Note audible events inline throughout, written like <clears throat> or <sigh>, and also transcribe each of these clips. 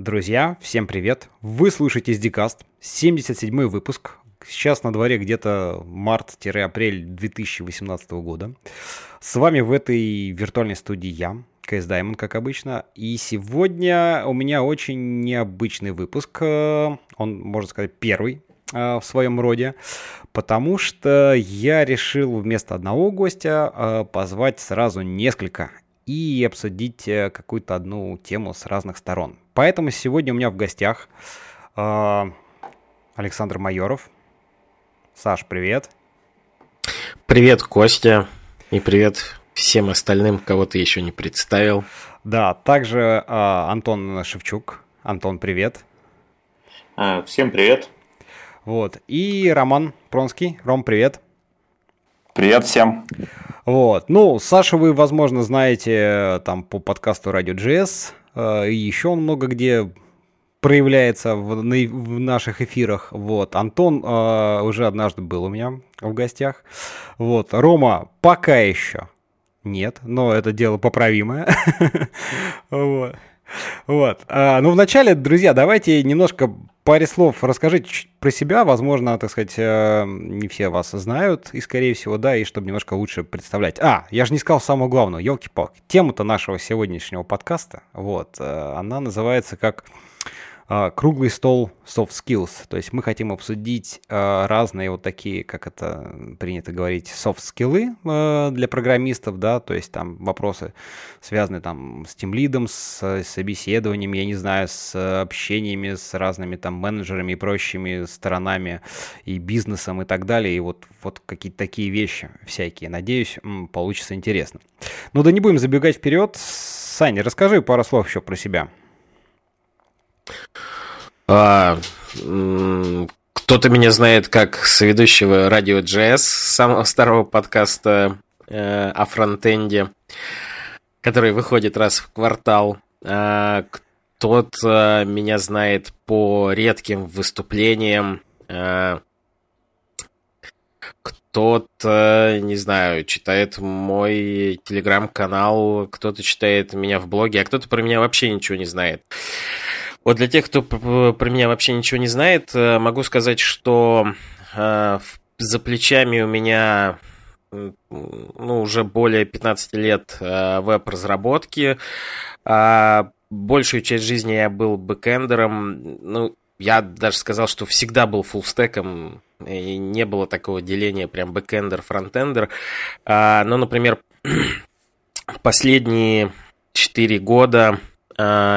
Друзья, всем привет! Вы слушаете SDCast, 77 выпуск. Сейчас на дворе где-то март-апрель 2018 года. С вами в этой виртуальной студии я, КС Diamond, как обычно. И сегодня у меня очень необычный выпуск. Он, можно сказать, первый э, в своем роде, потому что я решил вместо одного гостя э, позвать сразу несколько и обсудить э, какую-то одну тему с разных сторон. Поэтому сегодня у меня в гостях э, Александр Майоров. Саш, привет. Привет, Костя. И привет всем остальным, кого ты еще не представил. Да, также э, Антон Шевчук. Антон, привет. А, всем привет. Вот. И Роман Пронский. Ром, привет. Привет всем. Вот. Ну, Сашу вы, возможно, знаете э, там по подкасту Radio GS. Э, и еще он много где проявляется в, на, в наших эфирах. Вот. Антон э, уже однажды был у меня в гостях. Вот. Рома пока еще нет, но это дело поправимое. <laughs> вот. Вот. А, ну, вначале, друзья, давайте немножко паре слов расскажите про себя. Возможно, так сказать, э, не все вас знают, и, скорее всего, да, и чтобы немножко лучше представлять. А, я же не сказал самое главное, елки-палки. Тема-то нашего сегодняшнего подкаста, вот, э, она называется как круглый стол soft skills. То есть мы хотим обсудить а, разные вот такие, как это принято говорить, soft skills а, для программистов, да, то есть там вопросы связанные там с тем лидом, с собеседованием, я не знаю, с общениями с разными там менеджерами и прочими сторонами и бизнесом и так далее. И вот, вот какие-то такие вещи всякие. Надеюсь, получится интересно. Ну да не будем забегать вперед. Саня, расскажи пару слов еще про себя. А, кто-то меня знает как соведущего радио JS, самого старого подкаста э, о фронтенде, который выходит раз в квартал. А, кто-то меня знает по редким выступлениям. А, кто-то, не знаю, читает мой телеграм-канал, кто-то читает меня в блоге, а кто-то про меня вообще ничего не знает. Вот для тех, кто про меня вообще ничего не знает, э, могу сказать, что э, за плечами у меня ну, уже более 15 лет э, веб-разработки. А большую часть жизни я был бэкэндером. Ну, я даже сказал, что всегда был фуллстеком, и не было такого деления прям бэкэндер, фронтендер. А, но, например, <clears throat> последние 4 года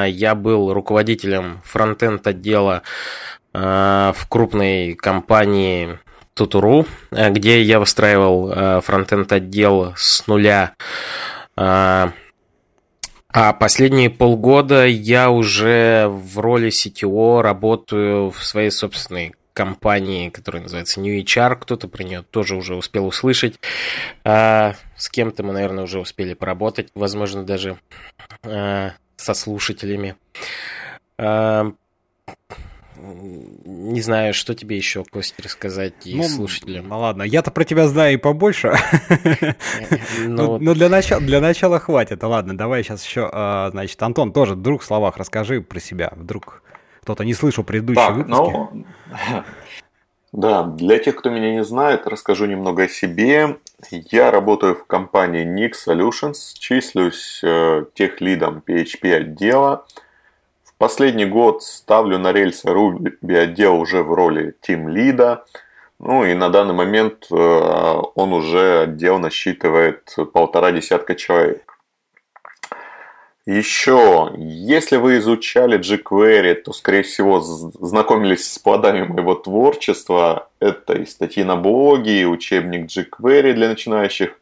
я был руководителем фронтенд отдела а, в крупной компании Тутуру, а, где я выстраивал фронтенд отдел с нуля. А последние полгода я уже в роли CTO работаю в своей собственной компании, которая называется New HR, кто-то про нее тоже уже успел услышать. С кем-то мы, наверное, уже успели поработать, возможно, даже со слушателями. А, не знаю, что тебе еще, Костя, рассказать и ну, слушателям. Ну ладно, я-то про тебя знаю и побольше. <laughs> Ну, ну для, начала, для начала хватит. Ладно, давай сейчас еще, а, значит, Антон, тоже в двух словах расскажи про себя. Вдруг кто-то не слышал предыдущие так, выпуски. Ну, <laughs> да, для тех, кто меня не знает, расскажу немного о себе. Я работаю в компании Nix Solutions, числюсь э, техлидом PHP отдела. В последний год ставлю на рельсы Ruby отдел уже в роли Team лида. Ну и на данный момент э, он уже отдел насчитывает полтора десятка человек. Еще, если вы изучали jQuery, то, скорее всего, знакомились с плодами моего творчества. Это и статьи на блоге, и учебник jQuery для начинающих.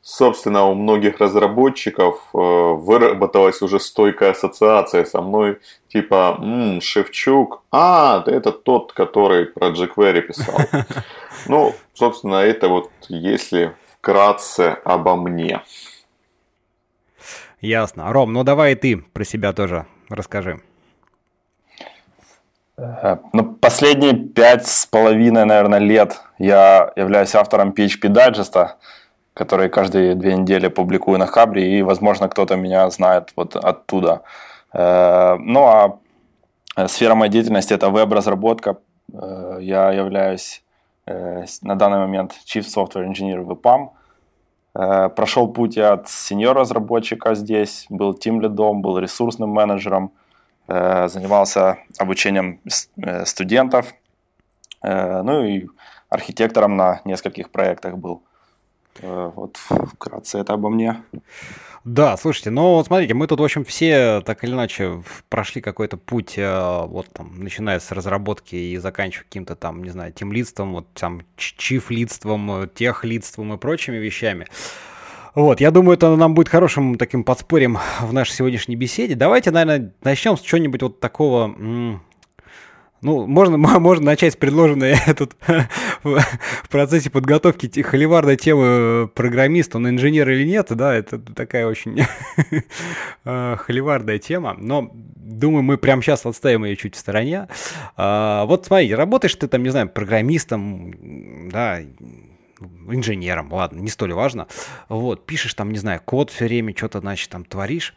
Собственно, у многих разработчиков э, выработалась уже стойкая ассоциация со мной, типа, м Шевчук, а, это тот, который про jQuery писал. <laughs> Ну, собственно, это вот если вкратце обо мне. Ясно. Ром, ну давай и ты про себя тоже расскажи. Э, ну, последние пять с половиной, наверное, лет я являюсь автором PHP Digest, который каждые две недели публикую на Хабре, и, возможно, кто-то меня знает вот оттуда. Э, ну, а Сфера моей деятельности – это веб-разработка. Я являюсь на данный момент Chief Software Engineer в EPAM. Прошел путь от сеньор-разработчика здесь, был тим-лидом, был ресурсным менеджером, занимался обучением студентов, ну и архитектором на нескольких проектах был. Э, вот вкратце это обо мне. Да, слушайте, ну вот смотрите, мы тут, в общем, все так или иначе прошли какой-то путь, э, вот там, начиная с разработки и заканчивая каким-то там, не знаю, тимлидством, вот там, чифлидством, техлидством и прочими вещами. Вот, я думаю, это нам будет хорошим таким подспорьем в нашей сегодняшней беседе. Давайте, наверное, начнем с чего-нибудь вот такого ну, можно, <laughs> можно начать с предложенной тут <laughs> в процессе подготовки холиварной темы программист, он инженер или нет, да, это такая очень <laughs> э, холиварная тема, но думаю, мы прямо сейчас отставим ее чуть в стороне. А, вот смотри, работаешь ты там, не знаю, программистом, да, инженером, ладно, не столь важно. Вот, пишешь там, не знаю, код все время, что-то, значит, там творишь.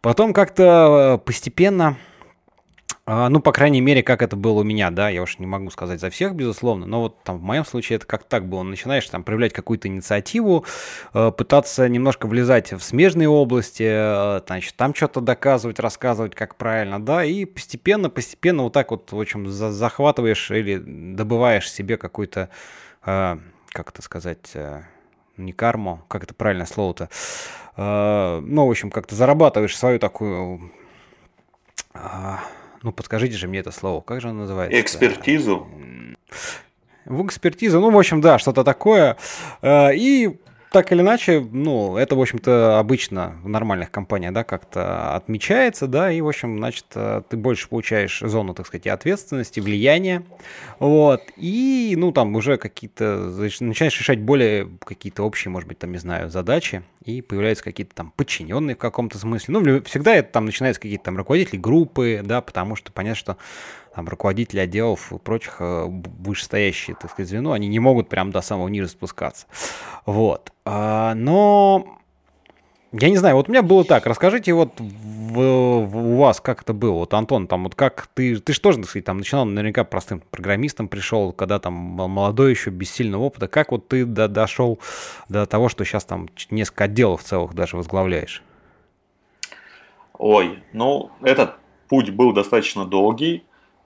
Потом как-то постепенно а, ну, по крайней мере, как это было у меня, да, я уж не могу сказать за всех, безусловно, но вот там в моем случае это как так было. Начинаешь там проявлять какую-то инициативу, э, пытаться немножко влезать в смежные области, э, значит, там что-то доказывать, рассказывать, как правильно, да, и постепенно, постепенно вот так вот, в общем, захватываешь или добываешь себе какую-то, э, как это сказать, не карму, как это правильное слово-то, ну, в общем, как-то зарабатываешь свою такую ну, подскажите же мне это слово. Как же оно называется? Экспертизу. В экспертизу, ну, в общем, да, что-то такое. Э, и так или иначе, ну, это, в общем-то, обычно в нормальных компаниях, да, как-то отмечается, да, и, в общем, значит, э, ты больше получаешь зону, так сказать, ответственности, влияния, вот, и, ну, там уже какие-то, начинаешь решать более какие-то общие, может быть, там, не знаю, задачи, и появляются какие-то там подчиненные в каком-то смысле, ну, всегда это там начинаются какие-то там руководители группы, да, потому что понятно, что там руководители отделов и прочих э, вышестоящие, так сказать, звено, они не могут прям до самого низа спускаться. Вот. А, но я не знаю, вот у меня было так. Расскажите вот в, в, у вас, как это было. Вот, Антон, там вот как ты, ты же тоже, так сказать, там начинал наверняка простым программистом пришел, когда там молодой еще, без сильного опыта. Как вот ты до, дошел до того, что сейчас там несколько отделов целых даже возглавляешь? Ой, ну, этот путь был достаточно долгий.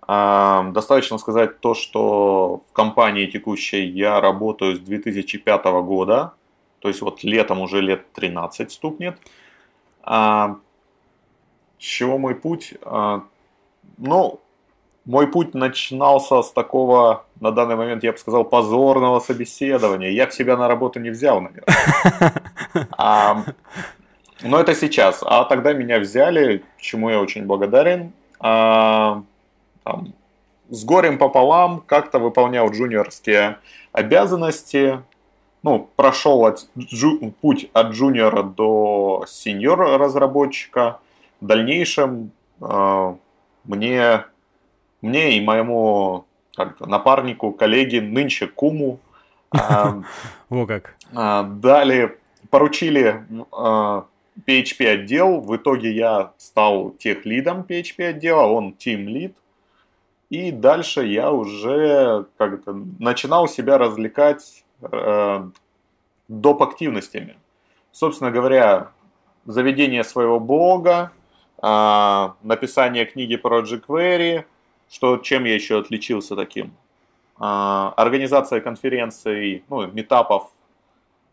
Достаточно сказать то, что в компании текущей я работаю с 2005 года, то есть вот летом уже лет 13 стукнет. С чего мой путь? А, ну, мой путь начинался с такого, на данный момент, я бы сказал, позорного собеседования. Я к себя на работу не взял, наверное. <laughs> Но это сейчас. А тогда меня взяли, чему я очень благодарен там, с горем пополам как-то выполнял джуниорские обязанности, ну, прошел от, джу, путь от джуниора до сеньор разработчика. В дальнейшем э, мне, мне и моему как напарнику, коллеге, нынче куму, э, <laughs> Во как. Э, дали, поручили э, PHP отдел. В итоге я стал тех лидом PHP отдела, он team lead. И дальше я уже как-то начинал себя развлекать э, доп. активностями. Собственно говоря, заведение своего блога, э, написание книги про jQuery, что, чем я еще отличился таким. Э, организация конференций, ну, метапов,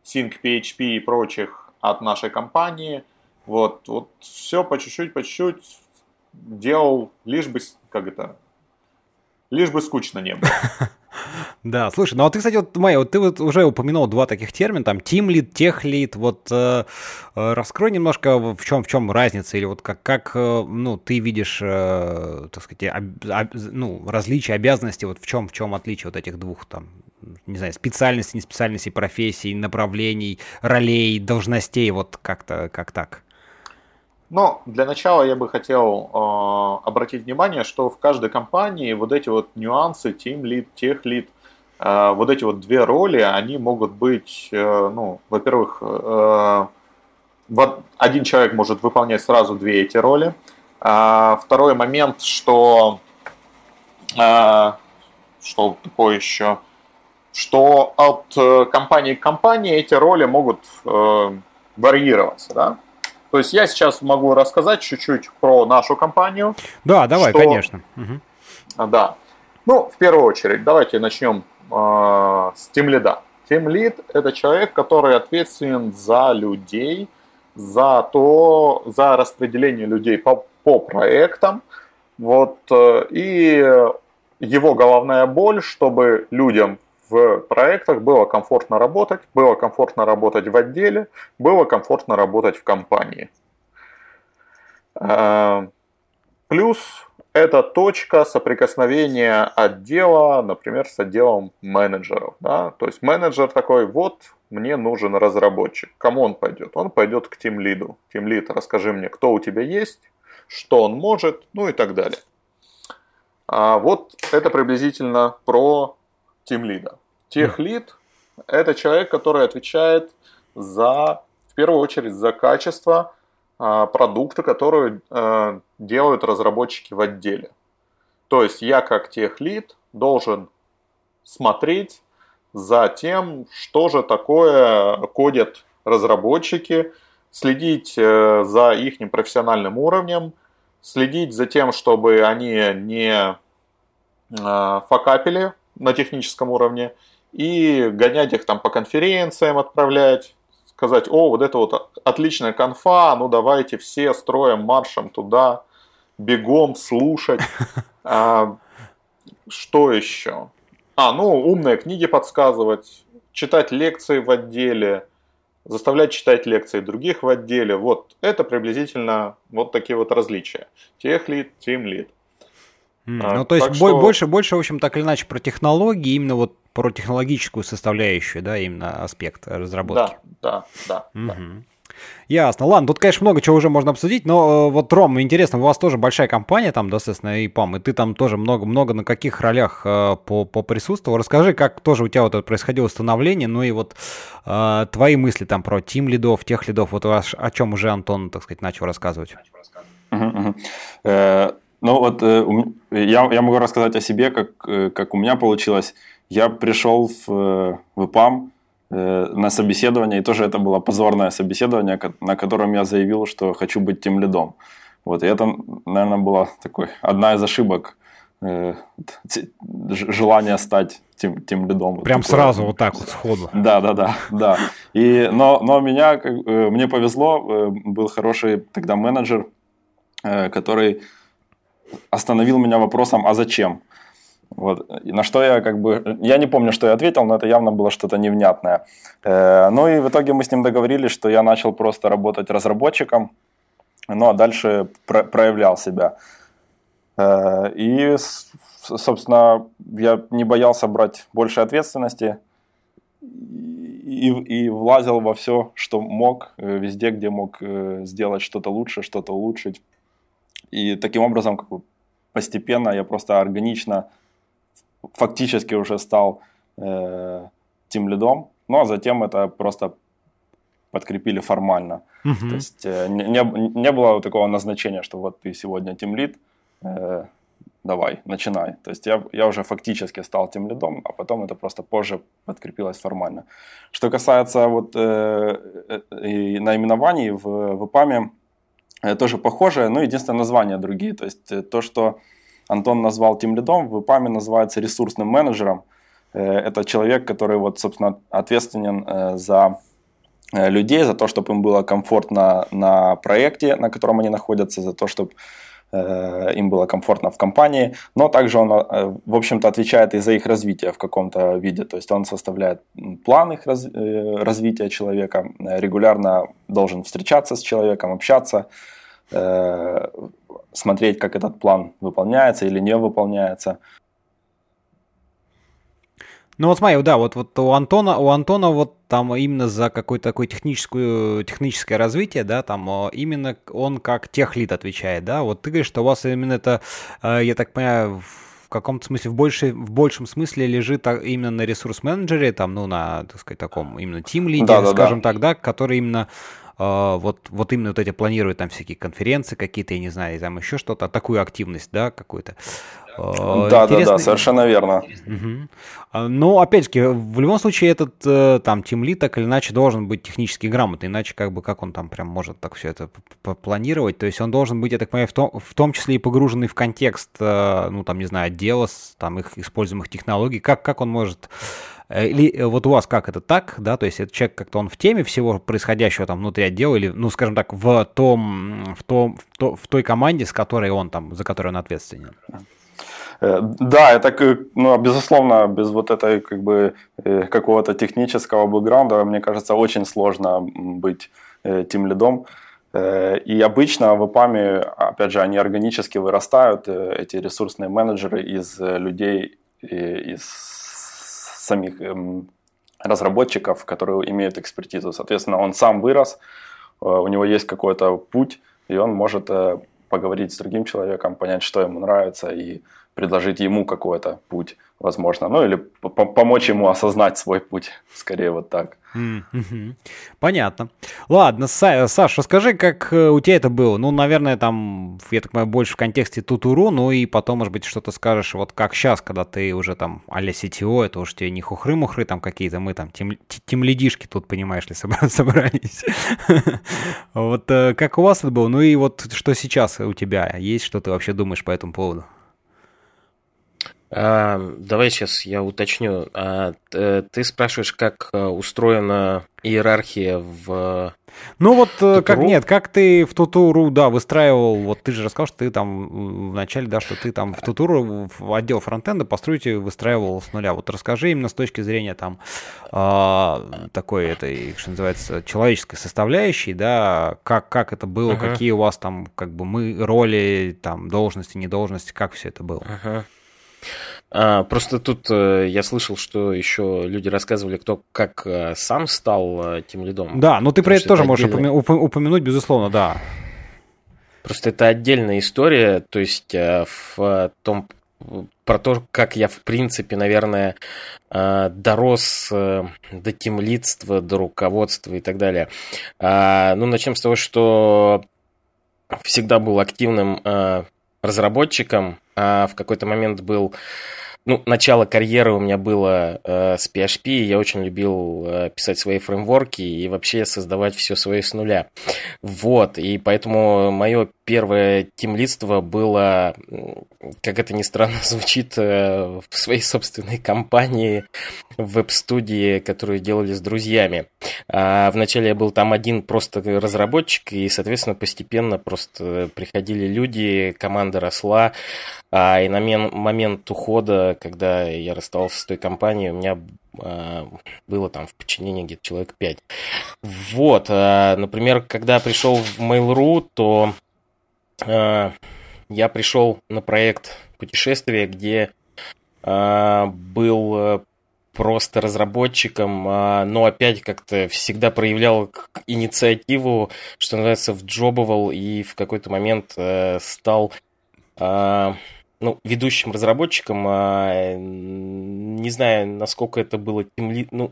Sync PHP и прочих от нашей компании. Вот, вот все по чуть-чуть, по чуть-чуть делал, лишь бы, как это, лишь бы скучно не было. <laughs> Да, слушай, ну а ты, кстати, вот, Майя, вот ты вот уже упомянул два таких термина, там, team lead, тех lead, вот э, э, раскрой немножко, в чем, в чем разница, или вот как, как э, ну, ты видишь, э, так сказать, об, об, ну, различия, обязанности, вот в чем, в чем отличие вот этих двух, там, не знаю, специальностей, не специальностей, профессий, направлений, ролей, должностей, вот как-то, как так? Но для начала я бы хотел э, обратить внимание, что в каждой компании вот эти вот нюансы, team lead, тех lead, э, вот эти вот две роли, они могут быть, э, ну, во-первых, э, вот один человек может выполнять сразу две эти роли. А второй момент, что А, что такое еще? Что от э, компании к компании эти роли могут э, варьироваться, да? То есть я сейчас могу рассказать чуть-чуть про нашу компанию. Да, давай, что... конечно. Угу. Да. Ну, в первую очередь, давайте начнем э, с Team Lead. Team Lead – это человек, который ответственен за людей, за то, за распределение людей по, по проектам. Вот, э, и его головная боль, чтобы людям в проектах было комфортно работать, было комфортно работать в отделе, было комфортно работать в компании. Э, плюс это точка соприкосновения отдела, например, с отделом менеджеров. Да? То есть менеджер такой, вот мне нужен разработчик. Кому он пойдет? Он пойдет к тим лиду. Тим лид, расскажи мне, кто у тебя есть, что он может, ну и так далее. А вот это приблизительно про тим лида. Тех лид – это человек, который отвечает за, в первую очередь, за качество а, продукта, которые а, делают разработчики в отделе. То есть я как техлит должен смотреть за тем, что же такое кодят разработчики, следить э, за их профессиональным уровнем, следить за тем, чтобы они не а, факапили на техническом уровне, и гонять их там по конференциям, отправлять, сказать, о, вот это вот отличная конфа, ну давайте все строим маршем туда, бегом слушать. <laughs> А, что еще? А, ну, умные книги подсказывать, читать лекции в отделе, заставлять читать лекции других в отделе. Вот это приблизительно вот такие вот различия. Техлит, тимлит. Mm, а, ну, то есть что... больше, больше, в общем, так или иначе про технологии, именно вот про технологическую составляющую, да, именно аспект разработки. Да, да, да. Угу. да. Ясно. Ладно, тут, конечно, много чего уже можно обсудить, но э, вот, Ром, интересно, у вас тоже большая компания там, достаточно, и ПАМ, и ты там тоже много-много на каких ролях э, по, по присутствовал. Расскажи, как тоже у тебя вот это происходило становление, ну и вот э, твои мысли там про тим лидов, тех лидов, вот о, о чем уже Антон, так сказать, начал рассказывать. Угу. Э, ну вот э, я, я могу рассказать о себе, как, э, как у меня получилось. Я пришел в, э, в ИПАМ на собеседование, и тоже это было позорное собеседование, на котором я заявил, что хочу быть тем лидом. Вот, и это, наверное, была такой, одна из ошибок желание стать тем, тем лидом. Прям вот сразу вот так вот сходу. Да, да, да, да. И, но, но меня, мне повезло, был хороший тогда менеджер, который остановил меня вопросом, а зачем? Вот. И на что я как бы... Я не помню, что я ответил, но это явно было что-то невнятное. Э, ну и в итоге мы с ним договорились, что я начал просто работать разработчиком, ну а дальше про- проявлял себя. Э, и, собственно, я не боялся брать больше ответственности и, и влазил во все, что мог, э, везде, где мог э, сделать что-то лучше, что-то улучшить. И таким образом, как бы постепенно я просто органично фактически уже стал э, тем лидом, ну а затем это просто подкрепили формально. Угу. То есть э, не, не было такого назначения, что вот ты сегодня тем лид, э, давай, начинай. То есть я, я уже фактически стал тем лидом, а потом это просто позже подкрепилось формально. Что касается вот э, э, наименований в, в ИПАМе, тоже похоже, но единственное названия другие. То есть э, то, что Антон назвал тем лидом, в ИПАМе называется ресурсным менеджером. Э, это человек, который, вот, собственно, ответственен э, за э, людей, за то, чтобы им было комфортно на проекте, на котором они находятся, за то, чтобы им было комфортно в компании, но также он, в общем-то, отвечает и за их развитие в каком-то виде. То есть он составляет план их раз, развития человека, регулярно должен встречаться с человеком, общаться, смотреть, как этот план выполняется или не выполняется. Ну вот смотри, да, вот, вот у Антона, у Антона вот там именно за какое-то такое техническое, техническое развитие, да, там э, именно он как техлит отвечает, да, вот ты говоришь, что у вас именно это, э, я так понимаю, в каком-то смысле, в, больше, в большем смысле лежит именно на ресурс-менеджере, там, ну, на, так сказать, таком именно тим-лиде, да, да, скажем да. так, да, который именно вот, вот именно вот эти планируют там всякие конференции какие-то, я не знаю, там еще что-то, такую активность, да, какую-то. Э, да, да, да, совершенно верно. Угу. Но, опять-таки, в любом случае этот э, там тимлит так или иначе должен быть технически грамотный, иначе как бы как он там прям может так все это планировать, то есть он должен быть, я так понимаю, в том, в том числе и погруженный в контекст, э, ну там, не знаю, отдела, там их используемых технологий, как, как он может или вот у вас как это так, да, то есть этот человек как-то он в теме всего происходящего там внутри отдела или, ну, скажем так, в том, в том, в, то, в той команде, с которой он там, за которой он ответственен. Э, да, это, ну, безусловно, без вот этой как бы э, какого-то технического бэкграунда, мне кажется, очень сложно быть э, тем лидом. И обычно в ИПАМе, опять же, они органически вырастают, эти ресурсные менеджеры из людей, из самих эм, разработчиков, которые имеют экспертизу. Соответственно, он сам вырос, у него есть какой-то путь, и он может поговорить с другим человеком, понять, что ему нравится, и предложить ему какой-то путь, возможно, ну или помочь ему осознать свой путь, скорее вот так. Понятно. Ладно, Саш, расскажи, как э, у тебя это было? Ну, наверное, там, я так понимаю, больше в контексте тутуру, ну и потом, может быть, что-то скажешь, вот как сейчас, когда ты уже там а-ля CTO, это уж тебе не хухры-мухры там какие-то, мы там тем, тем лидишки тут, понимаешь ли, <laughs> собрались. Вот э, как у вас это было? Ну и вот что сейчас у тебя есть, что ты вообще думаешь по этому поводу? А, давай сейчас я уточню. А, ты спрашиваешь, как э, устроена иерархия в ну вот Тутуру? как нет, как ты в Тутуру, да, выстраивал, вот ты же рассказал, что ты там вначале, да, что ты там в Тутуру, в отдел фронтенда, по сути, выстраивал с нуля. Вот расскажи именно с точки зрения там э, такой этой, что называется, человеческой составляющей, да, как, как это было, uh-huh. какие у вас там, как бы мы, роли, там, должности, недолжности, как все это было. Uh-huh. А, просто тут э, я слышал, что еще люди рассказывали, кто как э, сам стал тем э, лидом. Да, но ты про это тоже это можешь отдельная... упомянуть, безусловно, да. Просто это отдельная история, то есть в том про то, как я, в принципе, наверное, дорос до темлидства, до руководства и так далее. А, ну, начнем с того, что всегда был активным разработчиком, а в какой-то момент был ну, начало карьеры у меня было э, с PHP, я очень любил э, писать свои фреймворки и вообще создавать все свое с нуля. Вот, и поэтому мое первое тимлидство было, как это ни странно <laughs> звучит, э, в своей собственной компании, в веб-студии, которую делали с друзьями. А вначале я был там один просто разработчик, и, соответственно, постепенно просто приходили люди, команда росла, а, и на момент ухода, когда я расстался с той компанией, у меня а, было там в подчинении где-то человек 5. Вот, а, например, когда пришел в Mail.ru, то а, я пришел на проект путешествия, где а, был э, просто разработчиком, а, но опять как-то всегда проявлял инициативу, что называется, вджобывал и в какой-то момент э, стал а, ну, ведущим разработчиком, а, не знаю, насколько это было тимлит, ну,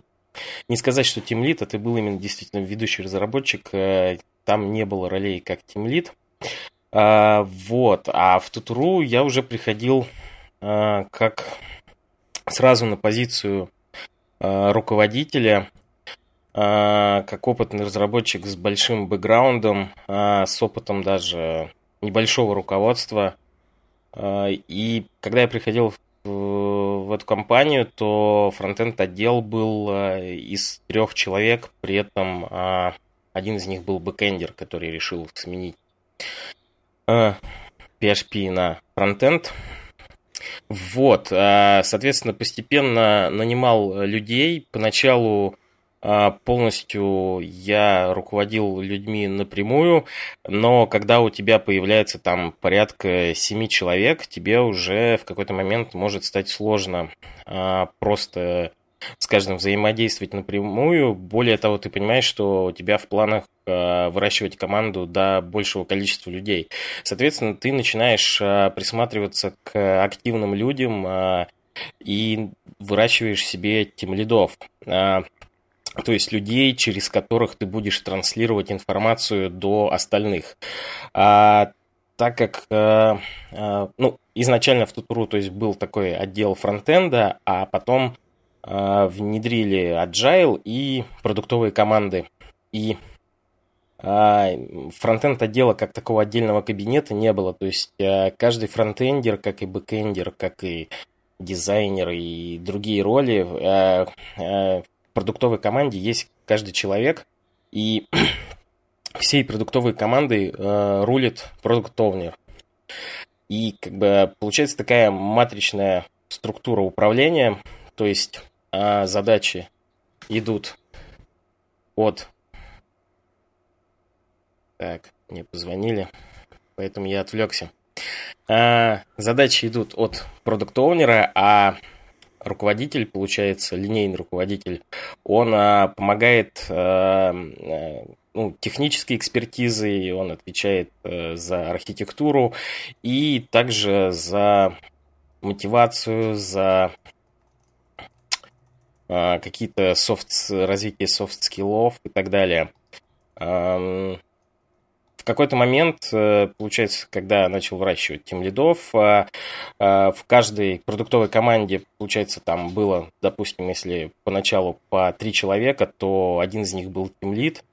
не сказать, что тимлит, это был именно действительно ведущий разработчик, э, там не было ролей как тимлит. А, вот, а в Тутуру я уже приходил а, как сразу на позицию а, руководителя, а, как опытный разработчик с большим бэкграундом, а, с опытом даже небольшого руководства. А, и когда я приходил в, в эту компанию, то фронтенд отдел был а, из трех человек, при этом а, один из них был бэкендер, который решил сменить PHP на фронтенд. Вот, соответственно, постепенно нанимал людей. Поначалу полностью я руководил людьми напрямую, но когда у тебя появляется там порядка семи человек, тебе уже в какой-то момент может стать сложно а, просто с каждым взаимодействовать напрямую. Более того, ты понимаешь, что у тебя в планах а, выращивать команду до большего количества людей. Соответственно, ты начинаешь присматриваться к активным людям и выращиваешь себе тем лидов. То есть людей, через которых ты будешь транслировать информацию до остальных. А, так как э, э, ну, изначально в Тутуру то есть был такой отдел фронтенда, а потом э, внедрили agile и продуктовые команды. И фронтенд отдела как такого отдельного кабинета не было. То есть каждый фронтендер, как и бэкендер, как и дизайнер и другие роли в продуктовой команде есть каждый человек. И <clears throat> всей продуктовой командой э, рулит product owner И как бы получается такая матричная структура управления, то есть э, задачи идут от... Так, мне позвонили, поэтому я отвлекся. Э, задачи идут от продукт оунера а руководитель, получается, линейный руководитель, он а, помогает а, ну, технической экспертизой, он отвечает э, за архитектуру и также за мотивацию, за э, какие-то софт, развитие софт-скиллов и так далее. Эм, в какой-то момент, э, получается, когда начал выращивать тимлидов, э, э, в каждой продуктовой команде, получается, там было, допустим, если поначалу по три человека, то один из них был тимлид,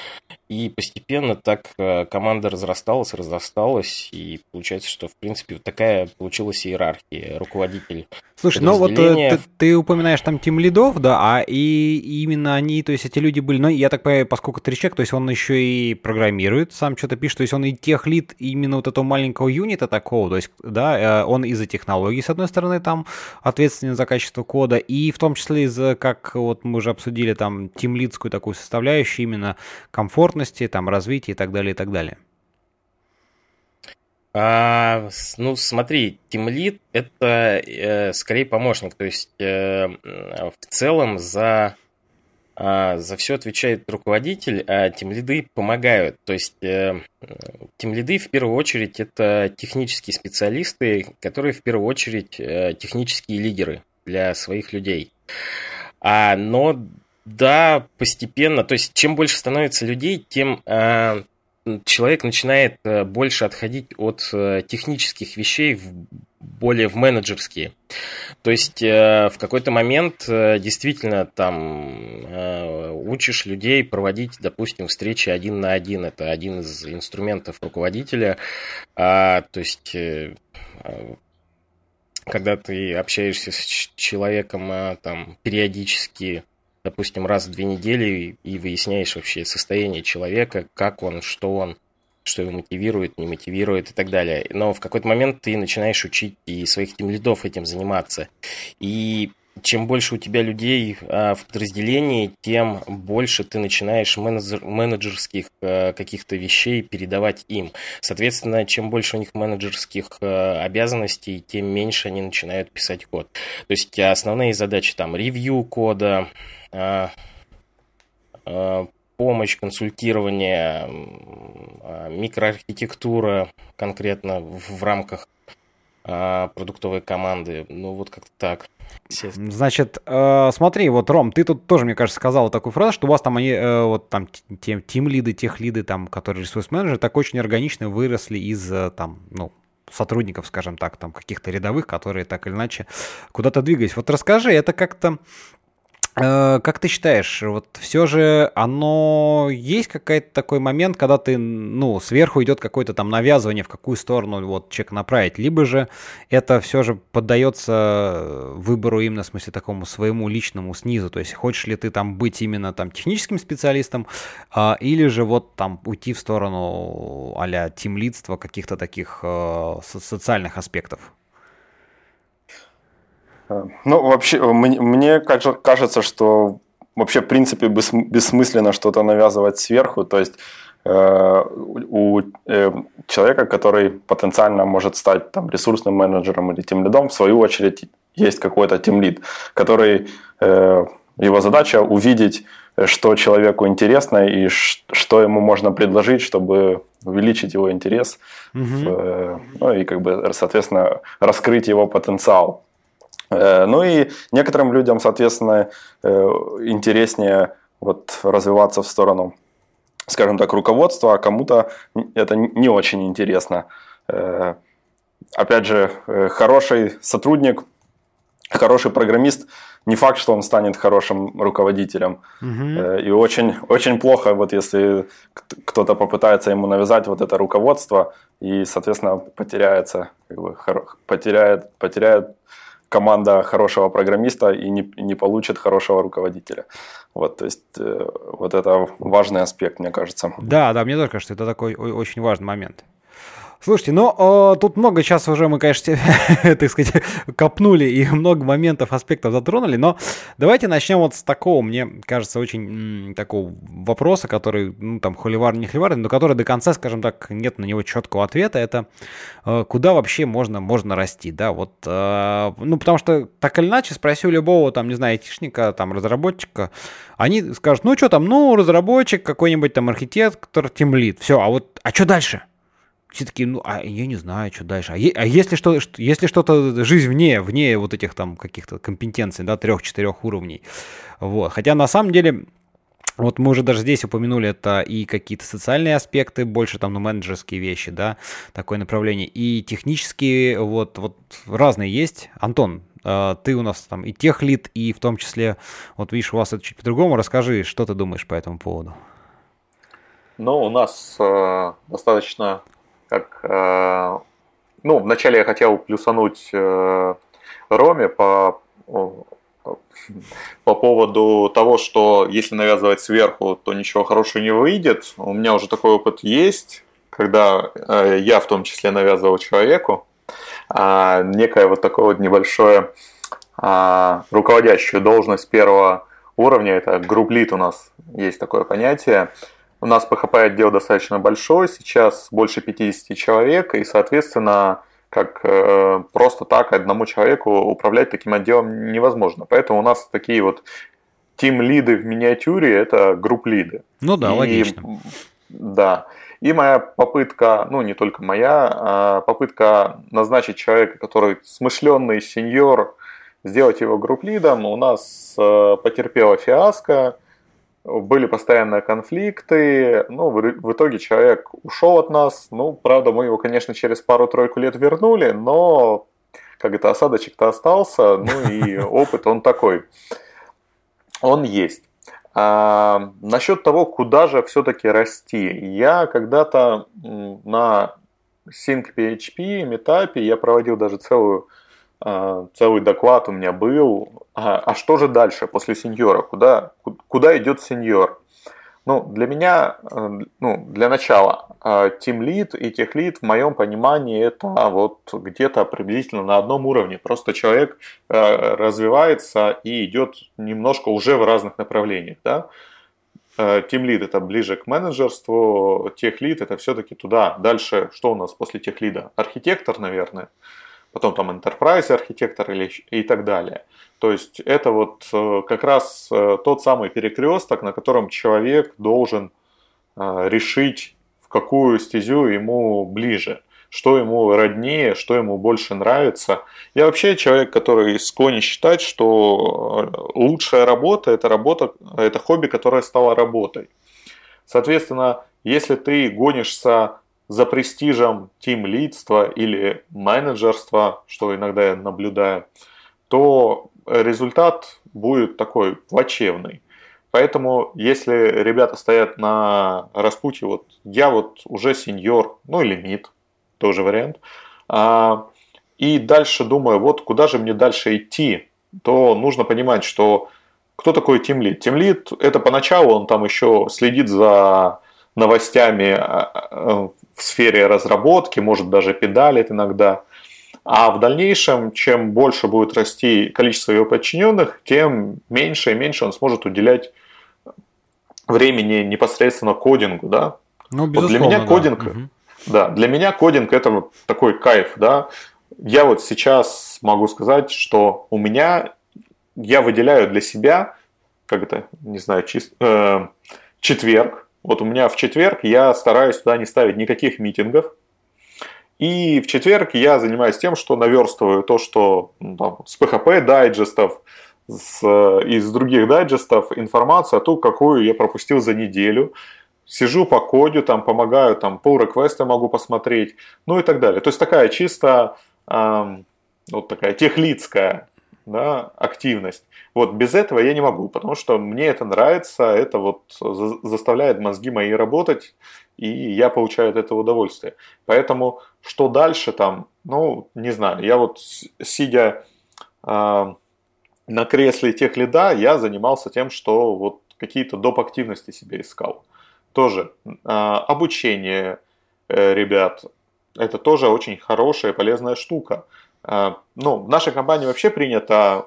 и постепенно так команда разрасталась, разрасталась, и получается, что, в принципе, вот такая получилась иерархия. Руководитель Слушай, ну вот ты, ты упоминаешь там тим лидов, да, а и именно они, то есть эти люди были, ну, я так понимаю, поскольку три человека, то есть он еще и программирует, сам что-то пишет, то есть он и тех лид именно вот этого маленького юнита такого, то есть, да, э, он из-за технологий, с одной стороны, там ответственен за качество кода, и в том числе из-за, как вот мы уже обсудили, там, тимлидскую такую составляющую именно комфортности, там, развития и так далее, и так далее. А, ну, смотри, тимлид это э, скорее помощник, то есть э, в целом за за все отвечает руководитель, а тимлиды помогают. То есть э, тимлиды в первую очередь это технические специалисты, которые в первую очередь э, технические лидеры для своих людей. А, но да, постепенно, то есть чем больше становится людей, тем э, человек начинает э, больше отходить от э, технических вещей в более в менеджерские. То есть э, в какой-то момент действительно там учишь людей проводить, допустим, встречи один на один. Это один из инструментов руководителя. А, то есть когда ты общаешься с человеком там периодически допустим, раз в две недели и выясняешь вообще состояние человека, как он, что он, что его мотивирует, не мотивирует и так далее. Но в какой-то момент ты начинаешь учить и своих тем лидов этим заниматься. И чем больше у тебя людей а, в подразделении, тем больше ты начинаешь менеджер, менеджерских а, каких-то вещей передавать им. Соответственно, чем больше у них менеджерских а, обязанностей, тем меньше они начинают писать код. То есть основные задачи там ревью кода, а, помощь, консультирование, а, микроархитектура конкретно в рамках продуктовой команды. Ну, вот как-то так. Значит, э, смотри, вот, Ром, ты тут тоже, мне кажется, сказал такую фразу, что у вас там они, э, вот там тем, тим лиды, тех лиды, там, которые ресурс менеджеры, так очень органично выросли из, э, там, ну, сотрудников, скажем так, там, каких-то рядовых, которые так или иначе куда-то двигались. Вот расскажи, это как-то как ты считаешь, вот все же оно есть какой-то такой момент, когда ты, ну, сверху идет какое-то там навязывание, в какую сторону вот человек направить, либо же это все же поддается выбору именно, в смысле, такому своему личному снизу, то есть хочешь ли ты там быть именно там техническим специалистом, а, или же вот там уйти в сторону а-ля тимлидства, каких-то таких а, социальных аспектов? Ну, вообще, мне кажется, что вообще, в принципе, бессмысленно что-то навязывать сверху. То есть э, у э, человека, который потенциально может стать там, ресурсным менеджером или тем лидом, в свою очередь есть какой-то тем лид, который э, его задача увидеть, что человеку интересно и что ему можно предложить, чтобы увеличить его интерес, угу. в, ну и как бы, соответственно, раскрыть его потенциал. Э, ну и некоторым людям, соответственно, э, интереснее вот развиваться в сторону, скажем так, руководства, а кому-то это не очень интересно. Э, опять же, хороший сотрудник, хороший программист, не факт, что он станет хорошим руководителем. Угу. И очень, очень плохо, вот если кто-то попытается ему навязать вот это руководство, и, соответственно, потеряется, как бы, потеряет, потеряет команда хорошего программиста и не, не получит хорошего руководителя. Вот, то есть, э, вот это важный аспект, мне кажется. Да, да, мне тоже кажется, это такой очень важный момент. Слушайте, ну, э, тут много сейчас уже мы, конечно, <laughs> так сказать, копнули и много моментов, аспектов затронули, но давайте начнем вот с такого, мне кажется, очень такого вопроса, который, ну, там, холиварный, не холиварный, но который до конца, скажем так, нет на него четкого ответа, это э, куда вообще можно, можно расти, да, вот, э, ну, потому что так или иначе, спроси у любого, там, не знаю, айтишника, там, разработчика, они скажут, ну, что там, ну, разработчик, какой-нибудь там архитектор, тимлит, все, а вот, а что дальше? Все такие, ну, а я не знаю, что дальше. А, е- а если, что, если что-то, жизнь вне, вне вот этих там каких-то компетенций, да, трех-четырех уровней. Вот. Хотя на самом деле, вот мы уже даже здесь упомянули, это и какие-то социальные аспекты, больше там, ну, менеджерские вещи, да, такое направление, и технические, вот, вот разные есть. Антон, а, ты у нас там и тех лид, и в том числе, вот видишь, у вас это чуть по-другому. Расскажи, что ты думаешь по этому поводу? Ну, у нас э, достаточно как, э, ну, вначале я хотел плюсануть э, Роме по, по поводу того, что если навязывать сверху, то ничего хорошего не выйдет. У меня уже такой опыт есть, когда э, я в том числе навязывал человеку а, некое вот такое вот небольшое а, руководящую должность первого уровня, это групплит у нас есть такое понятие, у нас PHP отдел достаточно большой, сейчас больше 50 человек, и, соответственно, как э, просто так одному человеку управлять таким отделом невозможно. Поэтому у нас такие вот тим-лиды в миниатюре – это групп-лиды. Ну да, и, логично. Да. И моя попытка, ну не только моя, а попытка назначить человека, который смышленный сеньор, сделать его групп-лидом, у нас э, потерпела фиаско – были постоянные конфликты, ну, в итоге человек ушел от нас, ну, правда, мы его, конечно, через пару-тройку лет вернули, но, как это, осадочек-то остался, ну, и <laughs> опыт он такой, он есть. А, насчет того, куда же все-таки расти, я когда-то на SyncPHP, метапе, я проводил даже целую а, целый доклад у меня был. А, а что же дальше после сеньора? Куда, куда идет сеньор? Ну, для меня, э, ну, для начала, Team Lead и Tech Lead в моем понимании это вот где-то приблизительно на одном уровне. Просто человек э, развивается и идет немножко уже в разных направлениях, да. Team Lead это ближе к менеджерству, Tech Lead это все-таки туда. Дальше что у нас после Tech Lead? Архитектор, наверное потом там enterprise архитектор или, и так далее. То есть это вот э, как раз э, тот самый перекресток, на котором человек должен э, решить, в какую стезю ему ближе, что ему роднее, что ему больше нравится. Я вообще человек, который склонен считать, что лучшая работа – это работа, это хобби, которое стало работой. Соответственно, если ты гонишься за престижем тим-лидства или менеджерства, что иногда я наблюдаю, то результат будет такой плачевный. Поэтому, если ребята стоят на распутье, вот я вот уже сеньор, ну или мид, тоже вариант, а, и дальше думаю, вот куда же мне дальше идти, то нужно понимать, что кто такой тимлид? Тимлид это поначалу он там еще следит за новостями а, а, в сфере разработки, может даже педалит иногда. А в дальнейшем, чем больше будет расти количество его подчиненных, тем меньше и меньше он сможет уделять времени непосредственно кодингу, да. Ну, вот для меня кодинг, да. да, для меня кодинг это такой кайф, да. Я вот сейчас могу сказать, что у меня я выделяю для себя, как это, не знаю, чист, э, четверг, вот у меня в четверг я стараюсь туда не ставить никаких митингов. И в четверг я занимаюсь тем, что наверстываю то, что ну, там, с PHP дайджестов, с, из других дайджестов информацию о том, какую я пропустил за неделю. Сижу по коду, там помогаю, там pull реквесты могу посмотреть, ну и так далее. То есть такая чисто эм, вот такая техлицкая да, активность. Вот без этого я не могу, потому что мне это нравится, это вот заставляет мозги мои работать, и я получаю от этого удовольствие. Поэтому что дальше там, ну, не знаю, я вот сидя э, на кресле тех лида, я занимался тем, что вот какие-то доп. активности себе искал. Тоже э, обучение э, ребят, это тоже очень хорошая и полезная штука. Э, ну, в нашей компании вообще принято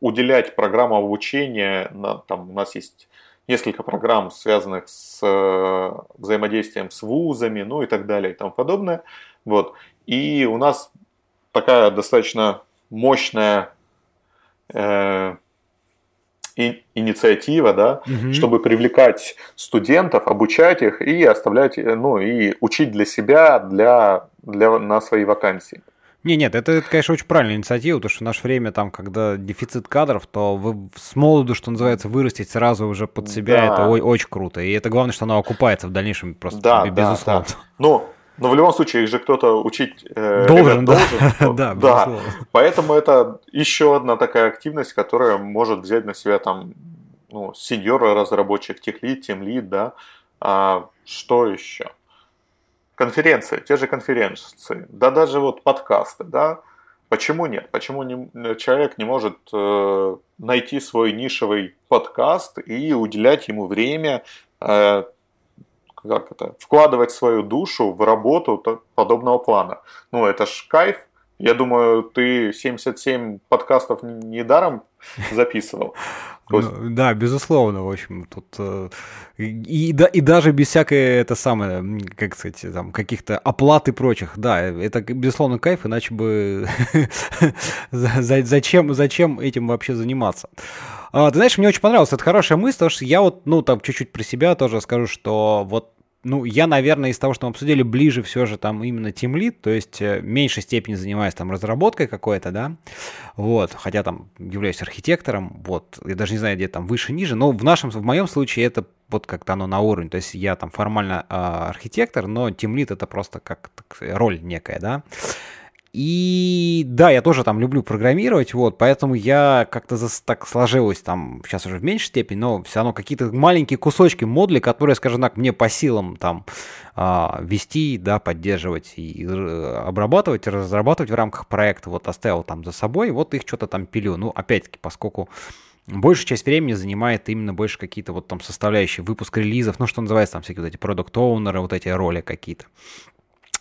уделять программам обучения, там у нас есть несколько программ, связанных с э, взаимодействием с вузами, ну и так далее и тому подобное. Вот. И у нас такая достаточно мощная э, и, инициатива, да, угу. чтобы привлекать студентов, обучать их и оставлять, ну и учить для себя, для, для на свои вакансии. Не, нет, это, это, конечно, очень правильная инициатива, потому что в наше время, там, когда дефицит кадров, то вы с молоду, что называется, вырастить сразу уже под себя, да. это ой, очень круто. И это главное, что оно окупается в дальнейшем просто, да, безусловно. Да, да. Ну, но в любом случае их же кто-то учить э, должен, да. должен. <laughs> да, да. Поэтому это еще одна такая активность, которая может взять на себя там ну, сеньора разработчик, техлит, темлит, да. А что еще? Конференции, те же конференции, да даже вот подкасты, да, почему нет? Почему не, человек не может э, найти свой нишевый подкаст и уделять ему время, э, как это, вкладывать свою душу в работу подобного плана? Ну, это ж кайф, я думаю, ты 77 подкастов недаром <laughs> записывал. Ну, да, безусловно, в общем, тут э, и, да, и даже без всякой это самое, как сказать, там каких-то оплат и прочих, да, это безусловно кайф, иначе бы <laughs> зачем, зачем этим вообще заниматься? А, ты знаешь, мне очень понравилась эта хорошая мысль, потому что я вот, ну, там чуть-чуть про себя тоже скажу, что вот ну, я, наверное, из того, что мы обсудили, ближе все же там именно тимлит, то есть э, в меньшей степени занимаюсь там разработкой какой-то, да, вот, хотя там являюсь архитектором, вот, я даже не знаю, где там выше-ниже, но в нашем, в моем случае это вот как-то оно на уровне, то есть я там формально э, архитектор, но тимлит это просто как роль некая, да, и да, я тоже там люблю программировать, вот, поэтому я как-то так сложилось там, сейчас уже в меньшей степени, но все равно какие-то маленькие кусочки модулей, которые, скажем так, мне по силам там а, вести, да, поддерживать и обрабатывать, разрабатывать в рамках проекта, вот оставил там за собой, вот их что-то там пилю. Ну, опять-таки, поскольку большая часть времени занимает именно больше какие-то вот там составляющие, выпуск релизов, ну, что называется, там всякие вот эти продукт оунеры вот эти роли какие-то.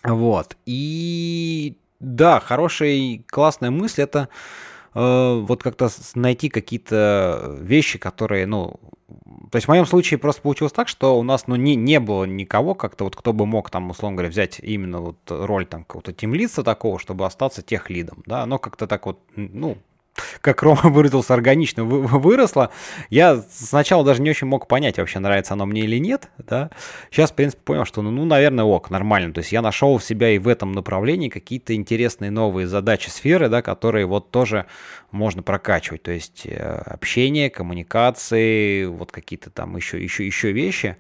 Вот. И да, хорошая и классная мысль. Это э, вот как-то найти какие-то вещи, которые, ну, то есть в моем случае просто получилось так, что у нас, ну, не, не было никого как-то, вот кто бы мог там, условно говоря, взять именно вот роль там какого-то тимлица такого, чтобы остаться тех лидом, да, но как-то так вот, ну, как Рома <laughs> выразился, органично выросло. Я сначала даже не очень мог понять, вообще нравится оно мне или нет, да. Сейчас, в принципе, понял, что, ну, ну, наверное, ок, нормально. То есть я нашел в себя и в этом направлении какие-то интересные новые задачи сферы, да, которые вот тоже можно прокачивать. То есть э, общение, коммуникации, вот какие-то там еще, еще, еще вещи.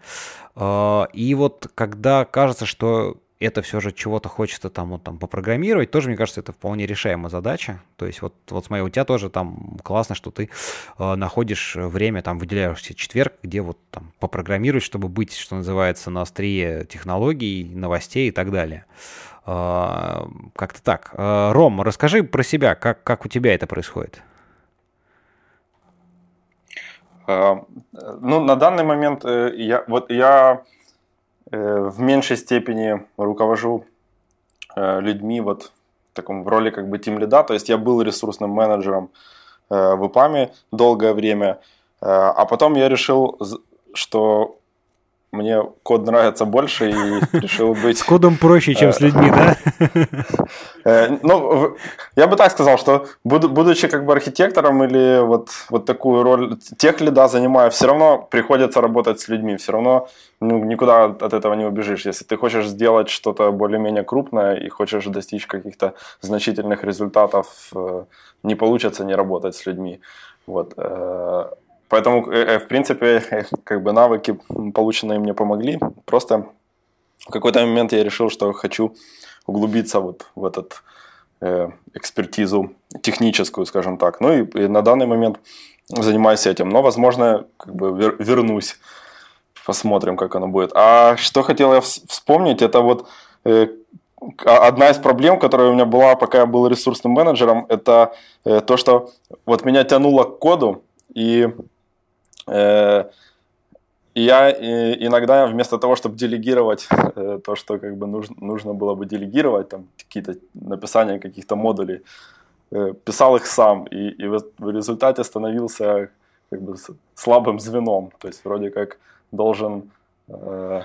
А, и вот когда кажется, что это все же чего-то хочется там, вот, там попрограммировать, тоже, мне кажется, это вполне решаемая задача. То есть вот, вот смотри, у тебя тоже там классно, что ты э, находишь время, там выделяешь себе четверг, где вот там попрограммировать, чтобы быть, что называется, на острие технологий, новостей и так далее. Э, как-то так. Э, Ром, расскажи про себя, как, как у тебя это происходит? Э, ну, на данный момент э, я, вот я в меньшей степени руковожу э, людьми вот в таком в роли как бы тим лида, то есть я был ресурсным менеджером э, в ИПАМе долгое время, а потом я решил, что мне код нравится больше и решил быть... С кодом проще, чем с людьми, да? Э, ну, я бы так сказал, что будучи как бы архитектором или вот, вот такую роль тех лида занимая, все равно приходится работать с людьми, все равно ну, никуда от этого не убежишь. Если ты хочешь сделать что-то более-менее крупное и хочешь достичь каких-то значительных результатов, э, не получится не работать с людьми. Вот. Э, поэтому, в принципе, как бы навыки, полученные мне помогли. Просто в какой-то момент я решил, что хочу углубиться вот в этот э, экспертизу техническую, скажем так. Ну и, и на данный момент занимаюсь этим. Но, возможно, как бы вер, вернусь. Посмотрим, как оно будет. А что хотел я вспомнить, это вот э, одна из проблем, которая у меня была, пока я был ресурсным менеджером, это э, то, что вот меня тянуло к коду, и э, я иногда вместо того, чтобы делегировать э, то, что как бы нужно, нужно было бы делегировать, там какие-то написания каких-то модулей, э, писал их сам, и, и в, результате становился как бы слабым звеном. То есть вроде как должен э,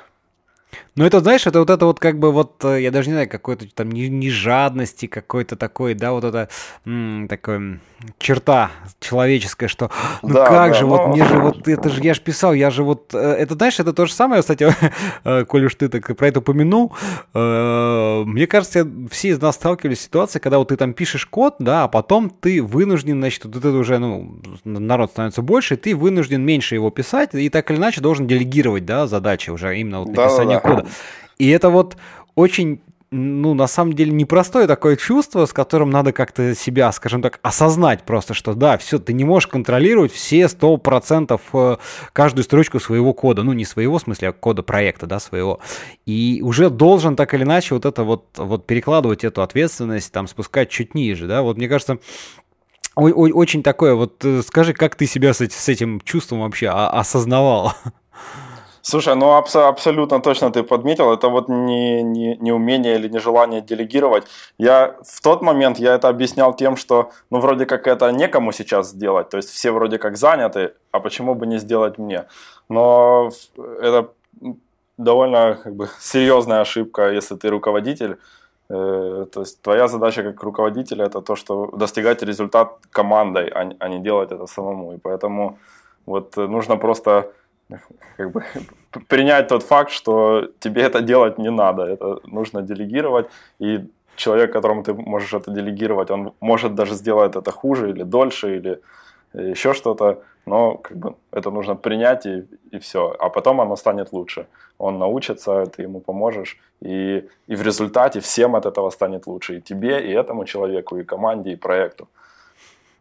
ну, это, знаешь, это вот это вот как бы вот, э, я даже не знаю, какой-то там не, не жадности какой-то такой, да, вот это м, такой черта человеческая, что ну да, как да, же, но... вот мне же вот, это же, я же писал, я же вот, э, это, знаешь, это то же самое, кстати, <laughs> э, коль уж ты так про это упомянул, мне кажется, все из нас сталкивались с ситуацией, когда вот ты там пишешь код, да, а потом ты вынужден, значит, вот это уже, ну, народ становится больше, ты вынужден меньше его писать, и так или иначе должен делегировать, да, задачи уже именно вот написания да, да. Кода. И это вот очень ну, на самом деле, непростое такое чувство, с которым надо как-то себя, скажем так, осознать просто, что да, все, ты не можешь контролировать все 100% э, каждую строчку своего кода, ну, не своего, в смысле, а кода проекта, да, своего. И уже должен так или иначе вот это вот, вот перекладывать эту ответственность, там, спускать чуть ниже, да, вот мне кажется, очень такое, вот э, скажи, как ты себя с, этим чувством вообще осознавал? Слушай, ну абс- абсолютно точно ты подметил, это вот не, не, не умение или нежелание делегировать. Я в тот момент я это объяснял тем, что ну вроде как это некому сейчас сделать, то есть все вроде как заняты, а почему бы не сделать мне? Но это довольно как бы серьезная ошибка, если ты руководитель. Э, то есть твоя задача как руководителя это то, что достигать результат командой, а, а не делать это самому. И поэтому вот нужно просто как бы <laughs> принять тот факт, что тебе это делать не надо, это нужно делегировать, и человек, которому ты можешь это делегировать, он может даже сделать это хуже или дольше, или еще что-то, но как бы это нужно принять и, и все, а потом оно станет лучше. Он научится, ты ему поможешь, и, и в результате всем от этого станет лучше, и тебе, и этому человеку, и команде, и проекту.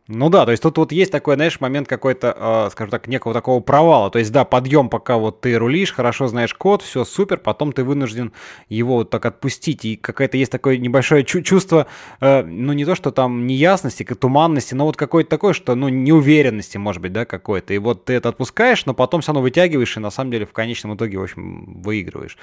Ну да, то есть тут вот есть такой, знаешь, момент какой-то, э, скажем так, некого такого провала. То есть да, подъем, пока вот ты рулишь, хорошо знаешь код, все супер, потом ты вынужден его вот так отпустить. И какое-то есть такое небольшое чу- чувство, э, ну не то, что там неясности, туманности, но вот какое-то такое, что, ну, неуверенности, может быть, да, какой-то. И вот ты это отпускаешь, но потом все равно вытягиваешь, и на самом деле в конечном итоге, в общем, выигрываешь.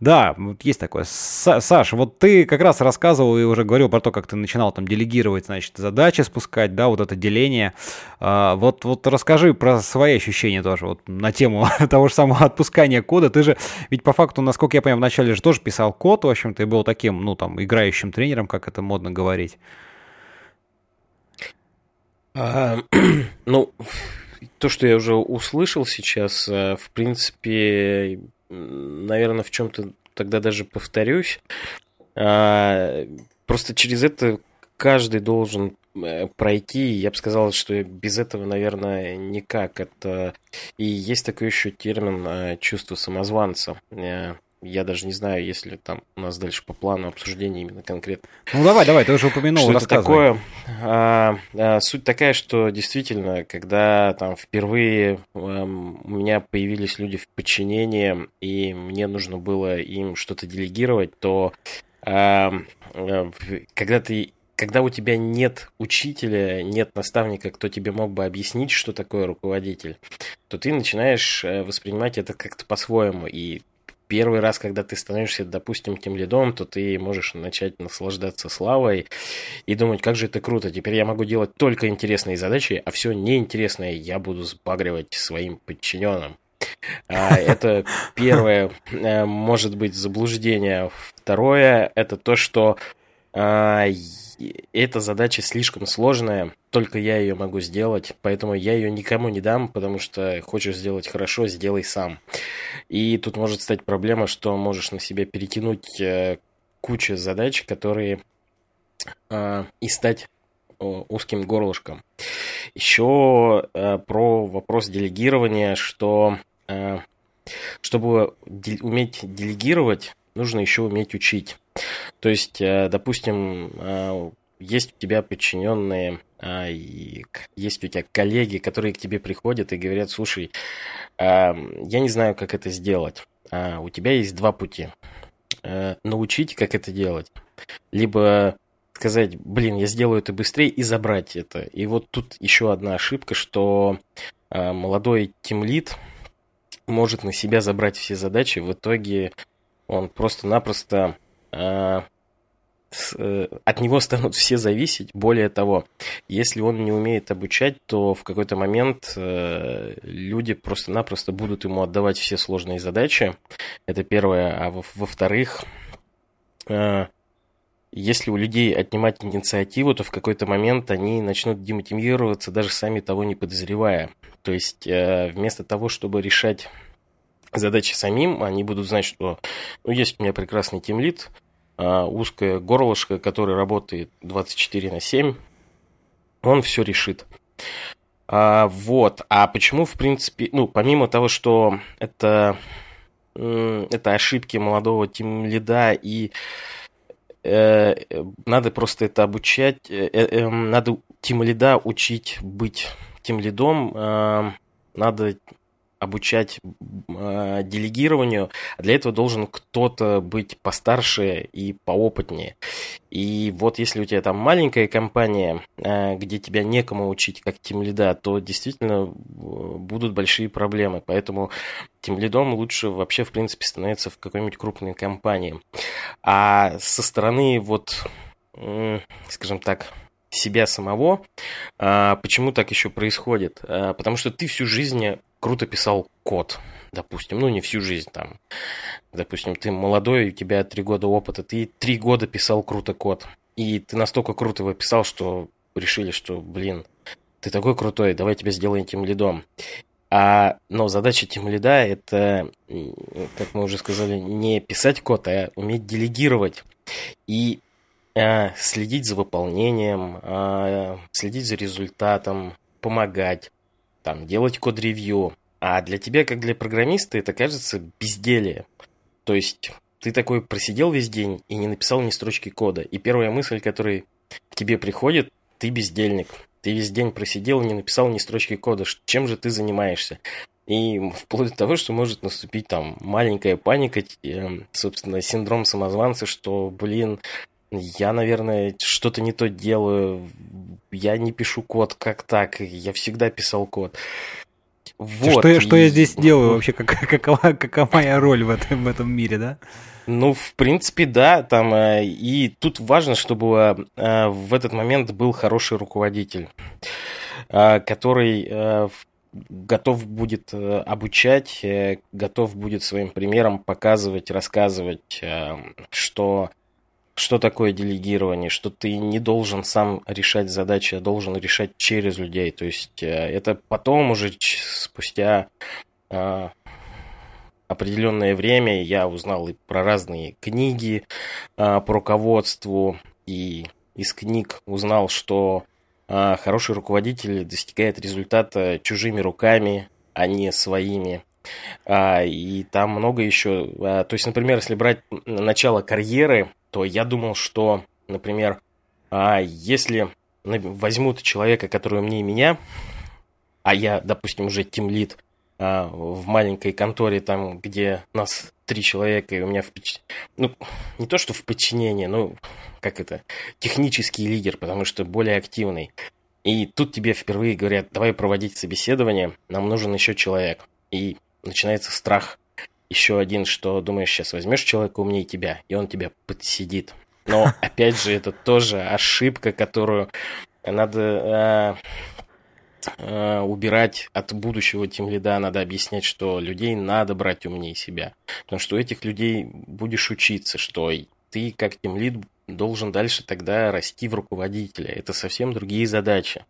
Да, вот есть такое. Саш, вот ты как раз рассказывал и уже говорил про то, как ты начинал там делегировать, значит, задачи спускать, да, вот это деление. А, вот, вот расскажи про свои ощущения тоже вот на тему <laughs> того же самого отпускания кода. Ты же, ведь по факту, насколько я понимаю, вначале же тоже писал код, в общем, ты был таким, ну, там, играющим тренером, как это модно говорить. А, <clears throat> ну, то, что я уже услышал сейчас, э, в принципе, наверное, в чем-то тогда даже повторюсь. А, просто через это каждый должен пройти, я бы сказал, что без этого, наверное, никак. Это и есть такой еще термин э, чувство самозванца. Э, я даже не знаю, если там у нас дальше по плану обсуждения именно конкретно. Ну давай, давай, ты уже упомянул, что это такое. А, а, суть такая, что действительно, когда там впервые а, у меня появились люди в подчинении, и мне нужно было им что-то делегировать, то а, когда ты когда у тебя нет учителя, нет наставника, кто тебе мог бы объяснить, что такое руководитель, то ты начинаешь э, воспринимать это как-то по-своему. И первый раз, когда ты становишься, допустим, тем лидом, то ты можешь начать наслаждаться славой и думать, как же это круто. Теперь я могу делать только интересные задачи, а все неинтересное я буду сбагривать своим подчиненным. Это первое, может быть, заблуждение. Второе, это то, что эта задача слишком сложная, только я ее могу сделать, поэтому я ее никому не дам, потому что хочешь сделать хорошо, сделай сам. И тут может стать проблема, что можешь на себя перетянуть э, кучу задач, которые э, и стать узким горлышком. Еще э, про вопрос делегирования, что э, чтобы уметь делегировать, нужно еще уметь учить. То есть, э, допустим, э, есть у тебя подчиненные, э, есть у тебя коллеги, которые к тебе приходят и говорят, слушай, я не знаю, как это сделать. У тебя есть два пути. Научить, как это делать, либо сказать, блин, я сделаю это быстрее и забрать это. И вот тут еще одна ошибка, что молодой тимлит может на себя забрать все задачи, в итоге он просто-напросто э, э, от него <laughs> станут все зависеть. Более того, если он не умеет обучать, то в какой-то момент э, люди просто-напросто будут ему отдавать все сложные задачи. Это первое. А во-вторых, э, если у людей отнимать инициативу, то в какой-то момент они начнут демотивироваться, даже сами того не подозревая. То есть э, вместо того, чтобы решать задачи самим, они будут знать, что ну, есть у меня прекрасный тимлит, а, узкое горлышко, который работает 24 на 7, он все решит. А, вот. А почему, в принципе, ну, помимо того, что это, это ошибки молодого тимлида и э, надо просто это обучать, э, э, эм, надо тимлида учить быть тимлидом, э, надо обучать э, делегированию, для этого должен кто-то быть постарше и поопытнее. И вот если у тебя там маленькая компания, э, где тебя некому учить как тимлида, то действительно будут большие проблемы. Поэтому тимлидом лучше вообще, в принципе, становиться в какой-нибудь крупной компании. А со стороны вот, э, скажем так, себя самого. А, почему так еще происходит? Потому что ты всю жизнь круто писал код, допустим, ну не всю жизнь там, допустим, ты молодой, у тебя три года опыта, ты три года писал круто код, и ты настолько круто его писал, что решили, что, блин, ты такой крутой, давай тебя сделаем тем лидом. А, но задача тем лида это, как мы уже сказали, не писать код, а уметь делегировать. И э, следить за выполнением, э, следить за результатом, помогать там, делать код-ревью. А для тебя, как для программиста, это кажется безделие. То есть ты такой просидел весь день и не написал ни строчки кода. И первая мысль, которая к тебе приходит, ты бездельник. Ты весь день просидел и не написал ни строчки кода. Чем же ты занимаешься? И вплоть до того, что может наступить там маленькая паника, э, собственно, синдром самозванца, что, блин, я, наверное, что-то не то делаю, я не пишу код как так, я всегда писал код. Вот. Что, я, что я здесь делаю вообще, как, <laughs> какова, какова моя роль в этом, в этом мире, да? Ну, в принципе, да, там, э, и тут важно, чтобы э, в этот момент был хороший руководитель, э, который готов будет обучать, готов будет своим примером показывать, рассказывать, что что такое делегирование, что ты не должен сам решать задачи, а должен решать через людей. То есть э, это потом уже спустя а, определенное время я узнал и про разные книги а, по руководству, и из книг узнал, что а, хороший руководитель достигает результата чужими руками, а не своими. И там много еще. То есть, например, если брать начало карьеры, то я думал, что, например, а если возьмут человека, который умнее меня, а я, допустим, уже тимлит а, в маленькой конторе, там, где нас три человека, и у меня в ну, не то, что в подчинении, ну, как это, технический лидер, потому что более активный. И тут тебе впервые говорят, давай проводить собеседование, нам нужен еще человек. И начинается страх еще один, что думаешь, сейчас возьмешь человека умнее тебя, и он тебя подсидит. Но, <laughs> опять же, это тоже ошибка, которую надо... э, убирать от будущего тем лида, надо объяснять, что людей надо брать умнее себя. Потому что у этих людей будешь учиться, что ты как тем лид должен дальше тогда расти в руководителя. Это совсем другие задачи.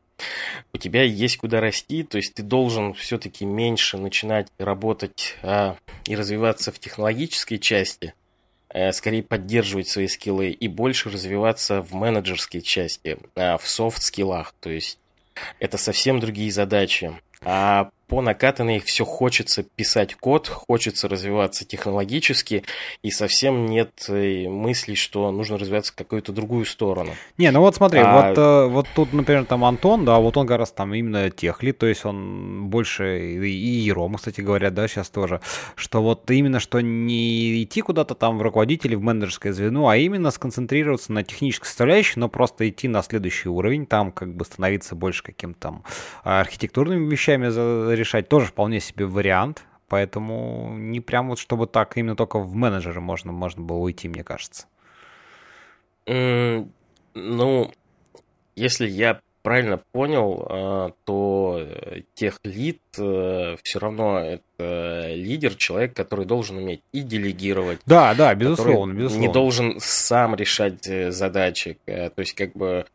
У тебя есть куда расти, то есть ты должен все-таки меньше начинать работать а, и развиваться в технологической части, а, скорее поддерживать свои скиллы и больше развиваться в менеджерской части, а, в софт-скиллах. То есть это совсем другие задачи. А по накатанной все хочется писать код, хочется развиваться технологически, и совсем нет э, мыслей, что нужно развиваться в какую-то другую сторону. Не, ну вот смотри, а... вот, э, вот тут, например, там Антон, да, вот он как раз там именно техлит, то есть он больше, и, и Рома, кстати говоря, да, сейчас тоже, что вот именно, что не идти куда-то там в руководители, в менеджерское звено, а именно сконцентрироваться на технической составляющей, но просто идти на следующий уровень, там как бы становиться больше каким-то там архитектурными вещами решать тоже вполне себе вариант. Поэтому не прям вот чтобы так именно только в менеджеры можно, можно было уйти, мне кажется. Mm, ну, если я правильно понял, э, то тех лид э, все равно это лидер, человек, который должен уметь и делегировать. Да, да, безусловно, безусловно. Не должен сам решать э, задачи. То есть, как бы,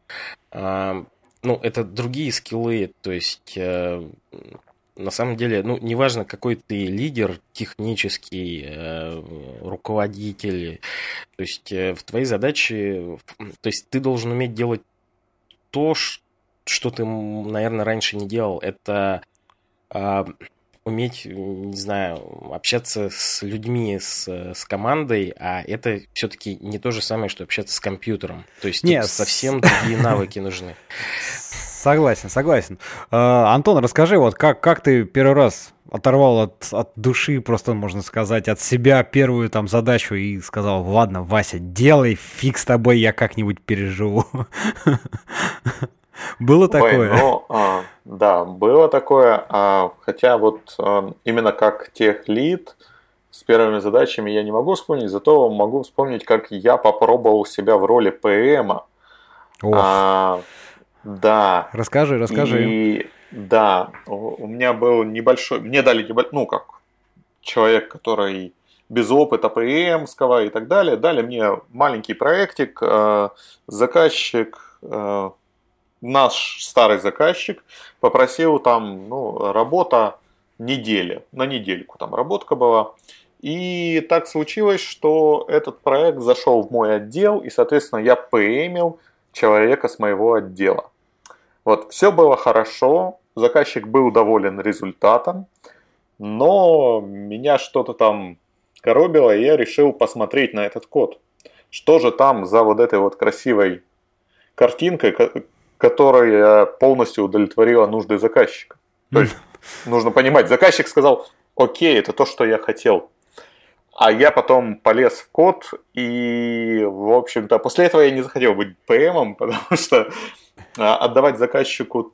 ну, это другие скиллы. То есть, на самом деле, ну, неважно, какой ты лидер, технический, э, руководитель, то есть э, в твоей задаче, то есть ты должен уметь делать то, что ты, наверное, раньше не делал. Это э, уметь, не знаю, общаться с людьми, с, с командой, а это все-таки не то же самое, что общаться с компьютером. То есть Нет, совсем другие <laughs> навыки нужны. Согласен, согласен. Uh, Антон, расскажи, вот как, как ты первый раз оторвал от, от души, просто можно сказать, от себя первую там задачу и сказал, ладно, Вася, делай, фиг с тобой, я как-нибудь переживу. <laughs> Было такое? ну, а, да, было такое. А, хотя вот а, именно как тех лид с первыми задачами я не могу вспомнить, зато могу вспомнить, как я попробовал себя в роли ПМа. Да. Расскажи, расскажи. И да, у меня был небольшой, мне дали небольшой, ну как, человек, который без опыта ПМского и так далее, дали мне маленький проектик, э, заказчик, э, наш старый заказчик попросил там, ну, работа недели, на недельку там работка была. И так случилось, что этот проект зашел в мой отдел, и, соответственно, я ПМил человека с моего отдела. Вот, все было хорошо, заказчик был доволен результатом, но меня что-то там коробило, и я решил посмотреть на этот код. Что же там за вот этой вот красивой картинкой, которая полностью удовлетворила нужды заказчика. То есть, <laughs> нужно понимать, заказчик сказал, окей, это то, что я хотел. А я потом полез в код, и, в общем-то, после этого я не захотел быть ПМом, <laughs> потому что а, отдавать заказчику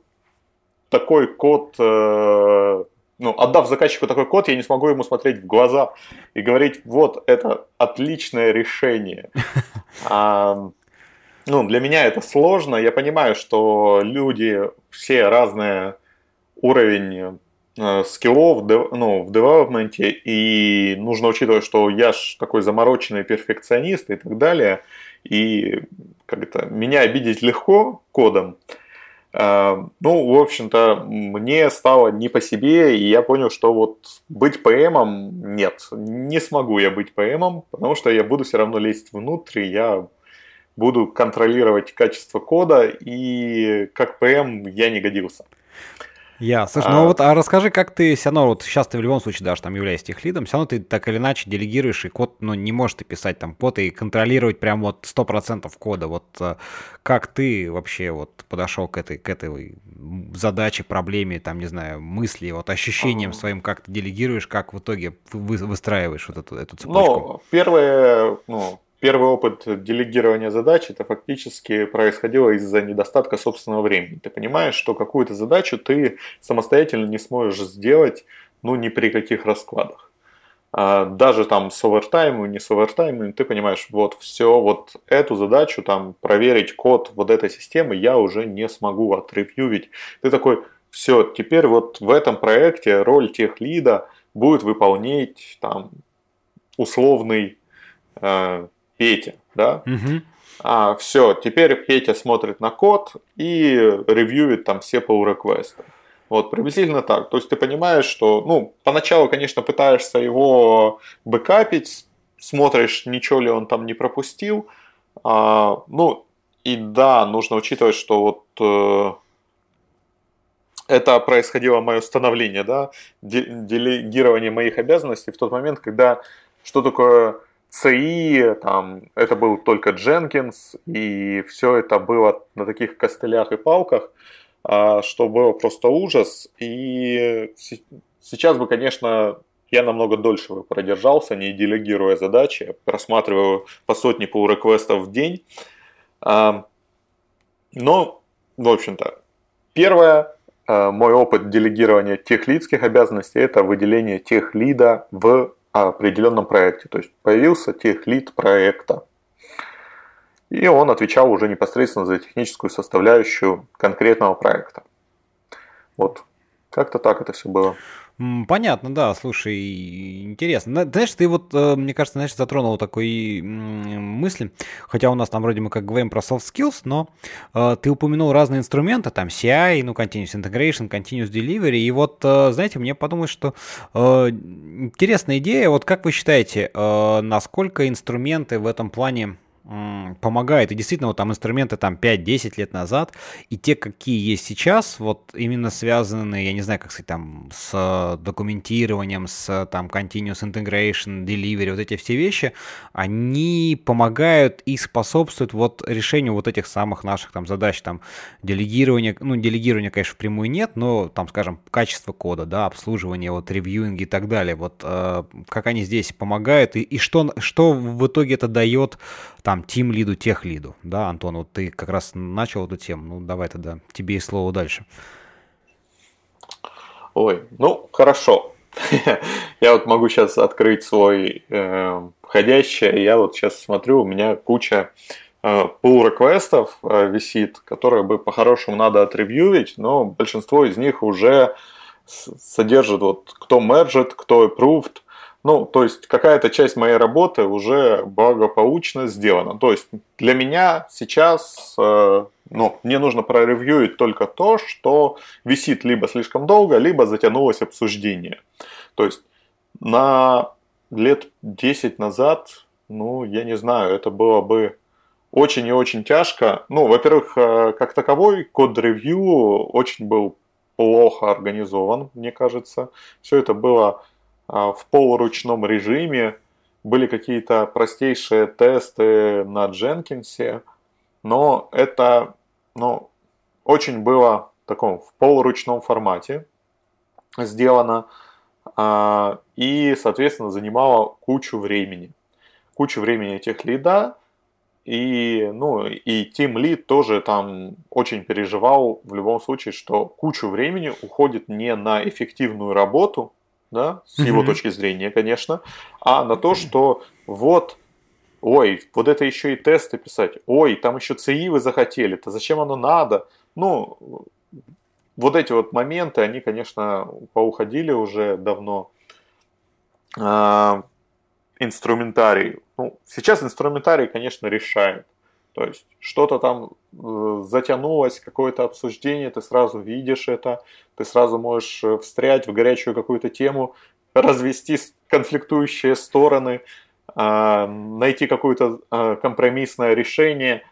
такой код, э, ну, отдав заказчику такой код, я не смогу ему смотреть в глаза и говорить, вот, это отличное решение. <laughs> А, ну, для меня это сложно. Я понимаю, что люди все разные уровень скиллов ну, в девелопменте, и нужно учитывать, что я ж такой замороченный перфекционист и так далее, и как это, меня обидеть легко кодом, э, ну, в общем-то, мне стало не по себе, и я понял, что вот быть ПМом нет, не смогу я быть ПМом, потому что я буду все равно лезть внутрь, я буду контролировать качество кода, и как ПМ я не годился. Я, слушай, ну а... ну вот, а расскажи, как ты все равно, вот сейчас ты в любом случае даже там являешься тех лидом, все равно ты так или иначе делегируешь, и код, ну, не можешь ты писать там код и контролировать прям вот 100% кода. Вот э, как ты вообще вот подошел к этой, к этой задаче, проблеме, там, не знаю, мысли, вот ощущением своим, как ты делегируешь, как в итоге вы, выстраиваешь вот эту, эту цепочку? Ну, первое, ну, Первый опыт делегирования задач это фактически происходило из-за недостатка собственного времени. Ты понимаешь, что какую-то задачу ты самостоятельно не сможешь сделать, ну, ни при каких раскладах. А даже там с овертаймом, не с овертаймом, ты понимаешь, вот все, вот эту задачу, там, проверить код вот этой системы я уже не смогу отревьювить. Ты такой, все, теперь вот в этом проекте роль тех лида будет выполнять там условный э, Петя, да? Мгм. А, все, теперь Петя смотрит на код и ревьюет там все pull реквесты Вот, приблизительно так. То есть ты понимаешь, что, ну, поначалу, конечно, пытаешься его бэкапить, смотришь, ничего ли он там не пропустил. А, ну, и да, нужно учитывать, что вот э, это происходило мое становление, да, делегирование моих обязанностей в тот момент, когда что такое CI, там, это был только Jenkins, и все это было на таких костылях и палках, а, что было просто ужас. И сейчас бы, конечно, я намного дольше бы продержался, не делегируя задачи, я просматриваю по сотне pull реквестов в день. А, но, в общем-то, первое, а, мой опыт делегирования тех лидских обязанностей – это выделение тех лида в определенном проекте. То есть появился техлит проекта. И он отвечал уже непосредственно за техническую составляющую конкретного проекта. Вот, как-то так это все было. Понятно, да, слушай, интересно. Знаешь, ты вот, э, мне кажется, знаешь, затронул такой мысль, хотя у нас там вроде мы как говорим про soft skills, но э, ты упомянул разные инструменты, там CI, ну, Continuous Integration, Continuous Delivery, и вот, э, знаете, мне подумалось, что интересная идея, вот как вы считаете, насколько инструменты в этом плане помогает. И действительно, вот там инструменты там 5-10 лет назад, и те, какие есть сейчас, вот именно связанные, я не знаю, как сказать, там, с документированием, с там continuous integration, delivery, вот эти все вещи, они помогают и способствуют вот решению вот этих самых наших там задач, там, делегирования, ну, делегирования, конечно, впрямую нет, но там, скажем, качество кода, да, обслуживание, вот, ревьюинг и так далее, вот, э, как они здесь помогают, и, и что, что в итоге это дает там тим лиду, тех лиду. Да, Антон, вот ты как раз начал эту тему. Ну, давай тогда тебе и слово дальше. Ой, ну, хорошо. <laughs> Я вот могу сейчас открыть свой э, входящий. Я вот сейчас смотрю, у меня куча э, pull реквестов э, висит, которые бы по-хорошему надо отревьюить, но большинство из них уже содержит вот кто мержит, кто approved, ну, то есть какая-то часть моей работы уже благополучно сделана. То есть для меня сейчас, э, ну, мне нужно проревьюить только то, что висит либо слишком долго, либо затянулось обсуждение. То есть на лет 10 назад, ну, я не знаю, это было бы очень и очень тяжко. Ну, во-первых, э, как таковой код-ревью очень был плохо организован, мне кажется. Все это было в полуручном режиме. Были какие-то простейшие тесты на Дженкинсе, но это ну, очень было в таком в полуручном формате сделано а, и, соответственно, занимало кучу времени. Кучу времени этих лида, и, ну, и Team Lead тоже там очень переживал в любом случае, что кучу времени уходит не на эффективную работу, да, с его mm-hmm. точки зрения, конечно, а на то, что вот, ой, вот это еще и тесты писать, ой, там еще ЦИ вы захотели, то зачем оно надо? Ну, вот эти вот моменты, они, конечно, поуходили уже давно. А, инструментарий. Ну, сейчас инструментарий, конечно, решает. То есть что-то там э, затянулось, какое-то обсуждение, ты сразу видишь это, ты сразу можешь э, встрять в горячую какую-то тему, развести конфликтующие стороны, а, найти какое-то а, компромиссное решение.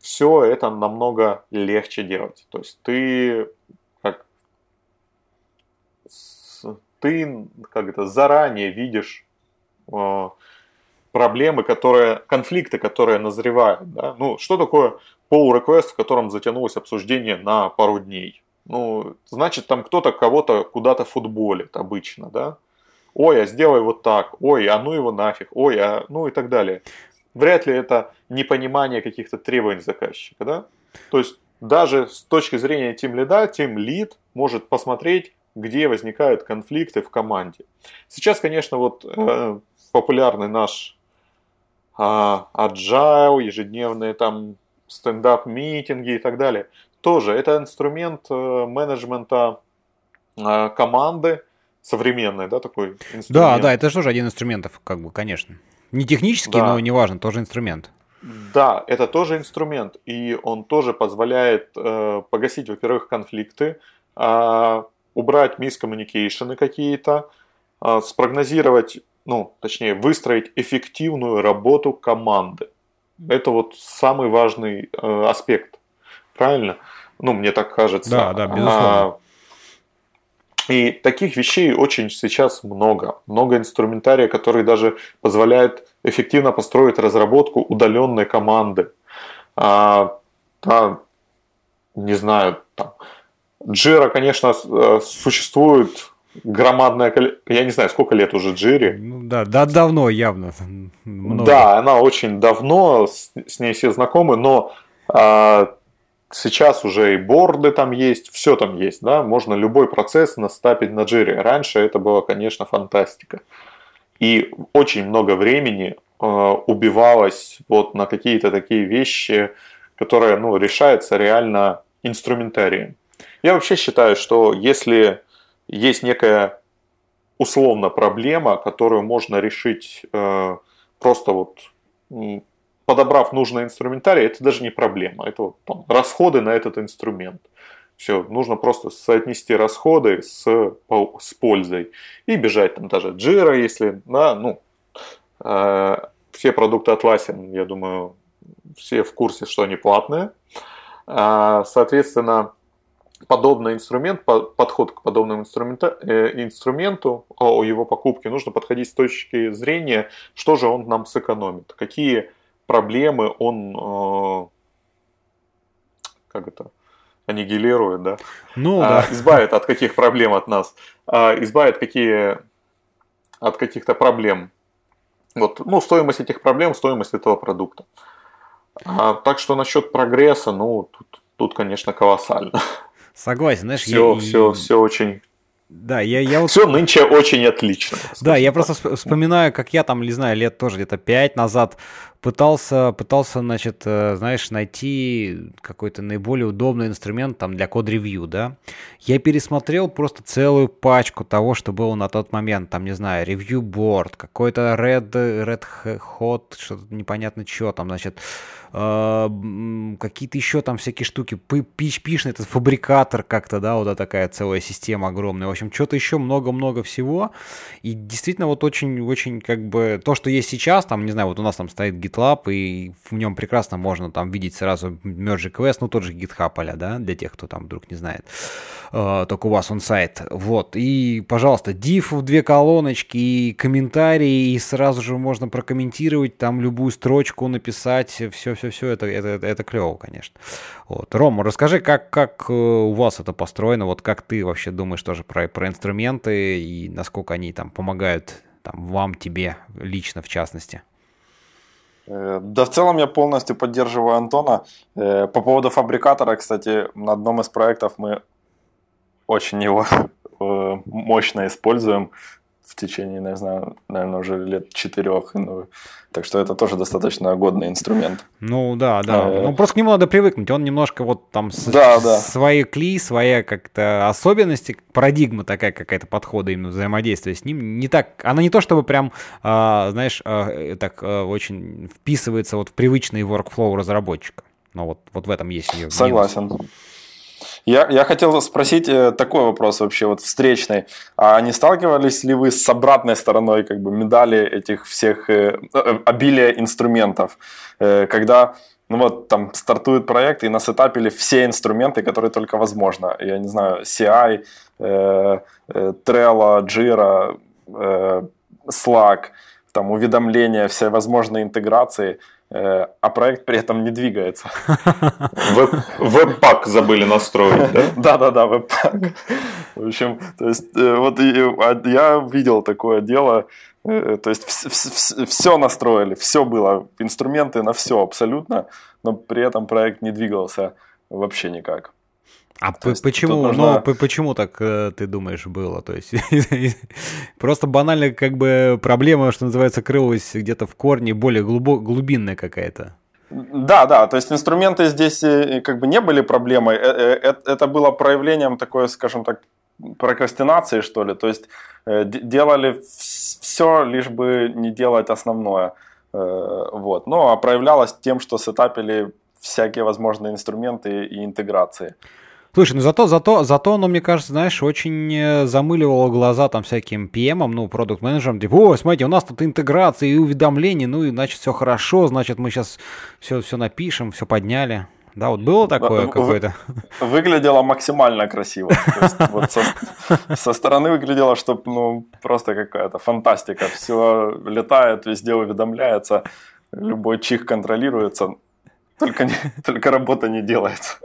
Все это намного легче делать. То есть ты как ты как это заранее видишь а, проблемы, которые, конфликты, которые назревают. Да? Ну, что такое pull request, в котором затянулось обсуждение на пару дней? Ну, значит, там кто-то кого-то куда-то футболит обычно, да? Ой, а сделай вот так, ой, а ну его нафиг, ой, а ну и так далее. Вряд ли это непонимание каких-то требований заказчика, да? То есть даже с точки зрения тим лида, тим лид может посмотреть, где возникают конфликты в команде. Сейчас, конечно, вот э, популярный наш а, agile, ежедневные там стендап-митинги и так далее. Тоже это инструмент э, менеджмента э, команды, современный, да, такой инструмент. Да, да, это тоже один из инструментов, как бы, конечно. Не технический, да. но неважно, тоже инструмент. Да, это тоже инструмент, и он тоже позволяет э, погасить, во-первых, конфликты, э, убрать мискоммуникейшены какие-то, э, спрогнозировать, ну, точнее, выстроить эффективную работу команды. Это вот самый важный э, аспект, правильно? Ну, мне так кажется. Да, да, безусловно. А, и таких вещей очень сейчас много. Много инструментария, который даже позволяет эффективно построить разработку удаленной команды. А, да, не знаю, там, Jira, конечно, э, существует громадное. Я не знаю, сколько лет уже Джире. Ну, да, да, давно явно. Много. Да, она очень давно, с, с ней все знакомы, но а, Сейчас уже и борды там есть, все там есть, да, можно любой процесс настапить на джире. Раньше это было, конечно, фантастика. И очень много времени э, убивалось вот на какие-то такие вещи, которые, ну, решаются реально инструментарием. Я вообще считаю, что если есть некая условно проблема, которую можно решить э, просто вот подобрав нужный инструментарий, это даже не проблема. Это вот, там, расходы на этот инструмент. Все, нужно просто соотнести расходы с, с пользой и бежать там даже Jira, если, да, ну, э, все продукты Atlassian, я думаю, все в курсе, что они платные. Э, соответственно, подобный инструмент, подход к подобному инструмента, э, инструменту, о его покупке, нужно подходить с точки зрения, что же он нам сэкономит, какие проблемы он, э, как это, аннигилирует, да? Ну, а, да. Избавит от каких проблем от нас, а, избавит какие, от каких-то проблем. Вот, ну, стоимость этих проблем, стоимость этого продукта. А, так что насчет прогресса, ну, тут, тут конечно, колоссально. Согласен, знаешь, все, я... все, все очень да, я, я вот... Все нынче очень отлично. Да, я просто вспоминаю, как я там, не знаю, лет тоже где-то пять назад пытался, пытался, значит, э, знаешь, найти какой-то наиболее удобный инструмент там для код-ревью, да. Я пересмотрел просто целую пачку того, что было на тот момент, там, не знаю, board, какой-то Red, Red Hot, что-то непонятно что там, значит, какие-то еще там всякие штуки, PHP-шный этот фабрикатор как-то, да, вот такая целая система огромная, в общем, что-то еще много-много всего, и действительно вот очень-очень как бы то, что есть сейчас, там, не знаю, вот у нас там стоит GitLab, и в нем прекрасно можно там видеть сразу Merge Quest, ну тот же GitHub, а да, для тех, кто там вдруг не знает. Uh, только у вас он сайт. Вот. И, пожалуйста, div в две колоночки, и комментарии, и сразу же можно прокомментировать, там любую строчку написать, все-все-все, это, это, это, это клево, конечно. Вот. Рома, расскажи, как, как э, у вас это построено, вот как ты вообще думаешь тоже про, про инструменты и насколько они там помогают там, вам, тебе лично в частности? Э, да, в целом я полностью поддерживаю Антона. Э, по поводу фабрикатора, кстати, на одном из проектов мы очень его мощно используем в течение, не знаю, наверное, уже лет четырех. Ну, так что это тоже достаточно годный инструмент. Ну да, да. А, ну просто к нему надо привыкнуть. Он немножко вот там с, да, да. свои кли, своя как-то особенности, парадигма такая какая-то подхода именно взаимодействия с ним. Не так, она не то чтобы прям, а, знаешь, а, так а, очень вписывается вот в привычный workflow разработчика. Но вот, вот в этом есть ее Согласен. Минус. Я, я хотел спросить э, такой вопрос вообще вот встречный. А не сталкивались ли вы с обратной стороной как бы медали этих всех э, э обилия инструментов? Когда ну вот там стартует проект и насетапили все инструменты, которые только возможно. Я не знаю, CI, э, э, Trello, Jira, э, Slack, там уведомления, все возможные интеграции – а проект при этом не двигается. <laughs> Веб-пак забыли настроить, да? <laughs> Да-да-да, веб-пак. В общем, то есть, э, вот а, я видел такое дело, э, то есть все настроили, все было, инструменты на все абсолютно, но при этом проект не двигался вообще никак. А п- почему, нужно... ну, почему так э, ты думаешь было? То есть <laughs> просто банально как бы проблема, что называется, крылась где-то в корне более глубо- глубинная какая-то. Да, да, то есть инструменты здесь э, как бы не были проблемой, это было проявлением такой, скажем так, прокрастинации, что ли, то есть делали все, лишь бы не делать основное, вот, ну, а проявлялось тем, что сетапили всякие возможные инструменты и интеграции. Слушай, ну зато, зато, зато оно, мне кажется, знаешь, очень э, замыливало глаза там всяким PM, ну, продукт менеджерам типа, о, смотрите, у нас тут интеграция и уведомления, ну, и значит, все хорошо, значит, мы сейчас все, все напишем, все подняли. Да, вот было такое какое-то? <laughs> Выглядело максимально красиво. есть, вот со, <laughs> со стороны выглядело, что ну, просто какая-то фантастика. Все летает, везде уведомляется, любой чих контролируется, только, не, <laughs> только работа не делается.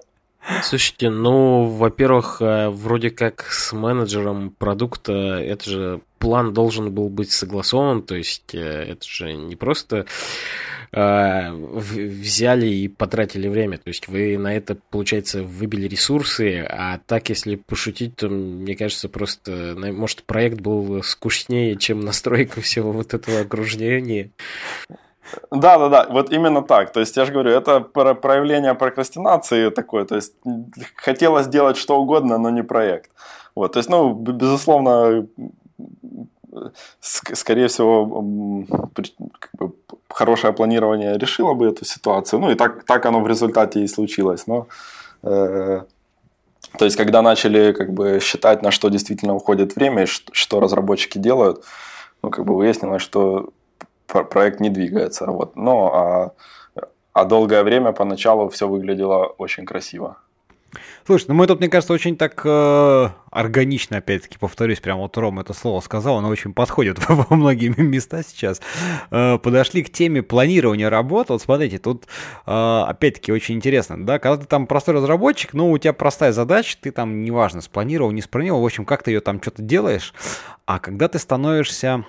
Слушайте, ну, во-первых, э, вроде как с менеджером продукта это же план должен был быть согласован, то есть э, это же не просто э, взяли и потратили время, то есть вы на это, получается, выбили ресурсы, а так, если пошутить, то, мне кажется, просто, может, проект был скучнее, чем настройка всего вот этого окружения. Да, да, да, вот именно так. То есть я же говорю, это проявление прокрастинации такое. То есть хотелось сделать что угодно, но не проект. Вот, то есть, ну, безусловно, скорее всего, как бы, хорошее планирование решило бы эту ситуацию. Ну и так, так оно в результате и случилось. Но, э, то есть, когда начали как бы считать, на что действительно уходит время и что разработчики делают, ну, как бы выяснилось, что проект не двигается. Вот. Но а, а долгое время поначалу все выглядело очень красиво. Слушай, ну мы тут, мне кажется, очень так э, органично, опять-таки, повторюсь, прям вот Ром это слово сказал, оно очень подходит <laughs> во многие места сейчас. Э, подошли к теме планирования работы. Вот смотрите, тут э, опять-таки очень интересно, да, когда ты там простой разработчик, ну, у тебя простая задача, ты там, неважно, спланировал, не спланировал, в общем, как ты ее там что-то делаешь, а когда ты становишься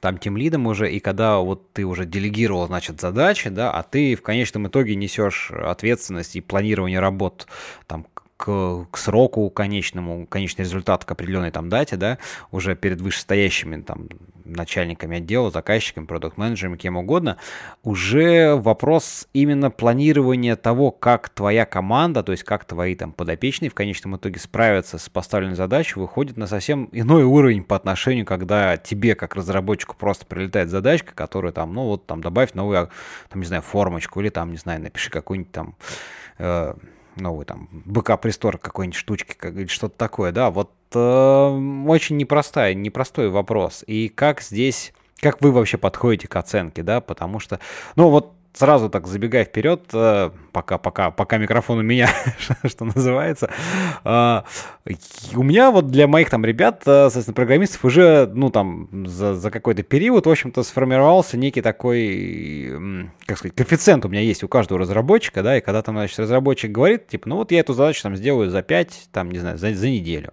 там тем лидом уже, и когда вот ты уже делегировал, значит, задачи, да, а ты в конечном итоге несешь ответственность и планирование работ там к, к сроку конечному, конечный результат к определенной там дате, да, уже перед вышестоящими там начальниками отдела, заказчиками, продукт-менеджерами, кем угодно, уже вопрос именно планирования того, как твоя команда, то есть как твои там подопечные в конечном итоге справятся с поставленной задачей, выходит на совсем иной уровень по отношению, когда тебе, как разработчику, просто прилетает задачка, которая там, ну вот там добавь новую, там, не знаю, формочку или там, не знаю, напиши какую-нибудь там э, новый там backup restore какой-нибудь штучки, как, или что-то такое, да, вот э, очень непростая, непростой вопрос. И как здесь, как вы вообще подходите к оценке, да, потому что, ну вот сразу так забегая вперед, э, пока, пока, пока микрофон у меня, <laughs> что называется, э, у меня вот для моих там ребят, э, соответственно, программистов уже, ну там, за, за какой-то период, в общем-то, сформировался некий такой, как сказать, коэффициент у меня есть у каждого разработчика, да, и когда там, значит, разработчик говорит, типа, ну вот я эту задачу там сделаю за 5, там, не знаю, за, за неделю,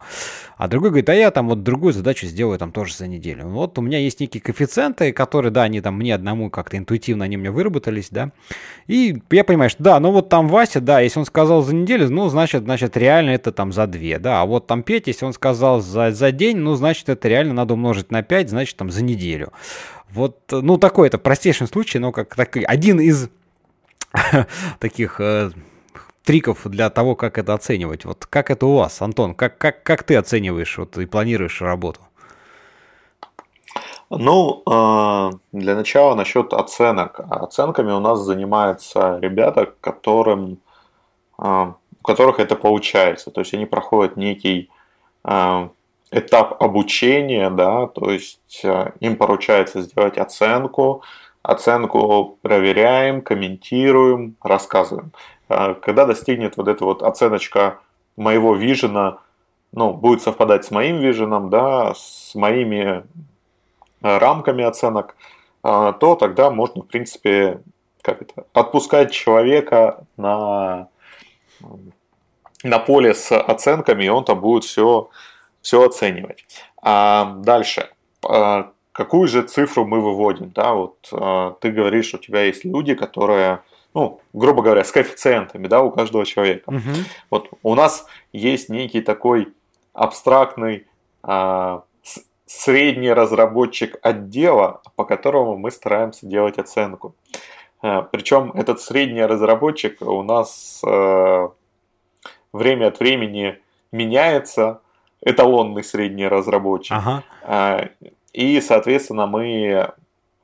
а другой говорит, а я там вот другую задачу сделаю там тоже за неделю. Вот у меня есть некие коэффициенты, которые, да, они там мне одному как-то интуитивно, они меня выработались, да, и я понимаю, что да, ну вот там Вася, да, если он сказал за неделю, ну, значит, значит, реально это там за две, да, а вот там Петя, если он сказал за, за день, ну, значит, это реально надо умножить на 5, значит, там за неделю. Вот, ну, такой это простейший случай, но как такой, один из <laughs> таких э, триков для того, как это оценивать. Вот как это у вас, Антон? Как, как, как ты оцениваешь вот, и планируешь работу? Ну, э, для начала насчет оценок. Оценками у нас занимаются ребята, которым, э, у которых это получается. То есть они проходят некий э, этап обучения, да, то есть им поручается сделать оценку, оценку проверяем, комментируем, рассказываем. Когда достигнет вот эта вот оценочка моего вижена, ну, будет совпадать с моим виженом, да, с моими Э, рамками оценок, э, то тогда можно, в принципе, как это, отпускать человека на, на поле с оценками, и он там будет все, все оценивать. А дальше. Э, какую же цифру мы выводим? Да, вот ты говоришь, у тебя есть люди, которые ну, грубо говоря, с коэффициентами, да, у каждого человека. Угу. Вот у нас есть некий такой абстрактный а, средний разработчик отдела, по которому мы стараемся делать оценку. Причем этот средний разработчик у нас время от времени меняется, эталонный средний разработчик. Ага. И, соответственно, мы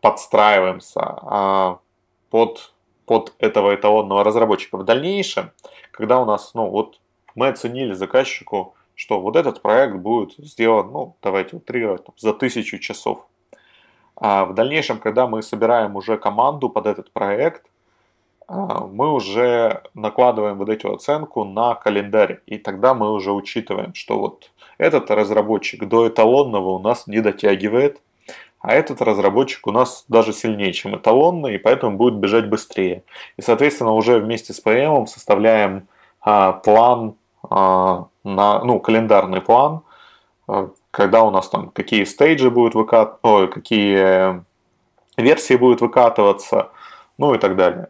подстраиваемся под, под этого эталонного разработчика. В дальнейшем, когда у нас, ну вот мы оценили заказчику, что вот этот проект будет сделан, ну давайте утрировать, за тысячу часов. А в дальнейшем, когда мы собираем уже команду под этот проект, а, мы уже накладываем вот эту оценку на календарь. И тогда мы уже учитываем, что вот этот разработчик до эталонного у нас не дотягивает, а этот разработчик у нас даже сильнее, чем эталонный, и поэтому будет бежать быстрее. И, соответственно, уже вместе с PM составляем а, план, а, на, ну, календарный план, а, когда у нас там какие стейджи будут выкатываться, какие версии будут выкатываться, ну и так далее.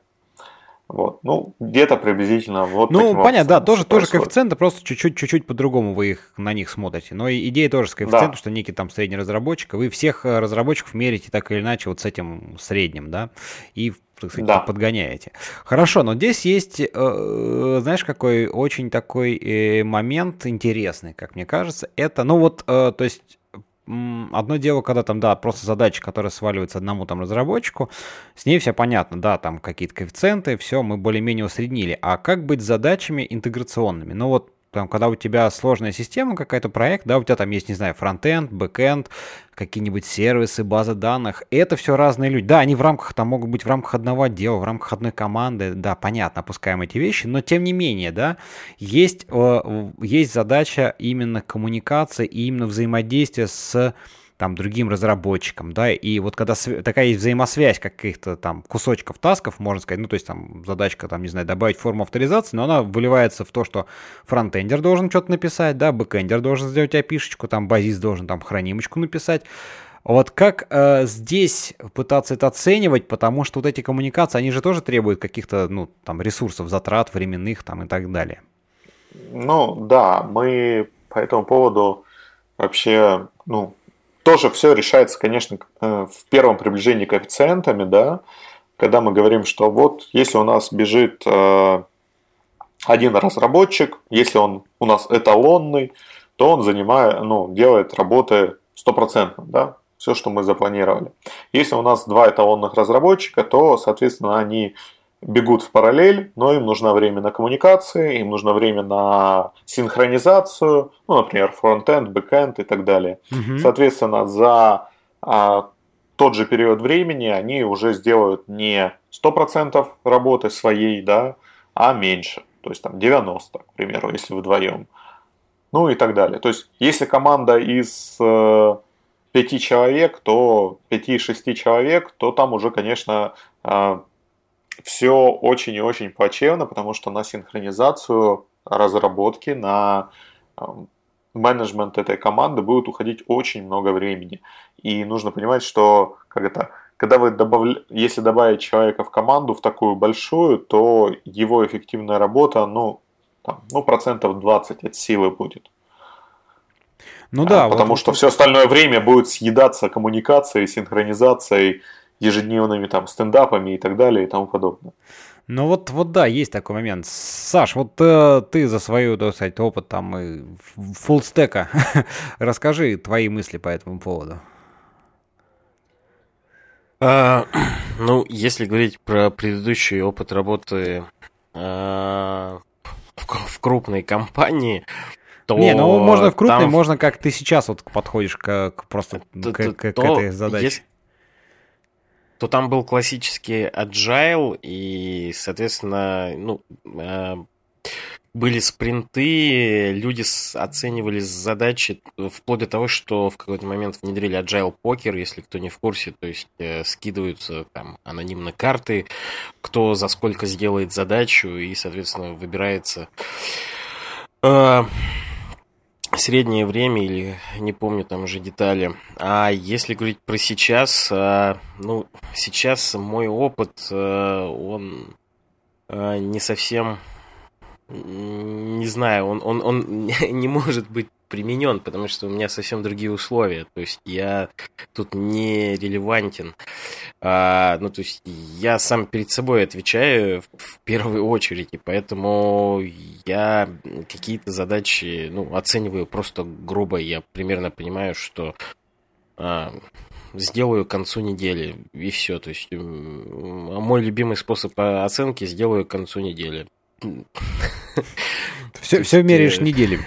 Вот. Ну, где-то приблизительно вот Ну, понятно, да, тоже, тоже коэффициенты, просто чуть-чуть, чуть-чуть по-другому вы их на них смотрите. Но идея тоже с коэффициентом, да. что некий там средний разработчик, вы всех э, разработчиков мерите так или иначе вот с этим средним, да, и так сказать, да. подгоняете. Хорошо, но здесь есть, э, знаешь, какой очень такой э, момент интересный, как мне кажется. Это, ну вот, э, то есть одно дело, когда там, да, просто задача, которая сваливается одному там разработчику, с ней все понятно, да, там какие-то коэффициенты, все, мы более-менее усреднили. А как быть с задачами интеграционными? Ну вот там, когда у тебя сложная система какая-то, проект, да, у тебя там есть, не знаю, фронтенд, бэкенд, какие-нибудь сервисы, базы данных, это все разные люди. Да, они в рамках, там могут быть в рамках одного отдела, в рамках одной команды, да, понятно, опускаем эти вещи, но тем не менее, да, есть, э, есть задача именно коммуникации и именно взаимодействия с там другим разработчикам, да, и вот когда такая есть взаимосвязь каких-то там кусочков тасков, можно сказать, ну, то есть там задачка, там, не знаю, добавить форму авторизации, но она выливается в то, что фронтендер должен что-то написать, да, бэкендер должен сделать апишечку, там, базист должен там хранимочку написать, вот как э, здесь пытаться это оценивать, потому что вот эти коммуникации, они же тоже требуют каких-то, ну, там, ресурсов, затрат временных, там, и так далее. Ну, да, мы по этому поводу вообще, ну, тоже все решается, конечно, э, в первом приближении коэффициентами, да, когда мы говорим, что вот если у нас бежит э, один разработчик, если он у нас эталонный, то он занимает, ну, делает работы стопроцентно, да, все, что мы запланировали. Если у нас два эталонных разработчика, то, соответственно, они бегут в параллель, но им нужно время на коммуникации, им нужно время на синхронизацию, ну, например, фронтенд, бэкенд и так далее. Угу. Соответственно, за а, тот же период времени они уже сделают не 100% работы своей, да, а меньше. То есть там 90, к примеру, если вдвоем. Ну и так далее. То есть, если команда из э, 5 человек, то 5-6 человек, то там уже, конечно, э, все очень и очень плачевно, потому что на синхронизацию разработки, на менеджмент этой команды будет уходить очень много времени. И нужно понимать, что как это, когда вы добавля... если добавить человека в команду в такую большую, то его эффективная работа, ну, там, ну процентов 20 от силы будет. Ну да. А, потому вот, что вот... все остальное время будет съедаться коммуникацией, синхронизацией, ежедневными там стендапами и так далее и тому подобное. Ну вот, вот да, есть такой момент. Саш, вот э, ты за свою, так сказать, опыт там и фуллстека, <laughs> расскажи твои мысли по этому поводу. А, ну, если говорить про предыдущий опыт работы а, в, в крупной компании, то Не, ну можно в крупной, там... можно как ты сейчас вот подходишь к, к просто к, к, к этой задаче. Есть то там был классический agile, и, соответственно, ну, э, были спринты, люди оценивали задачи вплоть до того, что в какой-то момент внедрили agile покер, если кто не в курсе, то есть э, скидываются там анонимно карты, кто за сколько сделает задачу, и, соответственно, выбирается. Э, среднее время или не помню там уже детали. А если говорить про сейчас, а, ну, сейчас мой опыт, а, он а, не совсем, не знаю, он, он, он <laughs> не может быть применен, потому что у меня совсем другие условия. То есть я тут не релевантен. А, ну, то есть я сам перед собой отвечаю в первую очередь, и поэтому я какие-то задачи ну, оцениваю просто грубо. Я примерно понимаю, что а, сделаю к концу недели, и все. То есть мой любимый способ оценки сделаю к концу недели. Все, все меряешь э, неделями.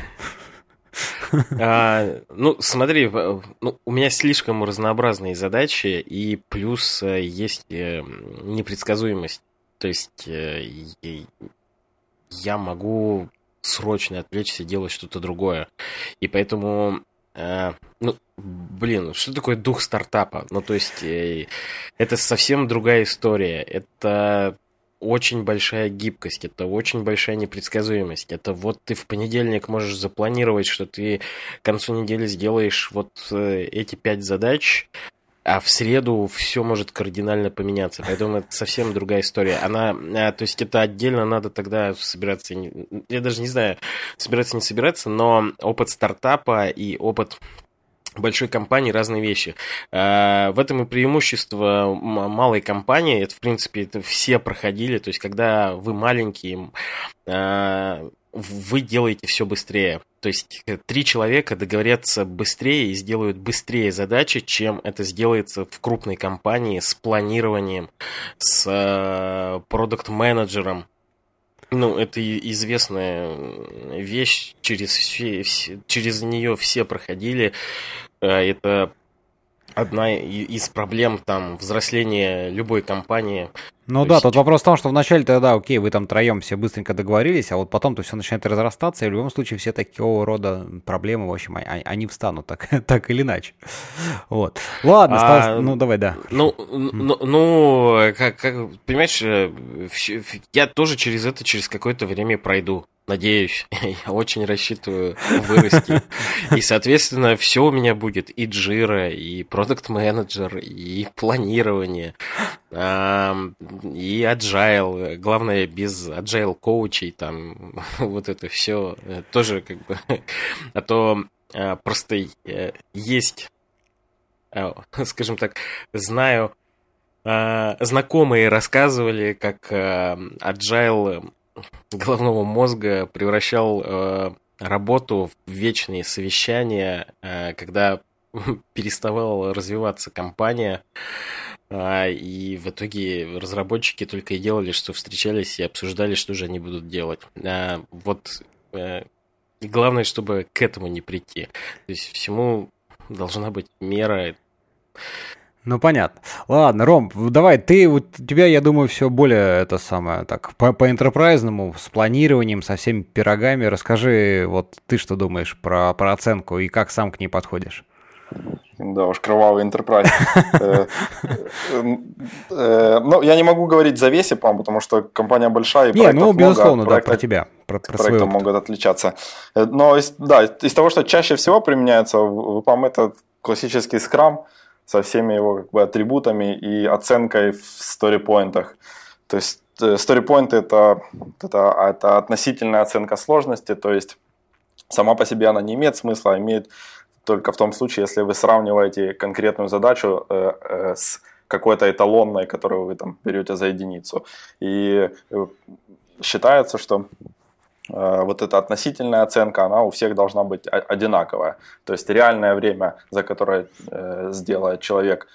<laughs> А, ну, смотри, ну, у меня слишком разнообразные задачи, и плюс э, есть э, непредсказуемость. То есть я могу срочно отвлечься, делать что-то другое. И поэтому ну, блин, что такое дух стартапа? Ну, то есть, это совсем другая история. Это очень большая гибкость, это очень большая непредсказуемость. Это вот ты в понедельник можешь запланировать, что ты к концу недели сделаешь вот э, эти пять задач, а в среду все может кардинально поменяться. Поэтому это совсем другая история. Она, э, то есть это отдельно надо тогда собираться, я даже не знаю, собираться не собираться, но опыт стартапа и опыт большой компании разные вещи. Э, в этом и преимущество малой компании. Это, в принципе, это все проходили. То есть, когда вы маленькие, э, вы делаете все быстрее. То есть три человека договорятся быстрее и сделают быстрее задачи, чем это сделается в крупной компании с планированием, с э, продукт-менеджером, ну, это известная вещь, через, все, через нее все проходили. Э, это одна из проблем там взросления любой компании. Ну То да, есть... тут вопрос в том, что вначале тогда, окей, вы там троем все быстренько договорились, а вот потом-то все начинает разрастаться, и в любом случае все такого рода проблемы, в общем, они, они встанут так, <laughs> так или иначе. Вот. Ладно, а, стал... ну давай, да. Ну, ну, ну как, как, понимаешь, э, я тоже через это через какое-то время пройду. Надеюсь, <laughs> я очень рассчитываю вырасти. <laughs> И, соответственно, все у меня будет и джира, и продукт менеджер и планирование, и agile. Главное, без agile коучей там <laughs> вот это все э, тоже как бы... <laughs> А то э, просто э, есть, <laughs> скажем так, знаю, знакомые рассказывали, как agile головного мозга превращал э, работу в вечные совещания, э, когда переставала развиваться компания, э, и в итоге разработчики только и делали, что встречались и обсуждали, что же они будут делать. Э, вот э, главное, чтобы к этому не прийти. То есть всему должна быть мера. Ну, понятно. Ладно, Ром, давай, ты, у тебя, я думаю, все более это самое, так, по, по энтерпрайзному, с планированием, со всеми пирогами. Расскажи, вот ты что думаешь про, про оценку и как сам к ней подходишь? Да уж, кровавый enterprise. <laughs> Э, э, ну, я не могу говорить за весь EPAM, потому что компания большая, и Не, ну, безусловно, да, про тебя, про Проекты могут отличаться. Э, но, да, из того, что чаще всего применяется в EPAM, это классический скрам, со всеми его как бы, атрибутами и оценкой в сторипоинтах. То есть сторипоинты это, это, это относительная оценка сложности, то есть сама по себе она не имеет смысла, а имеет только в том случае, если вы сравниваете конкретную задачу э, э, с какой-то эталонной, которую вы там берете за единицу. И э, считается, что Э, вот эта относительная оценка, она у всех должна быть одинаковая. То есть реальное время, за которое э, сделает человек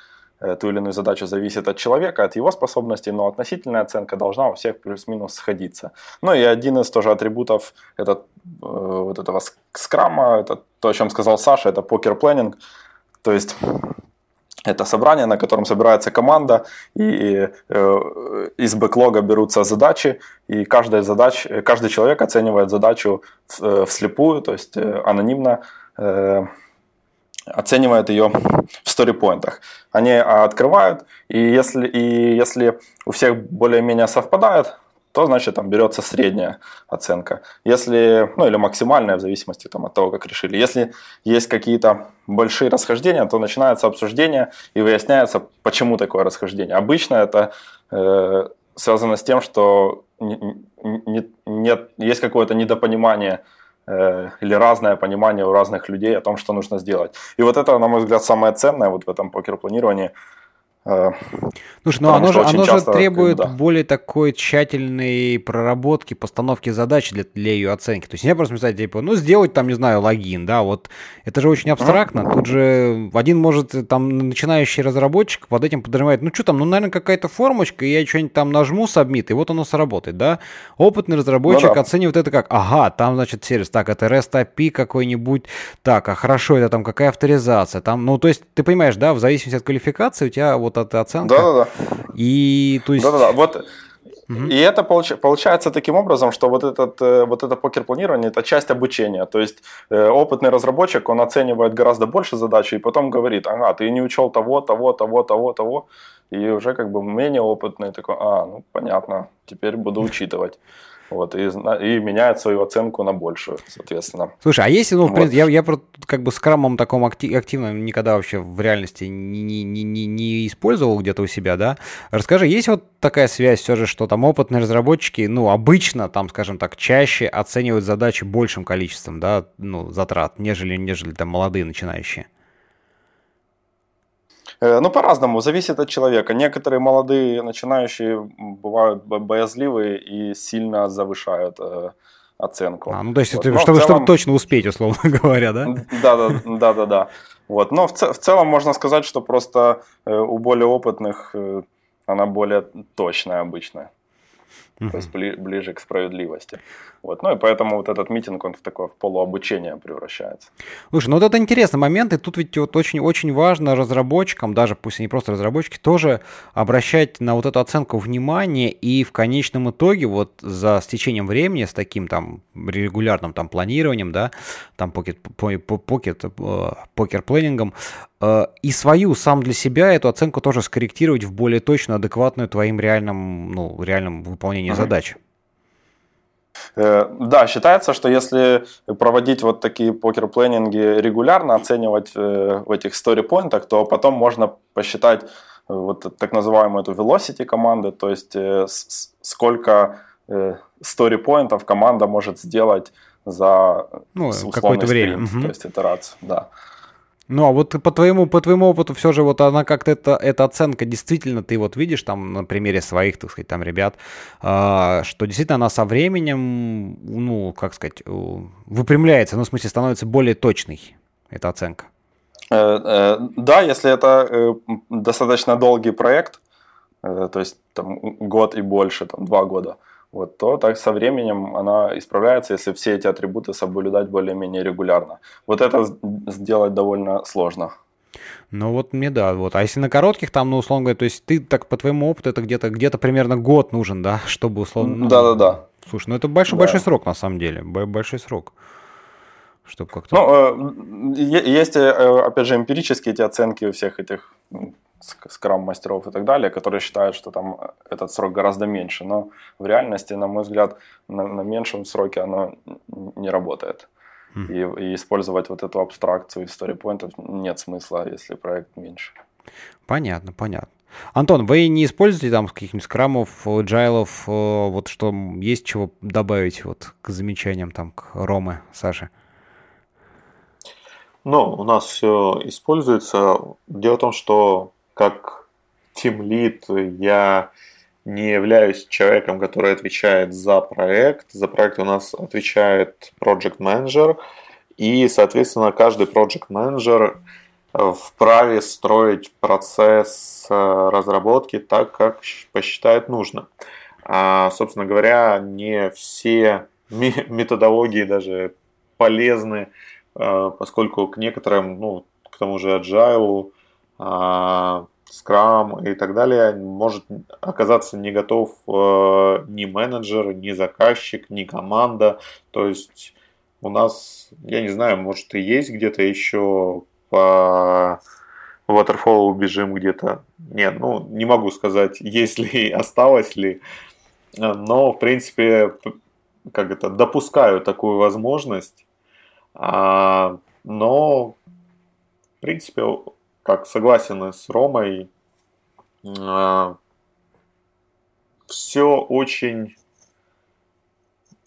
ту или иную задачу, зависит от человека, от его способностей, но относительная оценка должна у всех плюс-минус сходиться. Ну и один из тоже атрибутов это, вот этого скрама, это то, о чем сказал Саша, это покер-планинг. То есть это собрание, на котором собирается команда, и э, из бэклога берутся задачи, и каждая задач, каждый человек оценивает задачу э, вслепую, то есть э, анонимно э, оценивает ее в сторипоинтах. Они открывают, и если, и если у всех более-менее совпадает, то значит там берется средняя оценка. Если, ну или максимальная в зависимости там, от того, как решили. Если есть какие-то большие расхождения, то начинается обсуждение и выясняется, почему такое расхождение. Обычно это э, связано с тем, что не, не, нет, есть какое-то недопонимание или разное понимание у разных людей о том, что нужно сделать. И вот это, на мой взгляд, самое ценное вот в этом покер-планировании – Э, Слушай, ну оно же, оно часто, же требует да. более такой тщательной проработки, постановки задач для, для ее оценки. То есть нельзя просто сказать, типа, ну сделать там, не знаю, логин, да, вот это же очень абстрактно. Тут же один может, там, начинающий разработчик под этим подразумевает, ну что там, ну, наверное, какая-то формочка, и я что-нибудь там нажму, сабмит, и вот оно сработает, да. Опытный разработчик ну, да. оценивает это как, ага, там, значит, сервис, так, это REST API какой-нибудь, так, а хорошо, это там какая авторизация, там, ну, то есть, ты понимаешь, да, в зависимости от квалификации у тебя вот вот эта оценка. Да-да-да. И то есть... Да-да-да, вот... Угу. И это получ, получается таким образом, что вот, этот, э, вот это покер-планирование – это часть обучения. То есть э, опытный разработчик, он оценивает гораздо больше задач и потом говорит, ага, ты не учел того, того, того, того, того. И уже как бы менее опытный такой, а, ну понятно, теперь буду учитывать. Вот, и, и меняет свою оценку на большую, соответственно. Слушай, а если, ну, в принципе, я, я как бы с крамом таком актив, активно никогда вообще в реальности не, не, не, не использовал где-то у себя, да? Расскажи, есть вот такая связь все же, что там опытные разработчики, ну, обычно, там, скажем так, чаще оценивают задачи большим количеством, да, ну, затрат, нежели, нежели там молодые начинающие? Э, ну, по-разному, зависит от человека. Некоторые молодые начинающие бывают боязливые и сильно завышают э, оценку. А, ну, то есть, вот. это, чтобы, целом... чтобы точно успеть, условно <laughs> говоря, да? Да, да, да, да, да. Вот. Но в, в целом можно сказать, что просто э, у более опытных она более точная обычно uh-huh. то есть бли, ближе к справедливости. Вот. Ну и поэтому вот этот митинг, он в такое в полуобучение превращается. Слушай, ну вот это интересный момент, и тут ведь вот очень-очень важно разработчикам, даже пусть они просто разработчики, тоже обращать на вот эту оценку внимания, и в конечном итоге вот за стечением времени с таким там регулярным там планированием, да, там покет, покет, покер планингом, Э, и свою сам для себя эту оценку тоже скорректировать в более точную, адекватную твоим реальным, ну, реальном выполнении uh-huh. задач. Э, да, считается, что если проводить вот такие покер-планинги регулярно, оценивать э, в этих story-поинтах, то потом можно посчитать вот так называемую эту velocity команды, то есть сколько story-поинтов команда может сделать за ну, какое-то время, угу. то есть итерацию, да. Ну, а вот по твоему, по твоему опыту все же вот она как-то, это, эта оценка действительно, ты вот видишь там на примере своих, так сказать, там ребят, э, что действительно она со временем, ну, как сказать, выпрямляется, ну, в смысле, становится более точной, эта оценка. Э, э, да, если это э, достаточно долгий проект, то есть там год и больше, там два года, вот, то так со временем она исправляется, если все эти атрибуты соблюдать более-менее регулярно. Вот это сделать довольно сложно. Ну вот мне да, вот. А если на коротких там, ну, условно говоря, то есть ты так по твоему опыту это где-то где-то примерно год нужен, да, <laughs> чтобы условно. Ну, Да-да-да. Слушай, ну это большой да. большой срок на самом деле, большой срок. Чтобы как-то. Ну, э, есть, э, опять же, эмпирические эти оценки у всех этих скрам-мастеров и так далее, которые считают, что там этот срок гораздо меньше. Но в реальности, на мой взгляд, на, на меньшем сроке оно не работает. И, и использовать вот эту абстракцию истории поинтов нет смысла, если проект меньше. Понятно, понятно. Антон, вы не используете там каких-нибудь скрамов, джайлов, э, вот что есть чего добавить вот к замечаниям там к Ромы, Саше? Ну, у нас все используется. Дело в том, что как Lead я не являюсь человеком, который отвечает за проект. За проект у нас отвечает Project Manager. И, соответственно, каждый Project Manager вправе строить процесс э, разработки так, как посчитает нужно. А, собственно говоря, не все методологии даже полезны, э, поскольку к некоторым, ну, к тому же agile, Scrum и так далее, может оказаться не готов э, ни менеджер, ни заказчик, ни команда. То есть у нас, я не знаю, может и есть где-то еще по Waterfall бежим где-то. Нет, ну не могу сказать, <laughs> есть ли, осталось ли. Но, в принципе, как это, допускаю такую возможность. А, но, в принципе, как согласен с Ромой, а, все очень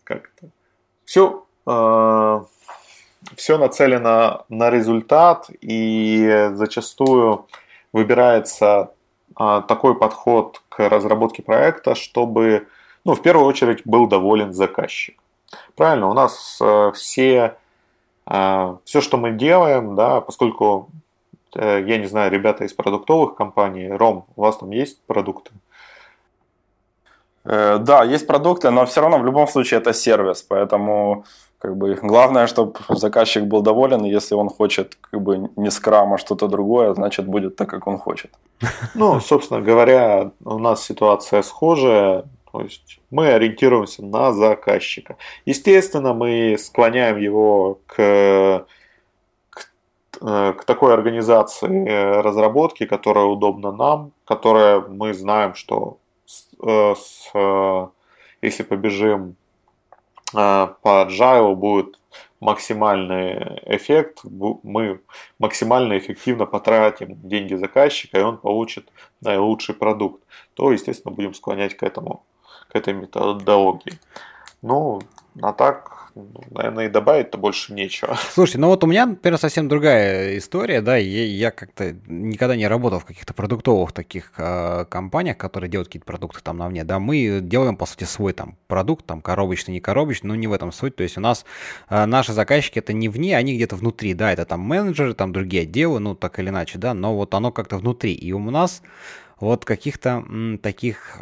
как это, все э, все нацелено на результат, и зачастую выбирается э, такой подход к разработке проекта, чтобы, ну, в первую очередь, был доволен заказчик. Правильно, у нас э, все, все, что мы делаем, да, поскольку, я не знаю, ребята из продуктовых компаний, Ром, у вас там есть продукты? Э, да, есть продукты, но все равно в любом случае это сервис, поэтому как бы главное, чтобы заказчик был доволен, и если он хочет как бы не скрам, а что-то другое, значит будет так, как он хочет. <laughs> Ну, собственно говоря, у нас ситуация схожая, то есть мы ориентируемся на заказчика. Естественно, мы склоняем его к, к, э, к такой организации разработки, которая удобна нам, которая мы знаем, что Э, с, э, если побежим э, по agile, будет максимальный эффект, мы максимально эффективно потратим деньги заказчика, и он получит наилучший продукт, то, естественно, будем склонять к этому, к этой методологии. Ну, а так, наверное, и добавить-то больше нечего. <laughs> Слушайте, ну вот у меня, например, совсем другая история, да, я, я как-то никогда не работал в каких-то продуктовых таких э, компаниях, которые делают какие-то продукты там на мне, да, мы делаем, по сути, свой там продукт, там, коробочный, не коробочный, но не в этом суть, то есть у нас э, наши заказчики это не вне, они где-то внутри, да, это там менеджеры, там другие отделы, ну, так или иначе, да, но вот оно как-то внутри, и у нас вот каких-то таких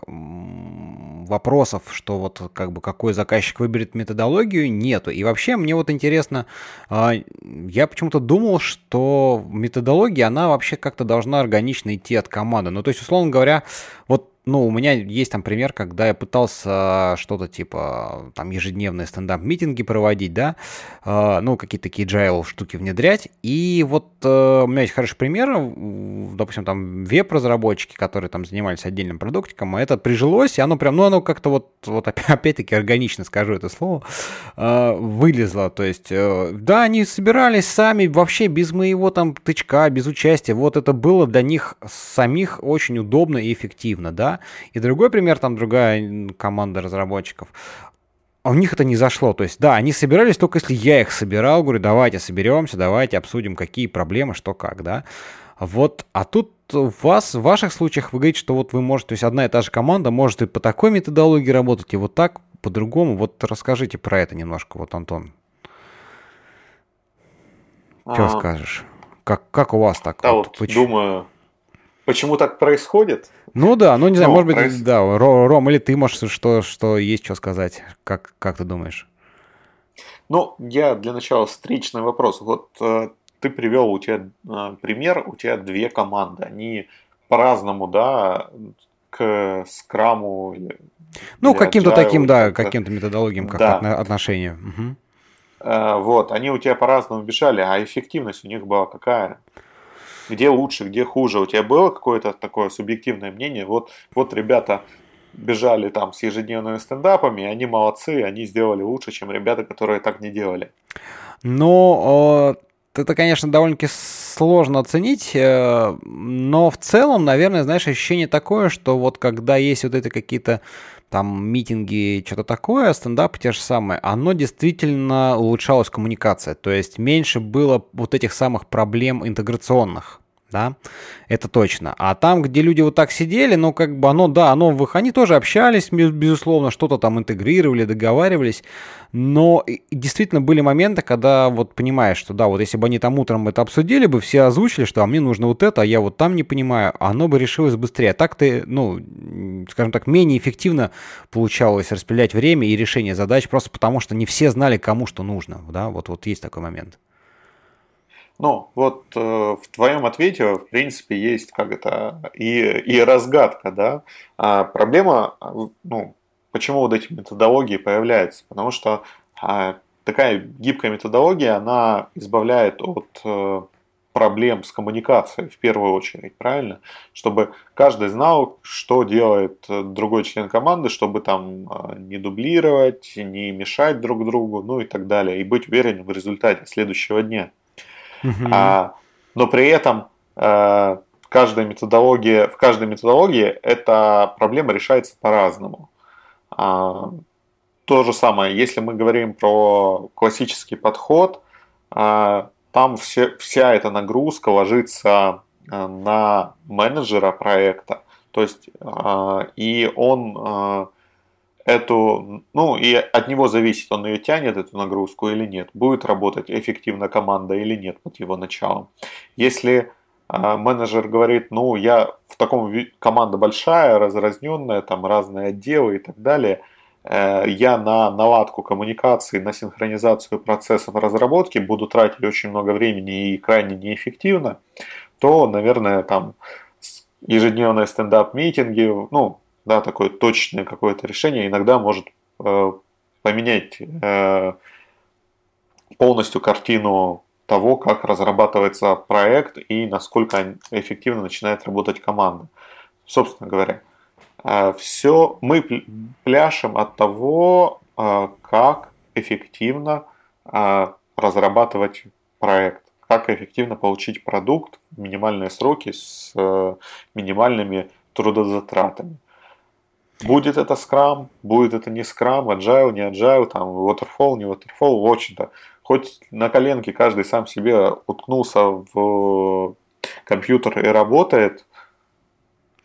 вопросов, что вот как бы какой заказчик выберет методологию, нету. И вообще мне вот интересно, э, я почему-то думал, что методология, она вообще как-то должна органично идти от команды. Ну, то есть, условно говоря, вот ну, у меня есть там пример, когда я пытался что-то типа там ежедневные стендап-митинги проводить, да, э, ну, какие-то такие agile штуки внедрять. И вот у меня есть хороший пример, допустим, там веб-разработчики, которые там занимались отдельным продуктиком, это прижилось, и оно прям, ну, оно как-то вот, вот <laughs> опять-таки органично скажу это слово, вылезло. То есть, э, да, они собирались сами вообще без моего там тычка, без участия. Вот это было для них самих очень удобно и эффективно, да. И другой пример, там другая команда разработчиков, а у них это не зашло. То есть, да, они собирались только если я их собирал, говорю, давайте соберемся, давайте обсудим, какие проблемы, что как, да. Вот, а тут у вас, в ваших случаях вы говорите, что вот вы можете, то есть одна и та же команда может и по такой методологии работать, и вот так, по-другому. Вот расскажите про это немножко, вот, Антон. Что а... скажешь? Как, как у вас так? Да, вот, вот думаю, почему так происходит? Ну да, ну не знаю, ну, может быть, проис... да, Ром, или ты можешь что, что есть что сказать, как, как ты думаешь? Ну, я для начала встречный вопрос. Вот э, ты привел у тебя э, пример, у тебя две команды, они по-разному, да, к скраму. Ну, каким-то таким, да, каким-то методологиям, как да. отношения. Угу. Э, вот, они у тебя по-разному бежали, а эффективность у них была какая? Где лучше, где хуже. У тебя было какое-то такое субъективное мнение? Вот, вот ребята бежали там с ежедневными стендапами, они молодцы, они сделали лучше, чем ребята, которые так не делали. Ну, это, конечно, довольно-таки сложно оценить, э, но в целом, наверное, знаешь, ощущение такое, что вот когда есть вот это какие-то там митинги, что-то такое, стендап те же самые, оно действительно улучшалась коммуникация, то есть меньше было вот этих самых проблем интеграционных да, это точно. А там, где люди вот так сидели, ну, как бы оно, да, оно, они тоже общались, безусловно, что-то там интегрировали, договаривались, но действительно были моменты, когда вот понимаешь, что да, вот если бы они там утром это обсудили бы, все озвучили, что а мне нужно вот это, а я вот там не понимаю, оно бы решилось быстрее. А так ты, ну, скажем так, менее эффективно получалось распределять время и решение задач, просто потому что не все знали, кому что нужно, да, вот, вот есть такой момент. Ну, вот э, в твоем ответе, в принципе, есть как это и, и разгадка, да. А проблема, ну, почему вот эти методологии появляются? Потому что а, такая гибкая методология, она избавляет от э, проблем с коммуникацией в первую очередь, правильно? Чтобы каждый знал, что делает другой член команды, чтобы там э, не дублировать, не мешать друг другу, ну и так далее, и быть уверенным в результате следующего дня. Uh-huh. А, но при этом а, каждая методология, в каждой методологии эта проблема решается по-разному. А, то же самое. Если мы говорим про классический подход, а, там все, вся эта нагрузка ложится а, на менеджера проекта. То есть, а, и он эту, ну, и от него зависит, он ее тянет, эту нагрузку или нет, будет работать эффективно команда или нет под его началом. Если менеджер говорит, ну, я в таком, команда большая, разразненная, там разные отделы и так далее – Э, я на наладку коммуникации, на синхронизацию процессов разработки буду тратить очень много времени и крайне неэффективно, то, наверное, там ежедневные стендап-митинги, ну, да, такое точное какое-то решение иногда может э, поменять э, полностью картину того, как разрабатывается проект и насколько эффективно начинает работать команда. Собственно говоря, а, все мы пляшем от того, а, как эффективно а, разрабатывать проект, как эффективно получить продукт в минимальные сроки с минимальными трудозатратами. Будет это скрам, будет это не скрам, agile, не agile, там waterfall, не waterfall, в общем-то, хоть на коленке каждый сам себе уткнулся в компьютер и работает,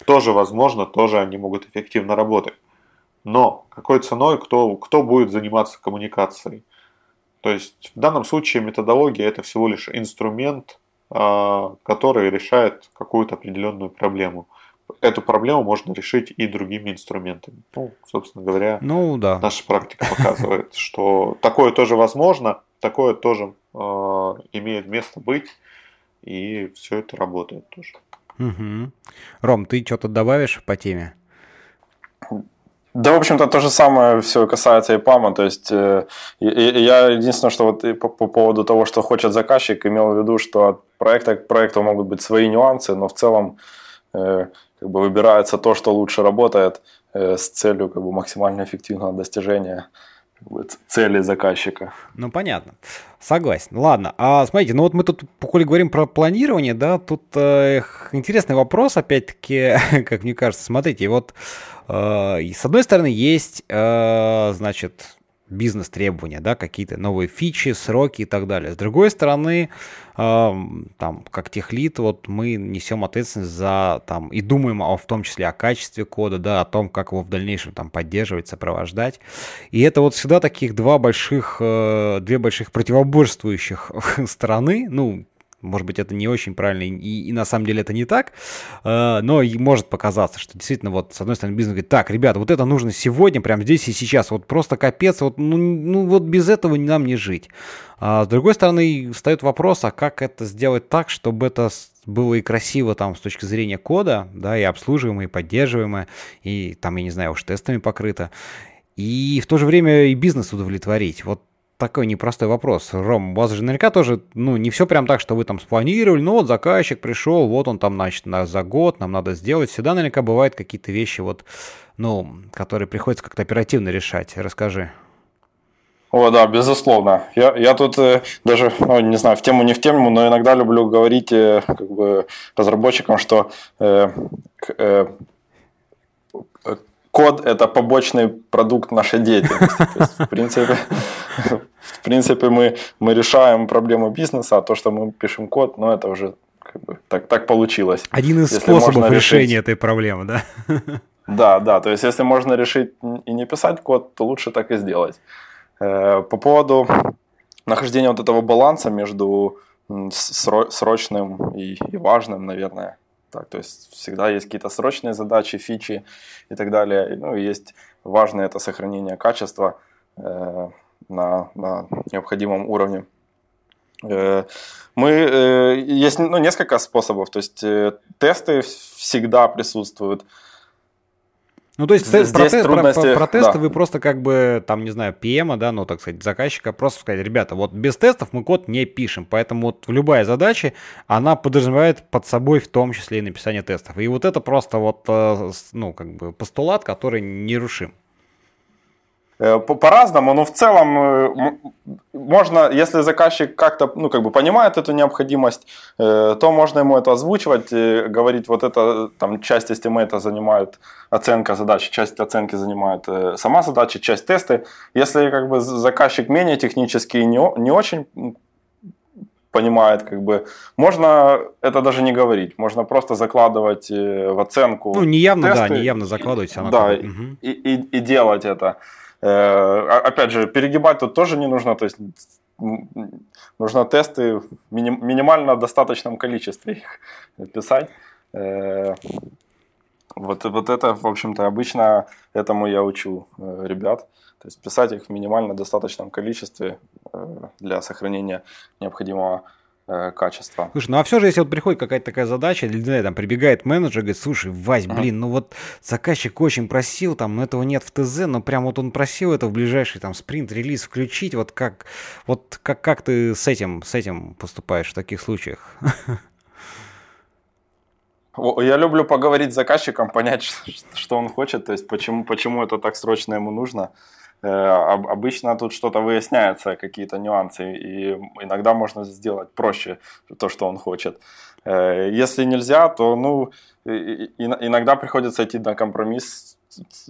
тоже возможно, тоже они могут эффективно работать. Но какой ценой, кто, кто будет заниматься коммуникацией? То есть в данном случае методология это всего лишь инструмент, а, который решает какую-то определенную проблему. Эту проблему можно решить и другими инструментами. Ну, собственно говоря, ну, да. наша практика показывает, что такое тоже возможно, такое тоже э, имеет место быть, и все это работает тоже. Угу. Ром, ты что-то добавишь по теме? Да, в общем-то, то же самое все касается ИПАМа. То есть э, я единственное, что вот по, по поводу того, что хочет заказчик, имел в виду, что от проекта к проекту могут быть свои нюансы, но в целом э, как бы выбирается то, что лучше работает э, с целью как бы максимально эффективного достижения цели заказчика. Ну, понятно. Согласен. Ладно. А смотрите, ну вот мы тут, коли говорим про планирование, да, тут э, интересный вопрос, опять-таки, <laughs> как мне кажется. Смотрите, вот э, с одной стороны есть, э, значит, бизнес-требования, да, какие-то новые фичи, сроки и так далее. С другой стороны, э, там, как техлит, вот мы несем ответственность за, там, и думаем о, в том числе о качестве кода, да, о том, как его в дальнейшем там поддерживать, сопровождать. И это вот всегда таких два больших, э, две больших противоборствующих <laughs> стороны, ну, может быть, это не очень правильно, и, и на самом деле это не так, э, но и может показаться, что действительно вот с одной стороны бизнес говорит, так, ребята, вот это нужно сегодня, прямо здесь и сейчас, вот просто капец, вот, ну, ну вот без этого нам не жить. А с другой стороны, встает вопрос, а как это сделать так, чтобы это было и красиво там с точки зрения кода, да, и обслуживаемое, и поддерживаемое, и там, я не знаю, уж тестами покрыто, и в то же время и бизнес удовлетворить. Вот такой непростой вопрос. Ром, у вас же наверняка тоже, ну, не все прям так, что вы там спланировали, ну, вот заказчик пришел, вот он там, значит, на, за год нам надо сделать. Всегда наверняка бывают какие-то вещи, вот, ну, которые приходится как-то оперативно решать. Расскажи. О, да, безусловно. Я, я тут э, даже, ну, не знаю, в тему не в тему, но иногда люблю говорить э, как бы разработчикам, что э, э, код – это побочный продукт нашей деятельности. То есть, в принципе, в принципе мы, мы решаем проблему бизнеса, а то, что мы пишем код, ну, это уже как бы так, так получилось. Один из если способов решения решить... этой проблемы, да? Да, да, то есть если можно решить и не писать код, то лучше так и сделать. Э, по поводу нахождения вот этого баланса между срочным и важным, наверное, так, то есть всегда есть какие-то срочные задачи, фичи и так далее. Ну, и есть важное это сохранение качества э, на, на необходимом уровне. Э, мы, э, есть ну, несколько способов, то есть э, тесты всегда присутствуют. Ну, то есть Здесь про, трудности, про, про, тесты да. вы просто как бы, там, не знаю, PM, да, ну, так сказать, заказчика, просто сказать, ребята, вот без тестов мы код не пишем, поэтому вот любая задача, она подразумевает под собой в том числе и написание тестов. И вот это просто вот, э, ну, как бы постулат, который нерушим. Э, по-разному, но в целом э, можно, если заказчик как-то, ну, как бы понимает эту необходимость, э, то можно ему это озвучивать, говорить, вот это, там, часть эстимейта занимает оценка задач, часть оценки занимает сама задача, часть тесты. Если, как бы, заказчик менее технический, не, не очень понимает, как бы, можно это даже не говорить, можно просто закладывать в оценку. Ну, неявно, тесты, да, неявно закладывать. Да, и, угу. и, и, и делать это. Э, опять же, перегибать тут тоже не нужно, то есть нужно тесты в минимально достаточном количестве их писать. Э, вот, вот это, в общем-то, обычно этому я учу э, ребят. То есть писать их в минимально достаточном количестве для сохранения необходимого качества. Слушай, ну а все же, если вот приходит какая-то такая задача, или знаю, там прибегает менеджер, говорит, слушай, Вась, блин, ну вот заказчик очень просил, там, но этого нет в ТЗ, но прям вот он просил это в ближайший там спринт-релиз включить, вот как, вот как, как ты с этим, с этим поступаешь в таких случаях? Я люблю поговорить с заказчиком, понять, <laughs> что он хочет, то есть почему, почему это так срочно ему нужно. Э, обычно тут что-то выясняется, какие-то нюансы, и иногда можно сделать проще то, что он хочет. Э, если нельзя, то ну, иногда приходится идти на компромисс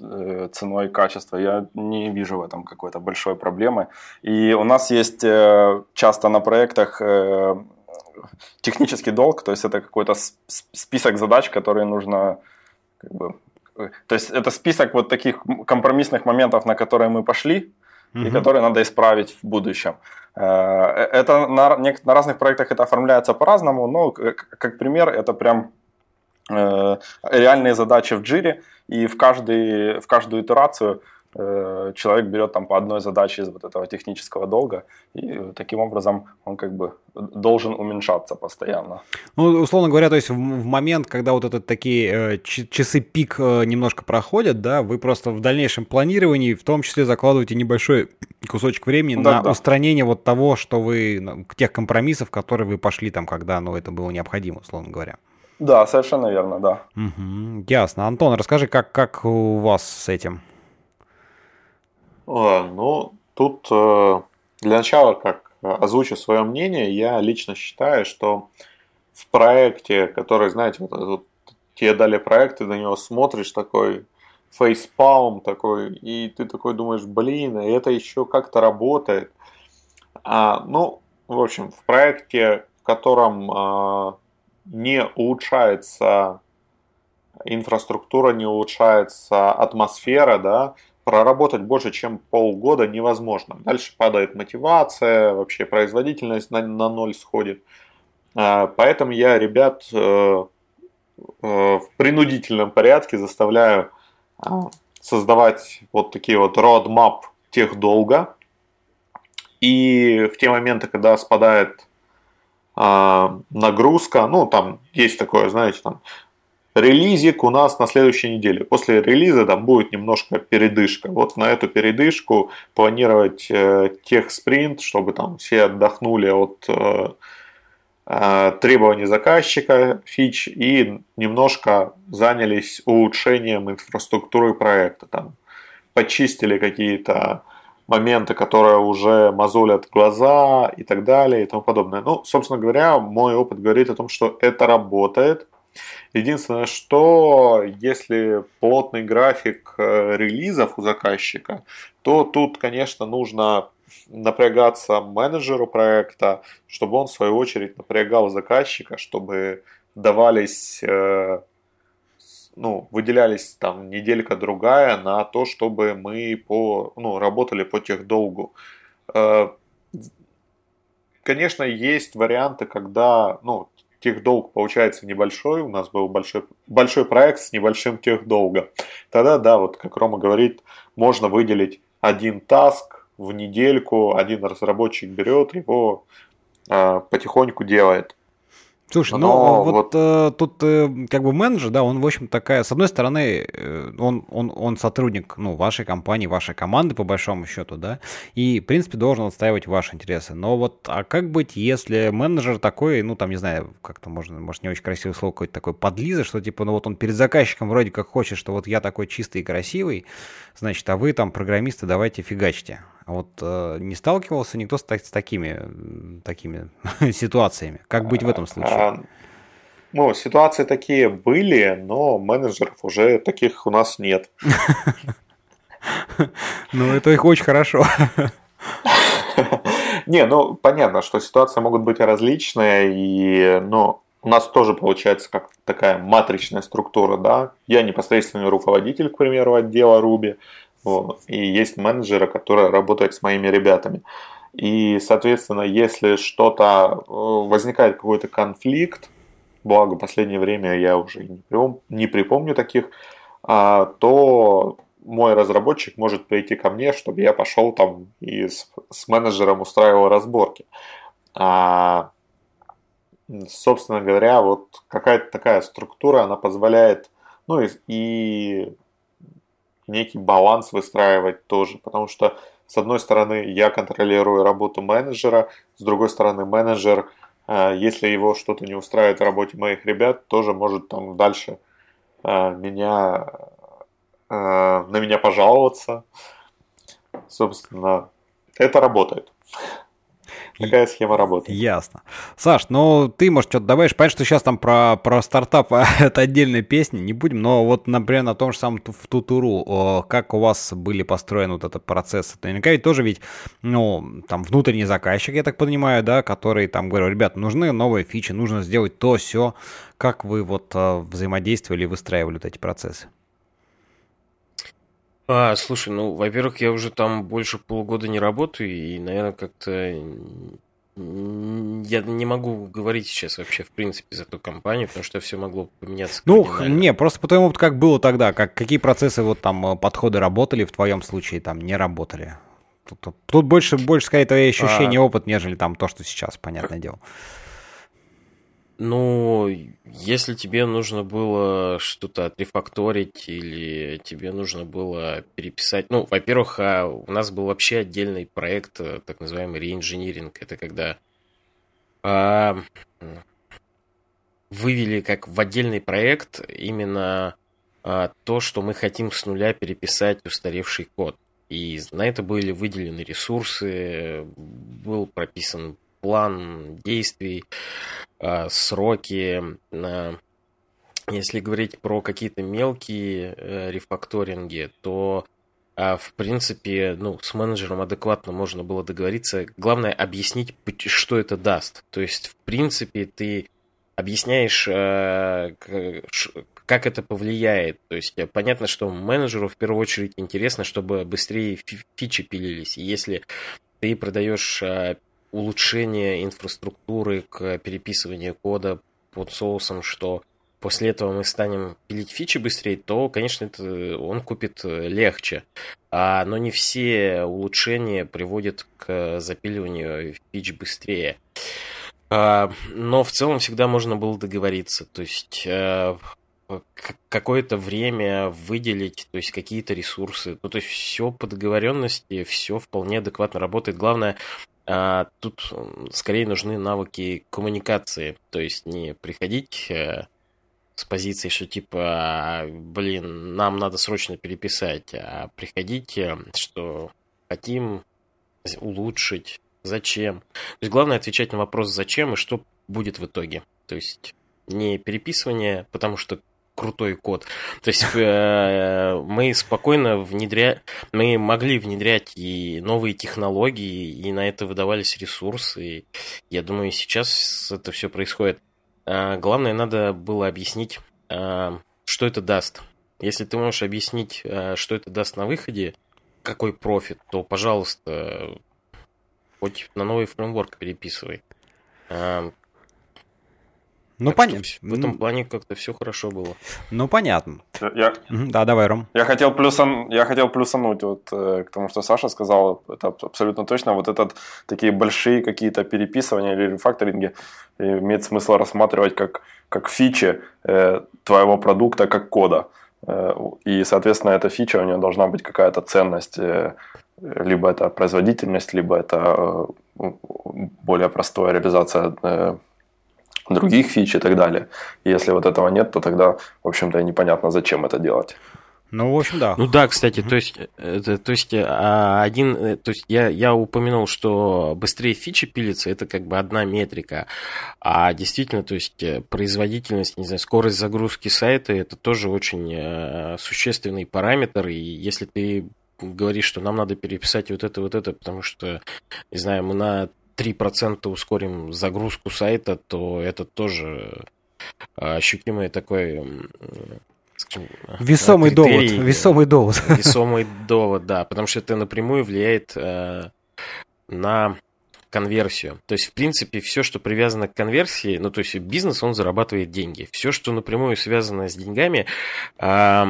э, ценой качества. Я не вижу в этом какой-то большой проблемы. И у нас есть часто на проектах технический долг, то есть это какой-то список задач, которые нужно как бы, то есть это список вот таких компромиссных моментов, на которые мы пошли, угу. и которые надо исправить в будущем. Э, это на, на разных проектах это оформляется по-разному, но как, пример это прям э, реальные задачи в джире, и в, каждый, в каждую итерацию Э, человек берет там по одной задаче из вот этого технического долга, и таким образом он как бы должен уменьшаться постоянно. Ну, условно говоря, то есть в, момент, когда вот этот такие э, часы пик э, немножко проходят, да, вы просто в дальнейшем планировании в том числе закладываете небольшой кусочек времени да, на да. устранение вот того, что вы, тех компромиссов, которые вы пошли там, когда, ну, это было необходимо, условно говоря. Да, совершенно верно, да. Угу, ясно. Антон, расскажи, как, как у вас с этим? Ну, тут э, для начала, как озвучу свое мнение, я лично считаю, что в проекте, который, знаете, вот, вот тебе дали проект, ты на него смотришь такой фейспалм такой, и ты такой думаешь, блин, а это еще как-то работает. А, ну, в общем, в проекте, в котором а, не улучшается инфраструктура, не улучшается атмосфера, да, проработать больше, чем полгода невозможно. Дальше падает мотивация, вообще производительность на, на ноль сходит. А, поэтому я ребят э, э, в принудительном порядке заставляю а, создавать вот такие вот roadmap тех долга. И в те моменты, когда спадает а, нагрузка, ну там есть такое, знаете, там Релизик у нас на следующей неделе. После релиза там будет немножко передышка. Вот на эту передышку планировать э, тех спринт, чтобы там все отдохнули от э, э, требований заказчика, фич, и немножко занялись улучшением инфраструктуры проекта. Там почистили какие-то моменты, которые уже мозолят глаза и так далее и тому подобное. Ну, собственно говоря, мой опыт говорит о том, что это работает – Единственное, что если плотный график э, релизов у заказчика, то тут, конечно, нужно напрягаться менеджеру проекта, чтобы он, в свою очередь, напрягал заказчика, чтобы давались, э, ну, выделялись там неделька-другая на то, чтобы мы по, ну, работали по техдолгу. Э, конечно, есть варианты, когда, ну, техдолг получается небольшой, у нас был большой, большой проект с небольшим техдолгом, тогда, да, вот как Рома говорит, можно выделить один таск в недельку, один разработчик берет его, э, потихоньку делает. Слушай, Но ну вот, вот э, тут э, как бы менеджер, да, он, в общем, такая, с одной стороны, э, он, он, он сотрудник, ну, вашей компании, вашей команды, по большому счету, да, и, в принципе, должен отстаивать ваши интересы. Но вот, а как быть, если менеджер такой, ну, там, не знаю, как-то можно, может, не очень красивое слово, какой-то такой подлиза, что, типа, ну, вот он перед заказчиком вроде как хочет, что вот я такой чистый и красивый, значит, а вы там, программисты, давайте фигачьте. А вот э, не сталкивался никто с, с такими, такими <laughs> ситуациями? Как быть в этом случае? А, ну, ситуации такие были, но менеджеров уже таких у нас нет. <laughs> Ну, это их очень хорошо. <laughs> Не, ну, понятно, что ситуации могут быть различные, и, но у нас тоже получается как такая матричная структура, да. Я непосредственный руководитель, к примеру, отдела Ruby, вот. И есть менеджеры, которые работают с моими ребятами. И, соответственно, если что-то э, возникает какой-то конфликт, благо в последнее время я уже не, припом, не припомню таких, а, то мой разработчик может прийти ко мне, чтобы я пошел там и с, с менеджером устраивал разборки. А, собственно говоря, вот какая-то такая структура, она позволяет, ну и, и некий баланс выстраивать тоже, потому что с одной стороны я контролирую работу менеджера, с другой стороны менеджер, э, если его что-то не устраивает в работе моих ребят, тоже может там дальше э, меня, э, на меня пожаловаться. Собственно, это работает. Такая схема работает. Ясно. Саш, ну ты, может, что-то добавишь? Понятно, что сейчас там про, про стартап <laughs> это отдельная песня, не будем, но вот, например, на том же самом в Тутуру, как у вас были построены вот этот процесс? Наверняка ведь тоже ведь, ну, там внутренний заказчик, я так понимаю, да, который там говорил, ребят, нужны новые фичи, нужно сделать то, все. Как вы вот э, взаимодействовали и выстраивали вот эти процессы? А, слушай, ну, во-первых, я уже там больше полугода не работаю, и, наверное, как-то я не могу говорить сейчас вообще, в принципе, за ту компанию, потому что все могло поменяться. Ну, не, просто по твоему опыту, как было тогда, как, какие процессы, вот там, э, подходы работали, в твоем случае там не работали? Тут, тут больше, больше, скорее, твои ощущения, а... опыт, нежели там то, что сейчас, понятное дело. Ну, если тебе нужно было что-то отрефакторить или тебе нужно было переписать... Ну, во-первых, а, у нас был вообще отдельный проект, э, так называемый реинжиниринг. Это когда а, вывели как в отдельный проект именно а, то, что мы хотим с нуля переписать устаревший код. И на это были выделены ресурсы, был прописан план действий, а, сроки. Если говорить про какие-то мелкие э, рефакторинги, то в принципе, ну, с менеджером адекватно можно было договориться. Главное объяснить, что это даст. То есть, в принципе, ты объясняешь, э, как это повлияет. То есть, понятно, что менеджеру в первую очередь интересно, чтобы быстрее фичи пилились. И если ты продаешь э, улучшение инфраструктуры, к переписыванию кода под соусом, что после этого мы станем пилить фичи быстрее, то, конечно, это он купит легче. А, но не все улучшения приводят к запиливанию фич быстрее. А, но в целом всегда можно было договориться. То есть а, какое-то время выделить, то есть какие-то ресурсы. Ну, то есть все по договоренности, все вполне адекватно работает. Главное а тут скорее нужны навыки коммуникации. То есть не приходить э, с позиции, что типа, блин, нам надо срочно переписать, а приходить, что хотим улучшить, зачем. То есть главное отвечать на вопрос зачем и что будет в итоге. То есть не переписывание, потому что крутой код. То есть э, мы спокойно внедря... мы могли внедрять и новые технологии, и на это выдавались ресурсы. Я думаю, сейчас это все происходит. А главное, надо было объяснить, а, что это даст. Если ты можешь объяснить, а, что это даст на выходе, какой профит, то, пожалуйста, хоть на новый фреймворк переписывай. Ну, понятно. В этом плане как-то все хорошо было. Ну, понятно. Я... Да, давай, Ром. Я хотел, плюсан... я хотел плюсануть вот э, к тому, что Саша сказал, это абсолютно точно. Вот этот такие большие какие-то переписывания или рефакторинги имеет смысл рассматривать как, как фичи э, твоего продукта, как кода. Э, и, соответственно, эта фича, у нее должна быть какая-то ценность. Э, либо это производительность, либо это э, более простая реализация э, других фич и так далее. И если вот этого нет, то тогда, в общем-то, непонятно, зачем это делать. Ну, в общем, да. Ну да, кстати, то есть, это, то есть а, один, э, то есть я, я упомянул, что быстрее фичи пилится, это как бы одна метрика, а действительно, то есть э, производительность, не знаю, скорость загрузки сайта, это тоже очень э, существенный параметр, и если ты говоришь, что нам надо переписать вот это, вот это, потому что, не знаю, мы на 3% ускорим загрузку сайта, то это тоже ощутимый такой скажем, весомый критерий, довод. Весомый довод. <laughs> Весомый довод, да, потому что это напрямую влияет э, на конверсию. То есть, в принципе, все, что привязано к конверсии, ну, то есть бизнес, он зарабатывает деньги. Все, что напрямую связано с деньгами, э,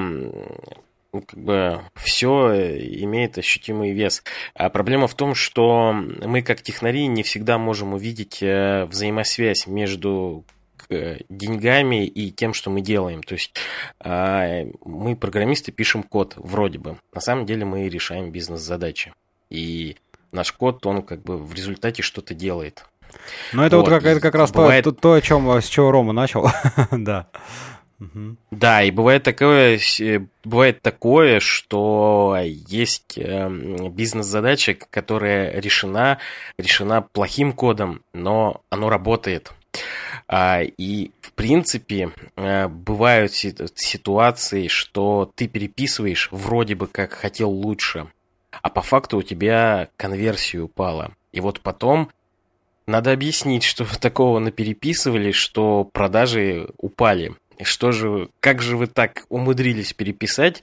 как бы все имеет ощутимый вес. А проблема в том, что мы как технари не всегда можем увидеть э, взаимосвязь между э, деньгами и тем, что мы делаем. То есть а, мы, программисты, пишем код вроде бы. На самом деле мы решаем бизнес-задачи. И наш код, он как бы в результате что-то делает. Ну, это вот, вот как, это как раз бывает... то, то, о чем, с чего Рома начал. <laughs> да. Да, и бывает такое, бывает такое, что есть эм, бизнес-задача, которая решена, решена плохим кодом, но оно работает. А, и, в принципе, э, бывают ситуации, что ты переписываешь вроде бы как хотел лучше, а по факту у тебя конверсия упала. И вот потом надо объяснить, что <laughs> такого напереписывали, что продажи упали. Что же, как же вы так умудрились переписать?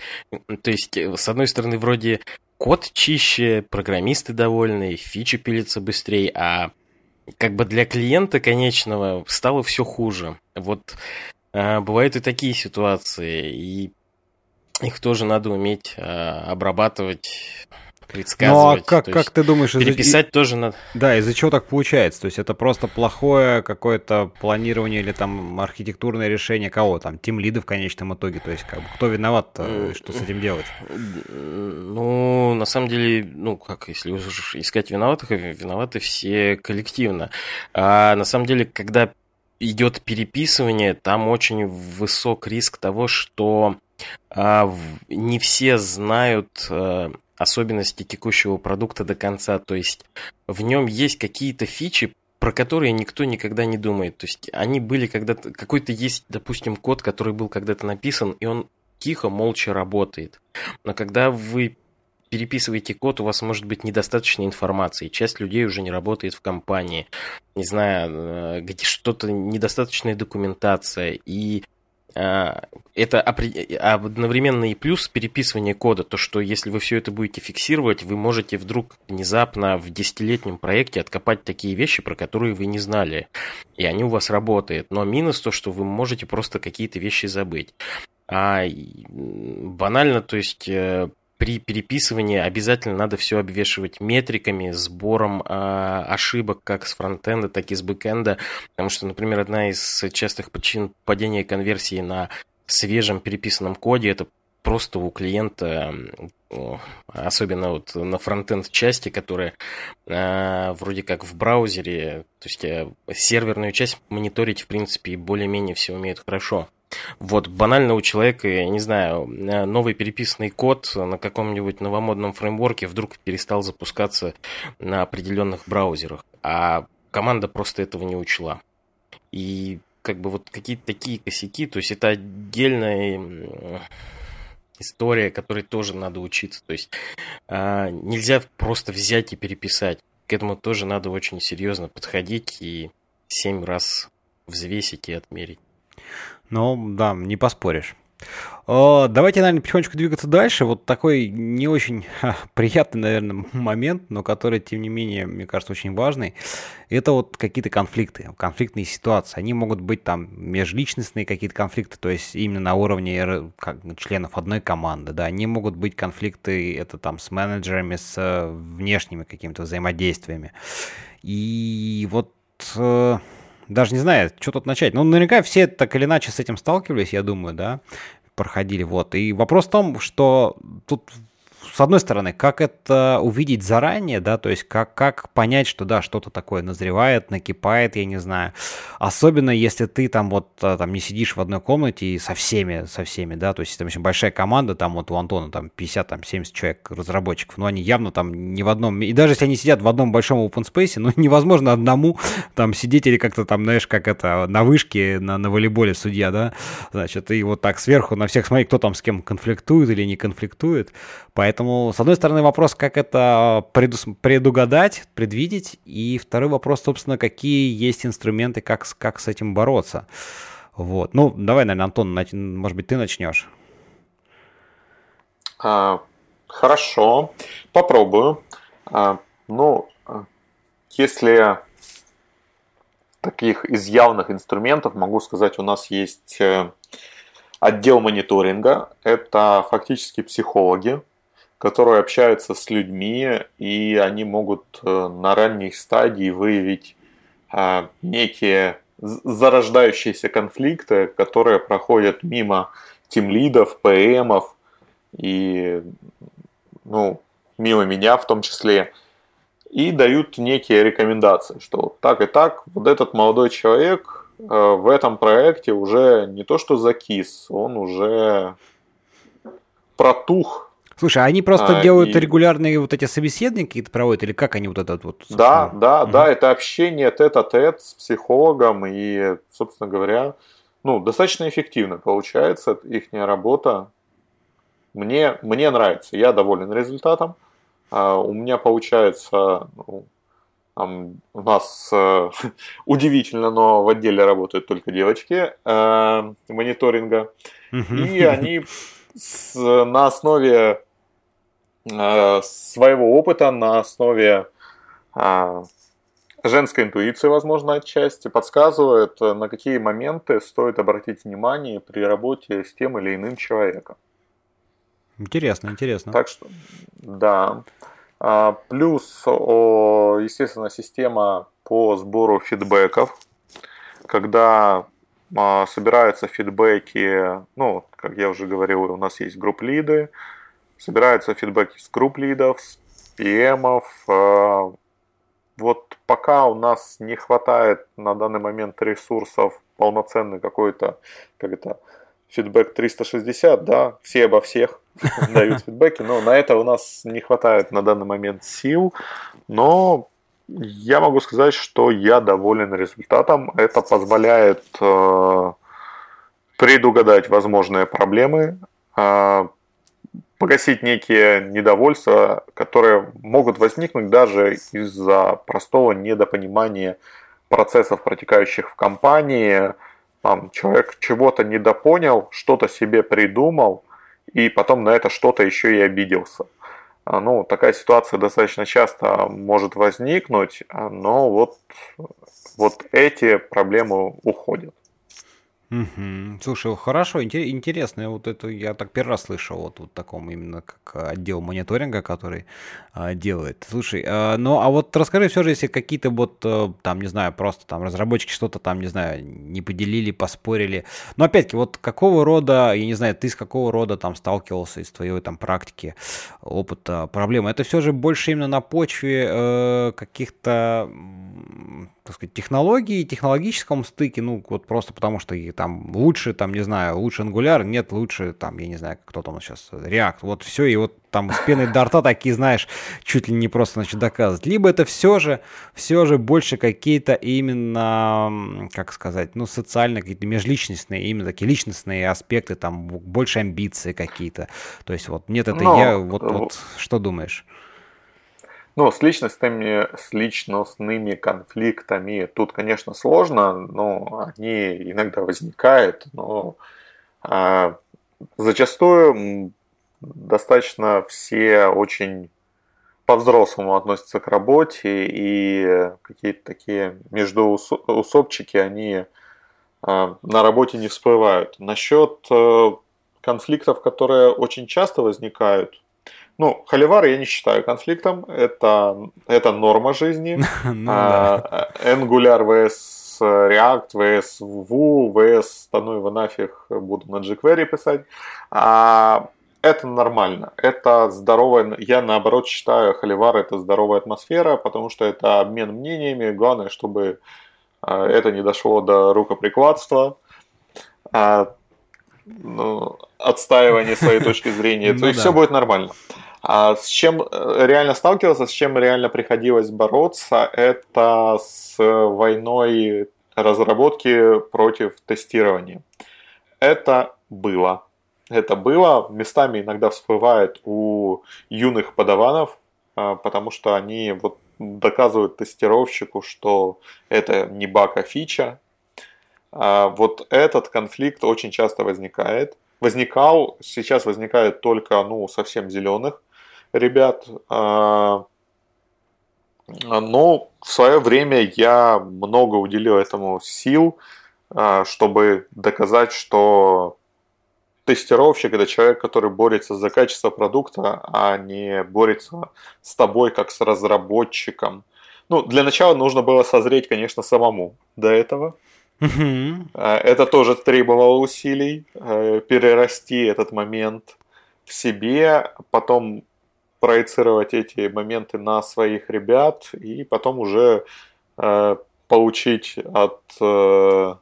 То есть, э, с одной стороны, вроде код чище, программисты довольны, фичи пилятся быстрее, а как бы для клиента конечного стало все хуже. Вот а, бывают и такие ситуации, и их тоже надо уметь а, обрабатывать предсказывать. Ну а как, как ты думаешь... Переписать из... тоже надо. Да, из-за чего так получается? То есть это просто плохое какое-то планирование или там архитектурное решение кого? Там тим лиды в конечном итоге? То есть как бы, кто виноват, что с этим делать? Ну, на самом деле, ну как, если искать виноватых, виноваты все коллективно. А на самом деле, когда идет переписывание, там очень высок риск того, что а, не все знают а, особенности текущего продукта до конца. То есть в нем есть какие-то фичи, про которые никто никогда не думает. То есть они были когда-то... Какой-то есть, допустим, код, который был когда-то написан, и он тихо, молча работает. Но когда вы переписываете код, у вас может быть недостаточно информации. Часть людей уже не работает в компании. Не знаю, э, где что-то недостаточная документация. И это одновременно и плюс переписывания кода, то что если вы все это будете фиксировать, вы можете вдруг внезапно в десятилетнем проекте откопать такие вещи, про которые вы не знали, и они у вас работают. Но минус то, что вы можете просто какие-то вещи забыть. А банально, то есть э, при переписывании обязательно надо все обвешивать метриками, сбором э, ошибок как с фронтенда, так и с бэкенда, потому что, например, одна из частых причин падения конверсии на свежем переписанном коде это просто у клиента, особенно вот на фронтенд части, которая э, вроде как в браузере, то есть э, серверную часть мониторить, в принципе, более-менее все умеют хорошо. Вот, банально у человека, я не знаю, э, новый переписанный код на каком-нибудь новомодном фреймворке вдруг перестал запускаться на определенных браузерах, а команда просто этого не учла. И как бы вот какие-то такие косяки, то есть это отдельная история, которой тоже надо учиться. То есть а, нельзя просто взять и переписать. К этому тоже надо очень серьезно подходить и семь раз взвесить и отмерить. Ну, да, не поспоришь. Давайте, наверное, потихонечку двигаться дальше. Вот такой не очень приятный, наверное, момент, но который, тем не менее, мне кажется, очень важный. Это вот какие-то конфликты, конфликтные ситуации. Они могут быть там межличностные какие-то конфликты, то есть именно на уровне членов одной команды, да. Они могут быть конфликты, это там с менеджерами, с э, внешними какими-то взаимодействиями. И вот э, даже не знаю, что тут начать. Ну, наверняка все так или иначе с этим сталкивались, я думаю, да, проходили. Вот. И вопрос в том, что тут с одной стороны, как это увидеть заранее, да, то есть как, как понять, что да, что-то такое назревает, накипает, я не знаю. Особенно если ты там вот а, там не сидишь в одной комнате и со всеми, со всеми, да, то есть там очень большая команда, там вот у Антона там 50, там 70 человек разработчиков, но они явно там не в одном, и даже если они сидят в одном большом open space, ну <laughs> невозможно одному там сидеть или как-то там, знаешь, как это на вышке на, на волейболе судья, да, значит, и вот так сверху на всех смотреть, кто там с кем конфликтует или не конфликтует, поэтому Поэтому, с одной стороны, вопрос, как это предус... предугадать, предвидеть, и второй вопрос, собственно, какие есть инструменты, как, как с этим бороться. Вот. Ну, давай, наверное, Антон, может быть, ты начнешь. А, хорошо, попробую. А, ну, если таких из явных инструментов, могу сказать, у нас есть э, отдел мониторинга. Это фактически психологи, которые общаются с людьми, и они могут э, на ранней стадии выявить а, некие зарождающиеся конфликты, которые проходят мимо тимлидов, ПМов и ну, мимо меня в том числе, и дают некие рекомендации, что так и так, вот этот молодой человек э, в этом проекте уже не то что закис, он уже протух Слушай, а они просто а, делают и... регулярные вот эти собеседники проводят, или как они вот этот вот... Да, да, угу. да, это общение тет-а-тет с психологом, и, собственно говоря, ну, достаточно эффективно получается их работа. Мне, мне нравится, я доволен результатом. А, у меня получается, ну, там, у нас э, <laughs> удивительно, но в отделе работают только девочки э, мониторинга. И они с, на основе своего опыта на основе а, женской интуиции, возможно, отчасти, подсказывает, на какие моменты стоит обратить внимание при работе с тем или иным человеком. Интересно, интересно. Так что, да. А, плюс, естественно, система по сбору фидбэков, когда а, собираются фидбэки, ну, как я уже говорил, у нас есть групп-лиды, собираются фидбэки с групп лидов, с PM. Э, вот пока у нас не хватает на данный момент ресурсов полноценный какой-то, как это, фидбэк 360, да, все обо всех <laughs> дают фидбэки, но на это у нас не хватает на данный момент сил, но я могу сказать, что я доволен результатом. Это позволяет э, предугадать возможные проблемы, э, погасить некие недовольства, которые могут возникнуть даже из-за простого недопонимания процессов, протекающих в компании. Там, человек чего-то недопонял, что-то себе придумал, и потом на это что-то еще и обиделся. А, ну, такая ситуация достаточно часто может возникнуть, но вот, вот эти проблемы уходят. Угу. Слушай, хорошо, интересно, вот это я так первый раз слышал вот, вот таком именно как отдел мониторинга, который а, делает. Слушай, а, ну а вот расскажи все же, если какие-то вот а, там, не знаю, просто там разработчики что-то там, не знаю, не поделили, поспорили. Но опять-таки, вот какого рода, я не знаю, ты с какого рода там сталкивался из твоей там практики, опыта, проблемы? Это все же больше именно на почве э, каких-то так сказать, технологии, технологическом стыке, ну, вот просто потому что там лучше, там, не знаю, лучше Angular, нет, лучше, там, я не знаю, кто там сейчас, React, вот все, и вот там с пеной до рта такие, знаешь, чуть ли не просто, значит, доказывать. Либо это все же, все же больше какие-то именно, как сказать, ну, социальные, какие-то межличностные, именно такие личностные аспекты, там, больше амбиции какие-то. То есть вот нет, это Но, я, вот, вот, что думаешь? Ну, с личностными, с личностными конфликтами тут, конечно, сложно, но они иногда возникают, но а, зачастую достаточно все очень по-взрослому относятся к работе, и какие-то такие междуусобчики, они а, на работе не всплывают. Насчет э, конфликтов, которые очень часто возникают, ну, холивар я не считаю конфликтом, это, это норма жизни. Angular vs React vs Vue vs, да ну его нафиг, буду на jQuery писать. А, это нормально, это здоровая, я наоборот считаю, холивар это здоровая атмосфера, потому что это обмен мнениями, главное, чтобы а, это не дошло до рукоприкладства, а, ну, отстаивания своей <laughs> точки зрения, то ну есть все будет нормально. А с чем э, реально сталкивался, с чем реально приходилось бороться, это с войной разработки против тестирования. Это было. Это было. Местами иногда всплывает у юных подаванов, а, потому что они вот доказывают тестировщику, что это не баг, а фича. А вот этот конфликт очень часто возникает. Возникал, сейчас возникает только ну, совсем зеленых ребят. А, но в свое время я много уделил этому сил, а, чтобы доказать, что тестировщик это человек, который борется за качество продукта, а не борется с тобой как с разработчиком. Ну, для начала нужно было созреть, конечно, самому до этого. А, это тоже требовало усилий, э, перерасти этот момент в себе, потом проецировать эти моменты на своих ребят и потом уже э, получить от э,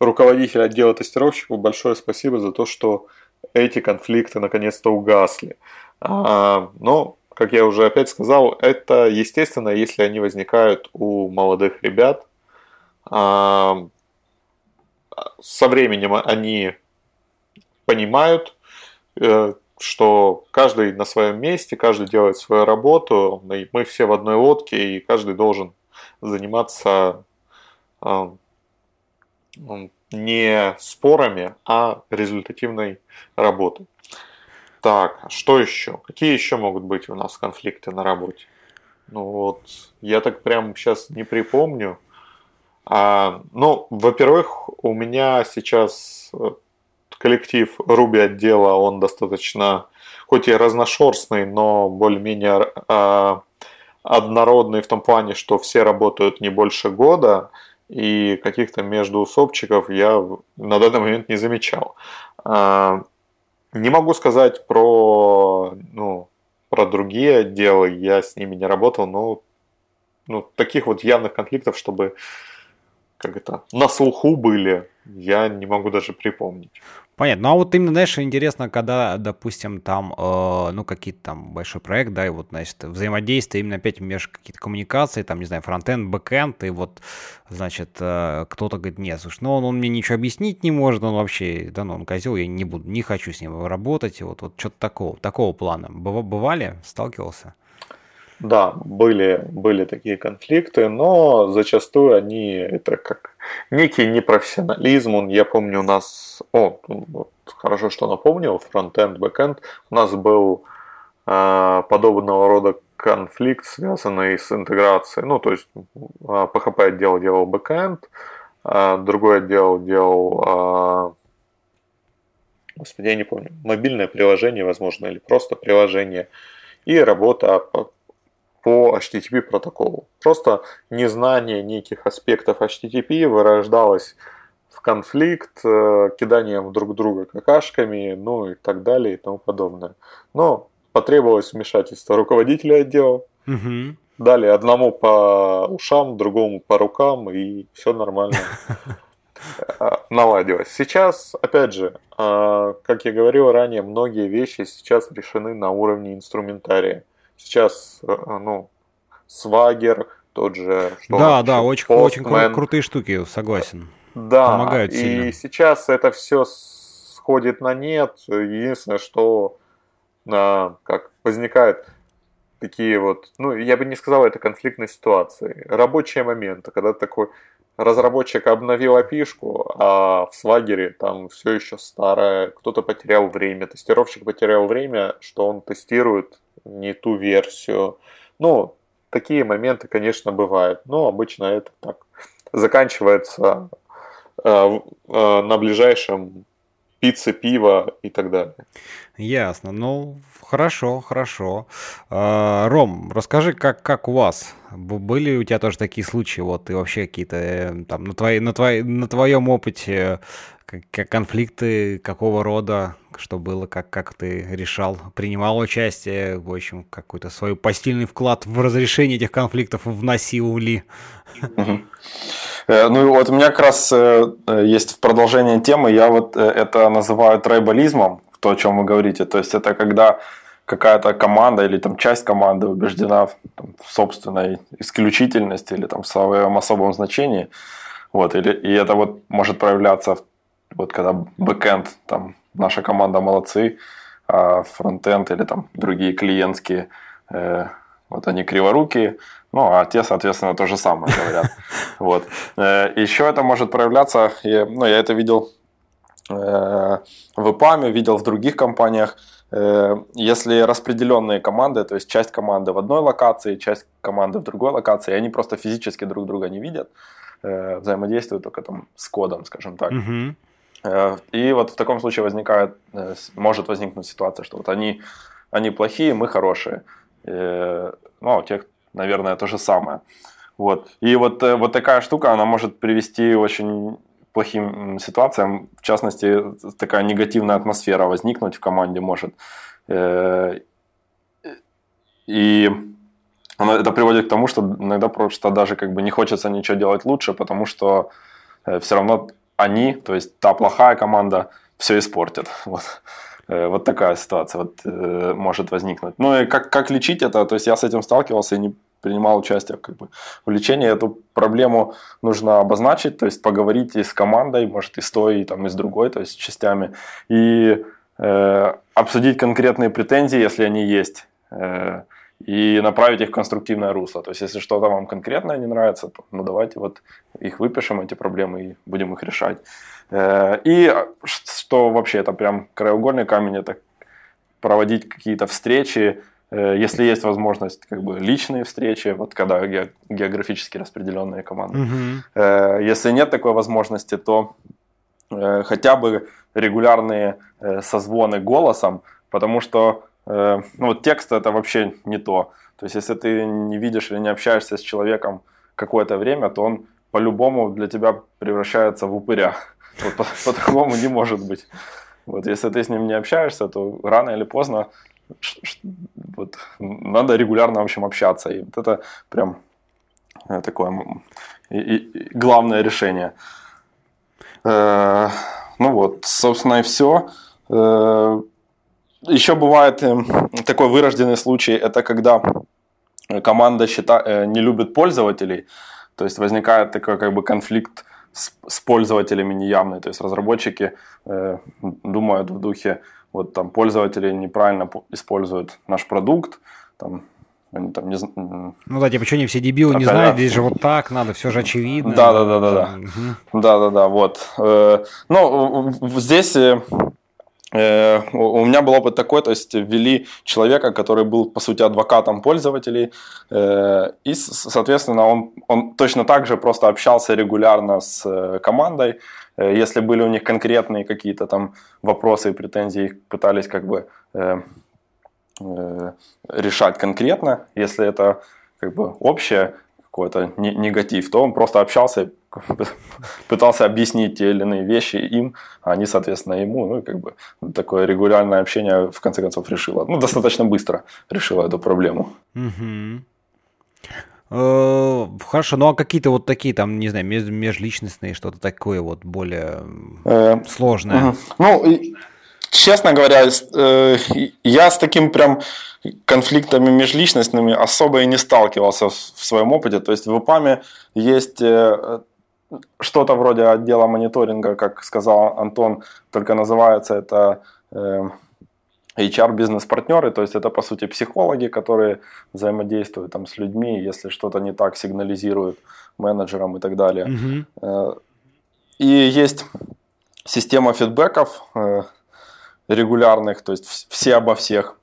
руководителя отдела тестировщиков большое спасибо за то, что эти конфликты наконец-то угасли. А, но, как я уже опять сказал, это естественно, если они возникают у молодых ребят. А, со временем они понимают, э, что каждый на своем месте, каждый делает свою работу, и мы все в одной лодке, и каждый должен заниматься э, не спорами, а результативной работой. Так, что еще? Какие еще могут быть у нас конфликты на работе? Ну вот, я так прям сейчас не припомню. А, ну, во-первых, у меня сейчас э, коллектив Руби отдела, он достаточно, хоть и разношерстный, но более-менее э, однородный в том плане, что все работают не больше года, и каких-то междуусобчиков я на данный момент не замечал. Э, не могу сказать про, ну, про другие отделы, я с ними не работал, но ну, таких вот явных конфликтов, чтобы как это, на слуху были, я не могу даже припомнить. Понятно. Ну а вот именно, знаешь, интересно, когда, допустим, там, э, ну, какие-то там большой проект, да, и вот, значит, взаимодействие именно опять между какие-то коммуникации, там, не знаю, фронтенд, бэкенд, и вот, значит, э, кто-то говорит, нет, слушай, ну, он, он мне ничего объяснить не может, он вообще, да, ну, он козел, я не буду, не хочу с ним работать, и вот, вот что-то такого, такого плана. Бывали? Сталкивался? Да, были, были такие конфликты, но зачастую они это как некий непрофессионализм. Он, я помню, у нас, о, вот, хорошо, что напомнил, фронтенд, бэкенд, у нас был э, подобного рода конфликт, связанный с интеграцией. Ну, то есть PHP а, отдел делал бэкенд, э, другой отдел делал, э, господи, я не помню, мобильное приложение, возможно, или просто приложение, и работа по HTTP протоколу. Просто незнание неких аспектов HTTP вырождалось в конфликт, э, киданием друг друга какашками, ну и так далее и тому подобное. Но потребовалось вмешательство руководителя отдела. Угу. Дали одному по ушам, другому по рукам, и все нормально <laughs> э, наладилось. Сейчас, опять же, э, как я говорил ранее, многие вещи сейчас решены на уровне инструментария. Сейчас, э, ну, Свагер, тот же... Что да, да, очень, очень кру- крутые штуки, согласен. Да, Помогают и сильно. сейчас это все сходит на нет. Единственное, что на, как возникает такие вот, ну, я бы не сказал, это конфликтные ситуации. Рабочие моменты, когда такой, разработчик обновил опишку, а в свагере там все еще старое, кто-то потерял время, тестировщик потерял время, что он тестирует не ту версию. Ну, такие моменты, конечно, бывают, но обычно это так заканчивается э, э, на ближайшем пицце, пиво и так далее. Ясно. Ну, хорошо, хорошо. А, Ром, расскажи, как, как у вас? Были у тебя тоже такие случаи, вот, и вообще какие-то э, там на, твоей, на, твоей, на твоем опыте конфликты какого рода, что было, как, как ты решал, принимал участие, в общем, какой-то свой постельный вклад в разрешение этих конфликтов вносил ли? Э, ну вот у меня как раз э, есть в продолжении темы, я вот это называю трайбализмом, то, о чем вы говорите. То есть это когда какая-то команда или там часть команды убеждена в, там, в собственной исключительности или там в своем особом значении. Вот, или, и это вот может проявляться, вот когда бэкенд, там, наша команда молодцы, а фронтенд или там другие клиентские, э, вот они криворукие, ну, а те, соответственно, то же самое говорят. <laughs> Вот. Э, еще это может проявляться, ну, я это видел Э, в EPAM е, видел в других компаниях. Э, если распределенные команды, то есть часть команды в одной локации, часть команды в другой локации, они просто физически друг друга не видят, взаимодействуют только там с кодом, скажем так. Угу. И вот в таком случае возникает, может возникнуть ситуация, что вот они, они плохие, мы хорошие. Ну, а у тех, наверное, то же самое. Вот. И вот, вот такая штука, она может привести очень плохим ситуациям, в частности, такая негативная атмосфера возникнуть в команде может. Э, и это приводит к тому, что иногда просто даже как бы не хочется ничего делать лучше, потому что э, все равно они, то есть та плохая команда, все испортит. <laughs> Вот. Э, вот такая ситуация вот, может возникнуть. Ну и как, как лечить это? То есть я с этим сталкивался и не принимал участие как бы, в лечении. Эту проблему нужно обозначить, то есть поговорить и с командой, может и с той, и, там, и с другой, то есть частями, и э, обсудить конкретные претензии, если они есть, э, и направить их в конструктивное русло. То есть если что-то вам конкретное не нравится, то ну, давайте вот их выпишем, эти проблемы, и будем их решать. Э, и что вообще, это прям краеугольный камень, это проводить какие-то встречи, Э, если есть возможность, как бы личные встречи, вот когда географически распределенные команды. Угу. Если нет такой возможности, то хотя бы регулярные созвоны голосом, потому что ну, вот текст это вообще не то. То есть, если ты не видишь или не общаешься с человеком какое-то время, то он по-любому для тебя превращается в упыря. <laughs> Вот по-другому не может быть. Вот если ты с ним не общаешься, то рано или поздно вот, надо регулярно, в общем, общаться. И вот это прям э, такое и, и, главное решение. Э, ну вот, собственно, и все. Э, еще бывает э, такой вырожденный случай, это когда команда счита, э, не любит пользователей, то есть возникает такой как бы конфликт с, с пользователями неявный, то есть разработчики э, думают в духе, вот там пользователи неправильно используют наш продукт, там они там не Ну да, типа, что они все дебилы не знают, здесь же вот так надо, все же очевидно. Да, да, да, да, да. Да, да, да, вот. Э, ну, здесь у меня был опыт такой, то есть ввели человека, который был, по сути, адвокатом пользователей, и, соответственно, он, он точно так же просто общался регулярно с командой, Э, если были у них конкретные какие-то там вопросы и претензии, их пытались как бы э, э, решать конкретно. Если это как бы общее какой-то негатив, то он просто общался, <laughs> пытался объяснить те или иные вещи им, а они, соответственно, ему. Ну, и как бы такое регулярное общение в конце концов решило. Ну, достаточно быстро решило эту проблему. Э, хорошо, ну а какие-то вот такие там, не знаю, межличностные, что-то такое вот более э, сложное? Ну, честно говоря, э, я с таким прям конфликтами межличностными особо и не сталкивался в своем опыте. То есть в ИПАМе есть что-то вроде отдела мониторинга, как сказал Антон, только называется это HR-бизнес-партнеры, то есть это по сути психологи, которые взаимодействуют там с людьми, если что-то не так, сигнализируют. менеджерам и так далее. Угу. И есть система фидбэков регулярных, то есть все обо всех.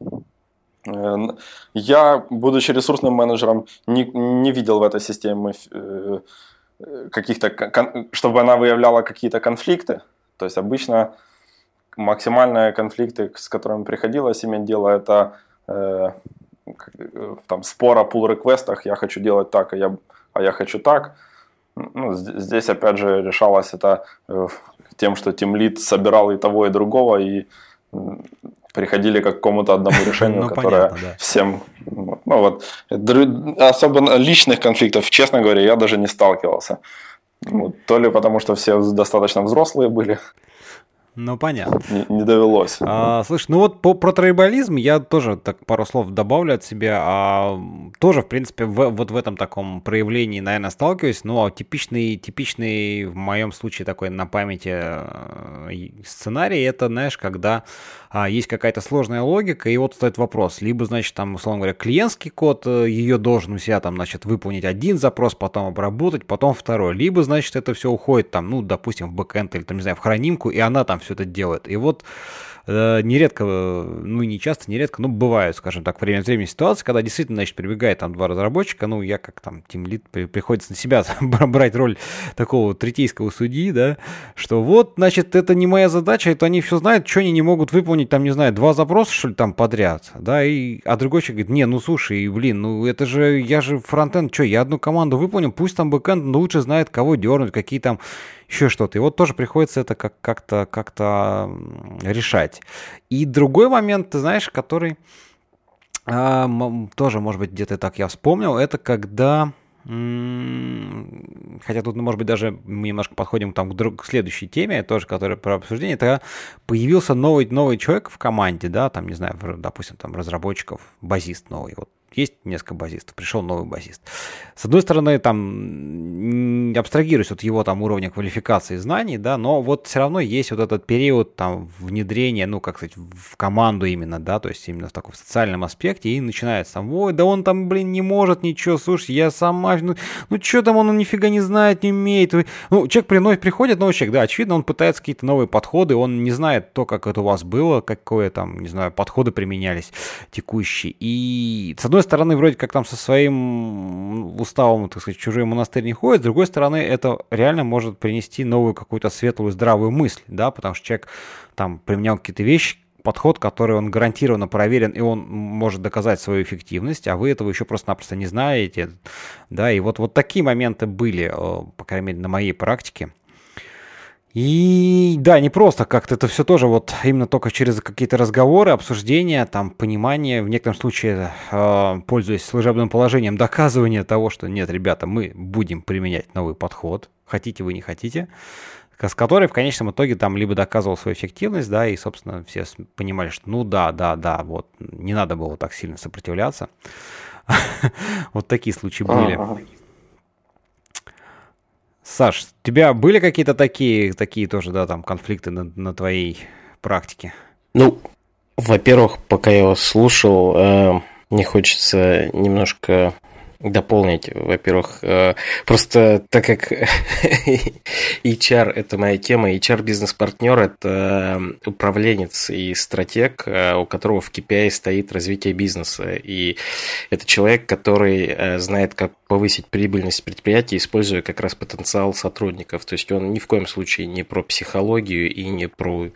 Я, будучи ресурсным менеджером, не, не видел в этой системе каких-то, чтобы она выявляла какие-то конфликты. То есть обычно максимальные конфликты, с которыми приходилось иметь дело, это э, там спор о pull реквестах я хочу делать так, а я, а я хочу так. Ну, здесь опять же решалось это э, тем, что Team Lead собирал и того, и другого, и приходили к какому-то одному <laughs> решению, ну, которое понятно, да. всем... Ну вот, особо личных конфликтов, честно говоря, я даже не сталкивался. Ну, то ли потому, что все достаточно взрослые были, ну, понятно. Не, не довелось. А, слушай, ну вот по, про тройболизм я тоже так пару слов добавлю от себя. А, тоже, в принципе, в, вот в этом таком проявлении, наверное, сталкиваюсь. Ну, а типичный, типичный в моем случае такой на памяти э, сценарий, это, знаешь, когда а, есть какая-то сложная логика, и вот стоит вопрос. Либо, значит, там, условно говоря, клиентский код, э, ее должен у себя там, значит, выполнить один запрос, потом обработать, потом второй. Либо, значит, это все уходит там, ну, допустим, в бэкэнд или, там, не знаю, в хранимку, и она там все это делает. И вот Э, нередко, ну не часто, нередко, но бывают, скажем так, время от времени ситуации, когда действительно, значит, прибегает там два разработчика, ну я как там тимлит, приходится на себя <laughs> брать роль такого третейского судьи, да, что вот, значит, это не моя задача, это они все знают, что они не могут выполнить, там, не знаю, два запроса, что ли, там подряд, да, и, а другой человек говорит, не, ну слушай, блин, ну это же, я же фронтенд, что, я одну команду выполнил, пусть там бэкенд лучше знает, кого дернуть, какие там еще что-то. И вот тоже приходится это как- как-то как решать. И другой момент, ты знаешь, который а, тоже, может быть, где-то так я вспомнил, это когда... Хотя тут, может быть, даже мы немножко подходим там, к, друг, к следующей теме, тоже, которая про обсуждение, это появился новый, новый человек в команде, да, там, не знаю, допустим, там разработчиков, базист новый, вот есть несколько базистов, пришел новый базист. С одной стороны, там, абстрагируюсь от его там уровня квалификации и знаний, да, но вот все равно есть вот этот период там внедрения, ну, как сказать, в команду именно, да, то есть именно в таком социальном аспекте, и начинается там, ой, да он там, блин, не может ничего, слушай, я сама, ну, ну что там он, он нифига не знает, не умеет. Ну, человек приходит, приходит новый человек, да, очевидно, он пытается какие-то новые подходы, он не знает то, как это у вас было, какое там, не знаю, подходы применялись текущие. И, с одной стороны, вроде как там со своим уставом, так сказать, чужой монастырь не ходит, с другой стороны, это реально может принести новую какую-то светлую, здравую мысль, да, потому что человек там применял какие-то вещи, подход, который он гарантированно проверен, и он может доказать свою эффективность, а вы этого еще просто-напросто не знаете, да, и вот, вот такие моменты были, э, по крайней мере, на моей практике. И да, не просто как-то это все тоже вот именно только через какие-то разговоры, обсуждения, там, понимание, в некотором случае, э, пользуясь служебным положением, доказывание того, что нет, ребята, мы будем применять новый подход, хотите вы, не хотите, с которой в конечном итоге там либо доказывал свою эффективность, да, и, собственно, все понимали, что ну да, да, да, вот, не надо было так сильно сопротивляться. <laughs> Вот такие случаи были. Саш, у тебя были какие-то такие, такие тоже, да, там конфликты на, на твоей практике? Ну, во-первых, пока я вас слушал, э, мне хочется немножко дополнить, во-первых, э, просто так как <laughs> HR – это моя тема, HR-бизнес-партнер – это управленец и стратег, э, у которого в KPI стоит развитие бизнеса. И это человек, который э, знает, как повысить прибыльность предприятия, используя как раз потенциал сотрудников. То есть он ни в коем случае не про психологию и не про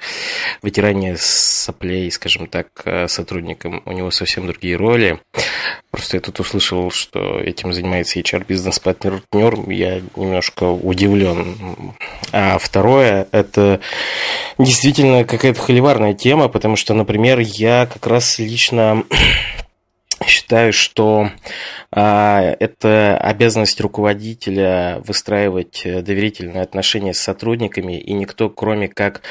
вытирание соплей, скажем так, сотрудникам. У него совсем другие роли. Просто я тут услышал, что этим занимается HR-бизнес-партнер, я немножко удивлен. А второе, это действительно какая-то холиварная тема, потому что, например, я как раз лично считаю, что а, это обязанность руководителя выстраивать доверительные отношения с сотрудниками, и никто, кроме как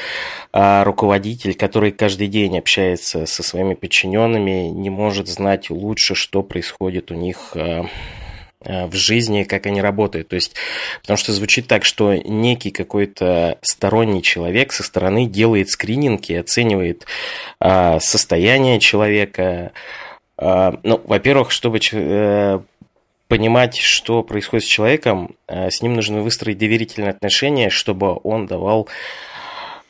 а, руководитель, который каждый день общается со своими подчиненными, не может знать лучше, что происходит у них а, а в жизни, как они работают. То есть, потому что звучит так, что некий какой-то сторонний человек со стороны делает скрининг и оценивает а, состояние человека, ну, во-первых, чтобы э, понимать, что происходит с человеком, с ним нужно выстроить доверительные отношения, чтобы он давал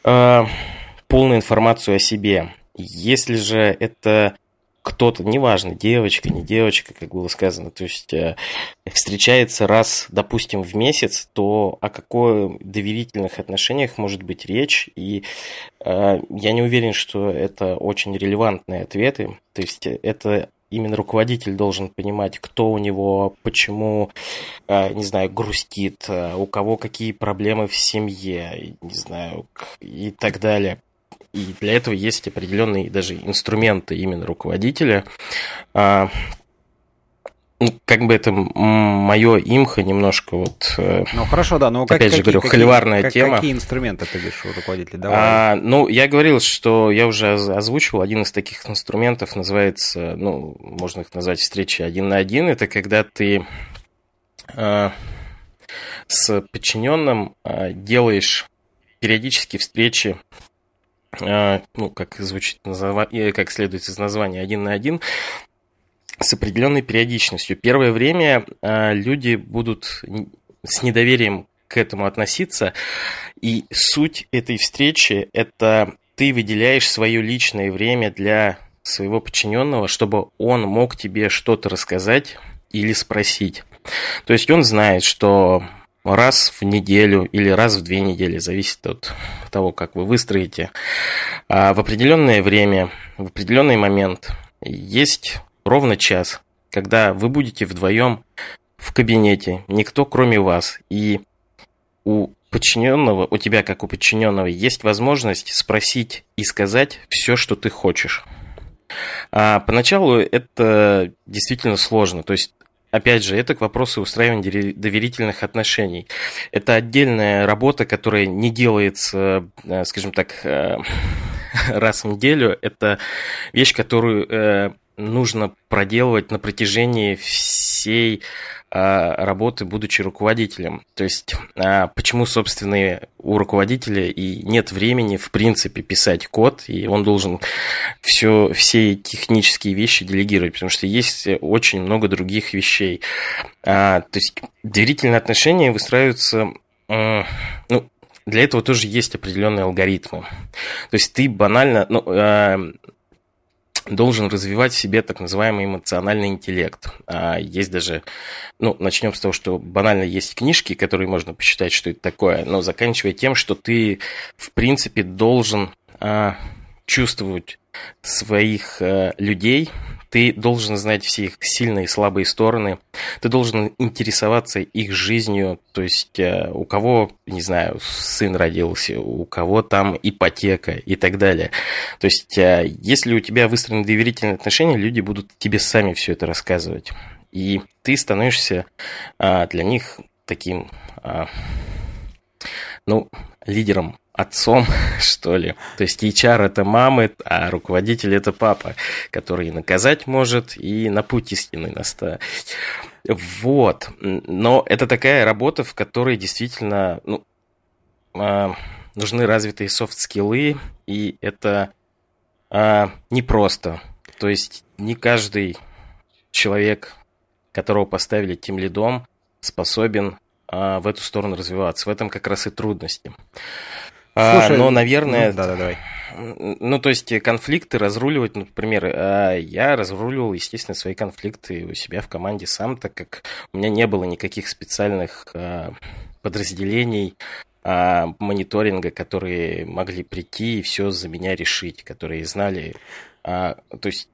полную информацию о себе. Если же это кто-то, неважно, девочка, не девочка, как было сказано, то есть э, встречается раз, допустим, в месяц, то о какой доверительных отношениях может быть речь? И э, я не уверен, что это очень релевантные ответы. То есть это именно руководитель должен понимать, кто у него, почему, э, не знаю, грустит, э, у кого какие проблемы в семье, не знаю, и так далее. И для этого есть определенные даже инструменты именно руководителя. А, ну, как бы это мое имхо немножко вот... Э, ну, хорошо, да, но как, опять же говорю, холиварная как, тема. Какие инструменты ты видишь у руководителя? Давай. А, ну, я говорил, что я уже озвучивал, один из таких инструментов называется, ну, можно их назвать встречи один на один, это когда ты а, с подчиненным а, делаешь периодически встречи а, ну, как звучит, как следует из названия, один на один, с определенной периодичностью. Первое время а, люди будут с недоверием к этому относиться, и суть этой встречи – это ты выделяешь свое личное время для своего подчиненного, чтобы он мог тебе что-то рассказать или спросить. То есть он знает, что раз в неделю или раз в две недели, зависит от того, как вы выстроите. А в определенное время, в определенный момент есть ровно час, когда вы будете вдвоем в кабинете, никто кроме вас, и у подчиненного, у тебя как у подчиненного есть возможность спросить и сказать все, что ты хочешь. А поначалу это действительно сложно. То есть Опять же, это к вопросу устраивания доверительных отношений. Это отдельная работа, которая не делается, э, скажем так, э, <laughs> раз в неделю. Это вещь, которую э, нужно проделывать на протяжении всей а, работы, будучи руководителем. То есть, а, почему, собственно, у руководителя и нет времени, в принципе, писать код, и он должен все, все технические вещи делегировать, потому что есть очень много других вещей. А, то есть, доверительные отношения выстраиваются ну, для этого тоже есть определенные алгоритмы. То есть ты банально, ну, должен развивать в себе так называемый эмоциональный интеллект. А есть даже, ну, начнем с того, что банально есть книжки, которые можно посчитать, что это такое, но заканчивая тем, что ты, в принципе, должен а, чувствовать своих а, людей, ты должен знать все их сильные и слабые стороны. Ты должен интересоваться их жизнью. То есть э, у кого, не знаю, сын родился, у кого там ипотека и так далее. То есть э, если у тебя выстроены доверительные отношения, люди будут тебе сами все это рассказывать. И ты становишься а, для них таким, ну, лидером отцом, <laughs> что ли. То есть HR это мамы, а руководитель это папа, который и наказать может, и на путь истины наставить. Вот. Но это такая работа, в которой действительно ну, а, нужны развитые софт-скиллы, и это а, непросто. То есть не каждый человек, которого поставили тем лидом, способен а, в эту сторону развиваться. В этом как раз и трудности. А, Слушай, а, но, наверное... Ну, да, да, давай. Ну, то есть конфликты разруливать, ну, например, а, я разруливал, естественно, свои конфликты у себя в команде сам, так как у меня не было никаких специальных а, подразделений, мониторинга, которые могли прийти и все за меня решить, которые знали. То есть,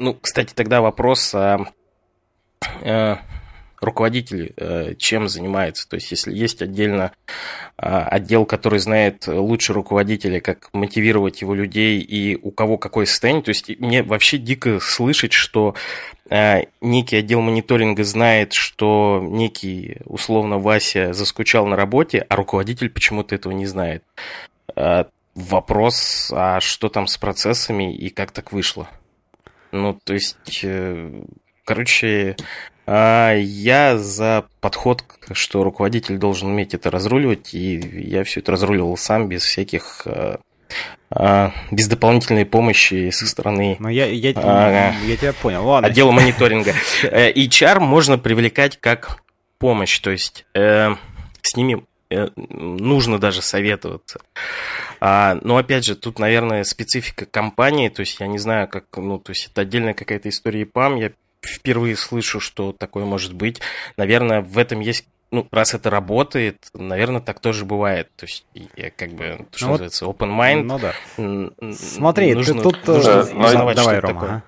ну, кстати, тогда вопрос руководитель э, чем занимается. То есть, если есть отдельно а, отдел, который знает лучше руководителя, как мотивировать его людей и у кого какое состояние, то есть мне вообще дико слышать, что а, некий отдел мониторинга знает, что некий, условно, Вася заскучал на работе, а руководитель почему-то этого не знает. А, вопрос, а что там с процессами и как так вышло? Ну, то есть, э, короче, я за подход, что руководитель должен уметь это разруливать, и я все это разруливал сам без всяких а, а, без дополнительной помощи со стороны ну, я, я, а, я тебя понял. Ладно. отдела мониторинга. Э, HR можно привлекать как помощь, то есть э, с ними э, нужно даже советоваться. А, но опять же, тут, наверное, специфика компании, то есть я не знаю, как, ну, то есть это отдельная какая-то история ПАМ, я впервые слышу, что такое может быть. Наверное, в этом есть ну, раз это работает, наверное, так тоже бывает. То есть, я как бы, что ну, называется, open mind. Ну да. Смотри, нужно, ты тут... Нужно э, ну, узнавать, давай, Рома, такое.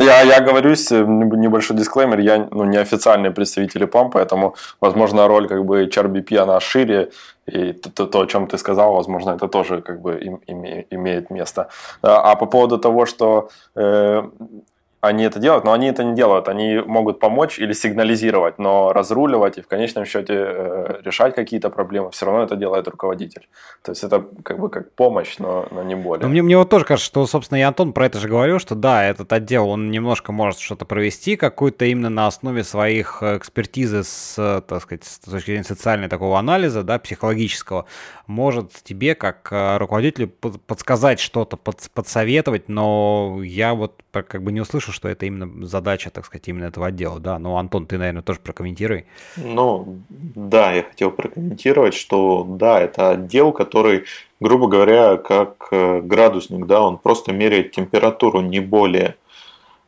Я, я говорюсь, э, небольшой дисклеймер, я ну, не официальный представитель ПАМ, поэтому, возможно, роль как бы HRBP, она шире, и то, то, о чем ты сказал, возможно, это тоже как бы им, име, имеет место. А, а по поводу того, что э, они это делают, но они это не делают. Они могут помочь или сигнализировать, но разруливать и в конечном счете э, решать какие-то проблемы все равно это делает руководитель. То есть это как бы как помощь, но, но не более. Но мне, мне вот тоже кажется, что, собственно, и Антон про это же говорил, что да, этот отдел, он немножко может что-то провести, какую-то именно на основе своих экспертизы с, так сказать, с точки зрения социальной такого анализа, да, психологического, может тебе, как э, руководителю, подсказать что-то, подсоветовать, но я вот как бы не услышал, что это именно задача, так сказать, именно этого отдела, да. Но, Антон, ты, наверное, тоже прокомментируй. Ну, да, я хотел прокомментировать, что да, это отдел, который, грубо говоря, как э, градусник, да, он просто меряет температуру, не более.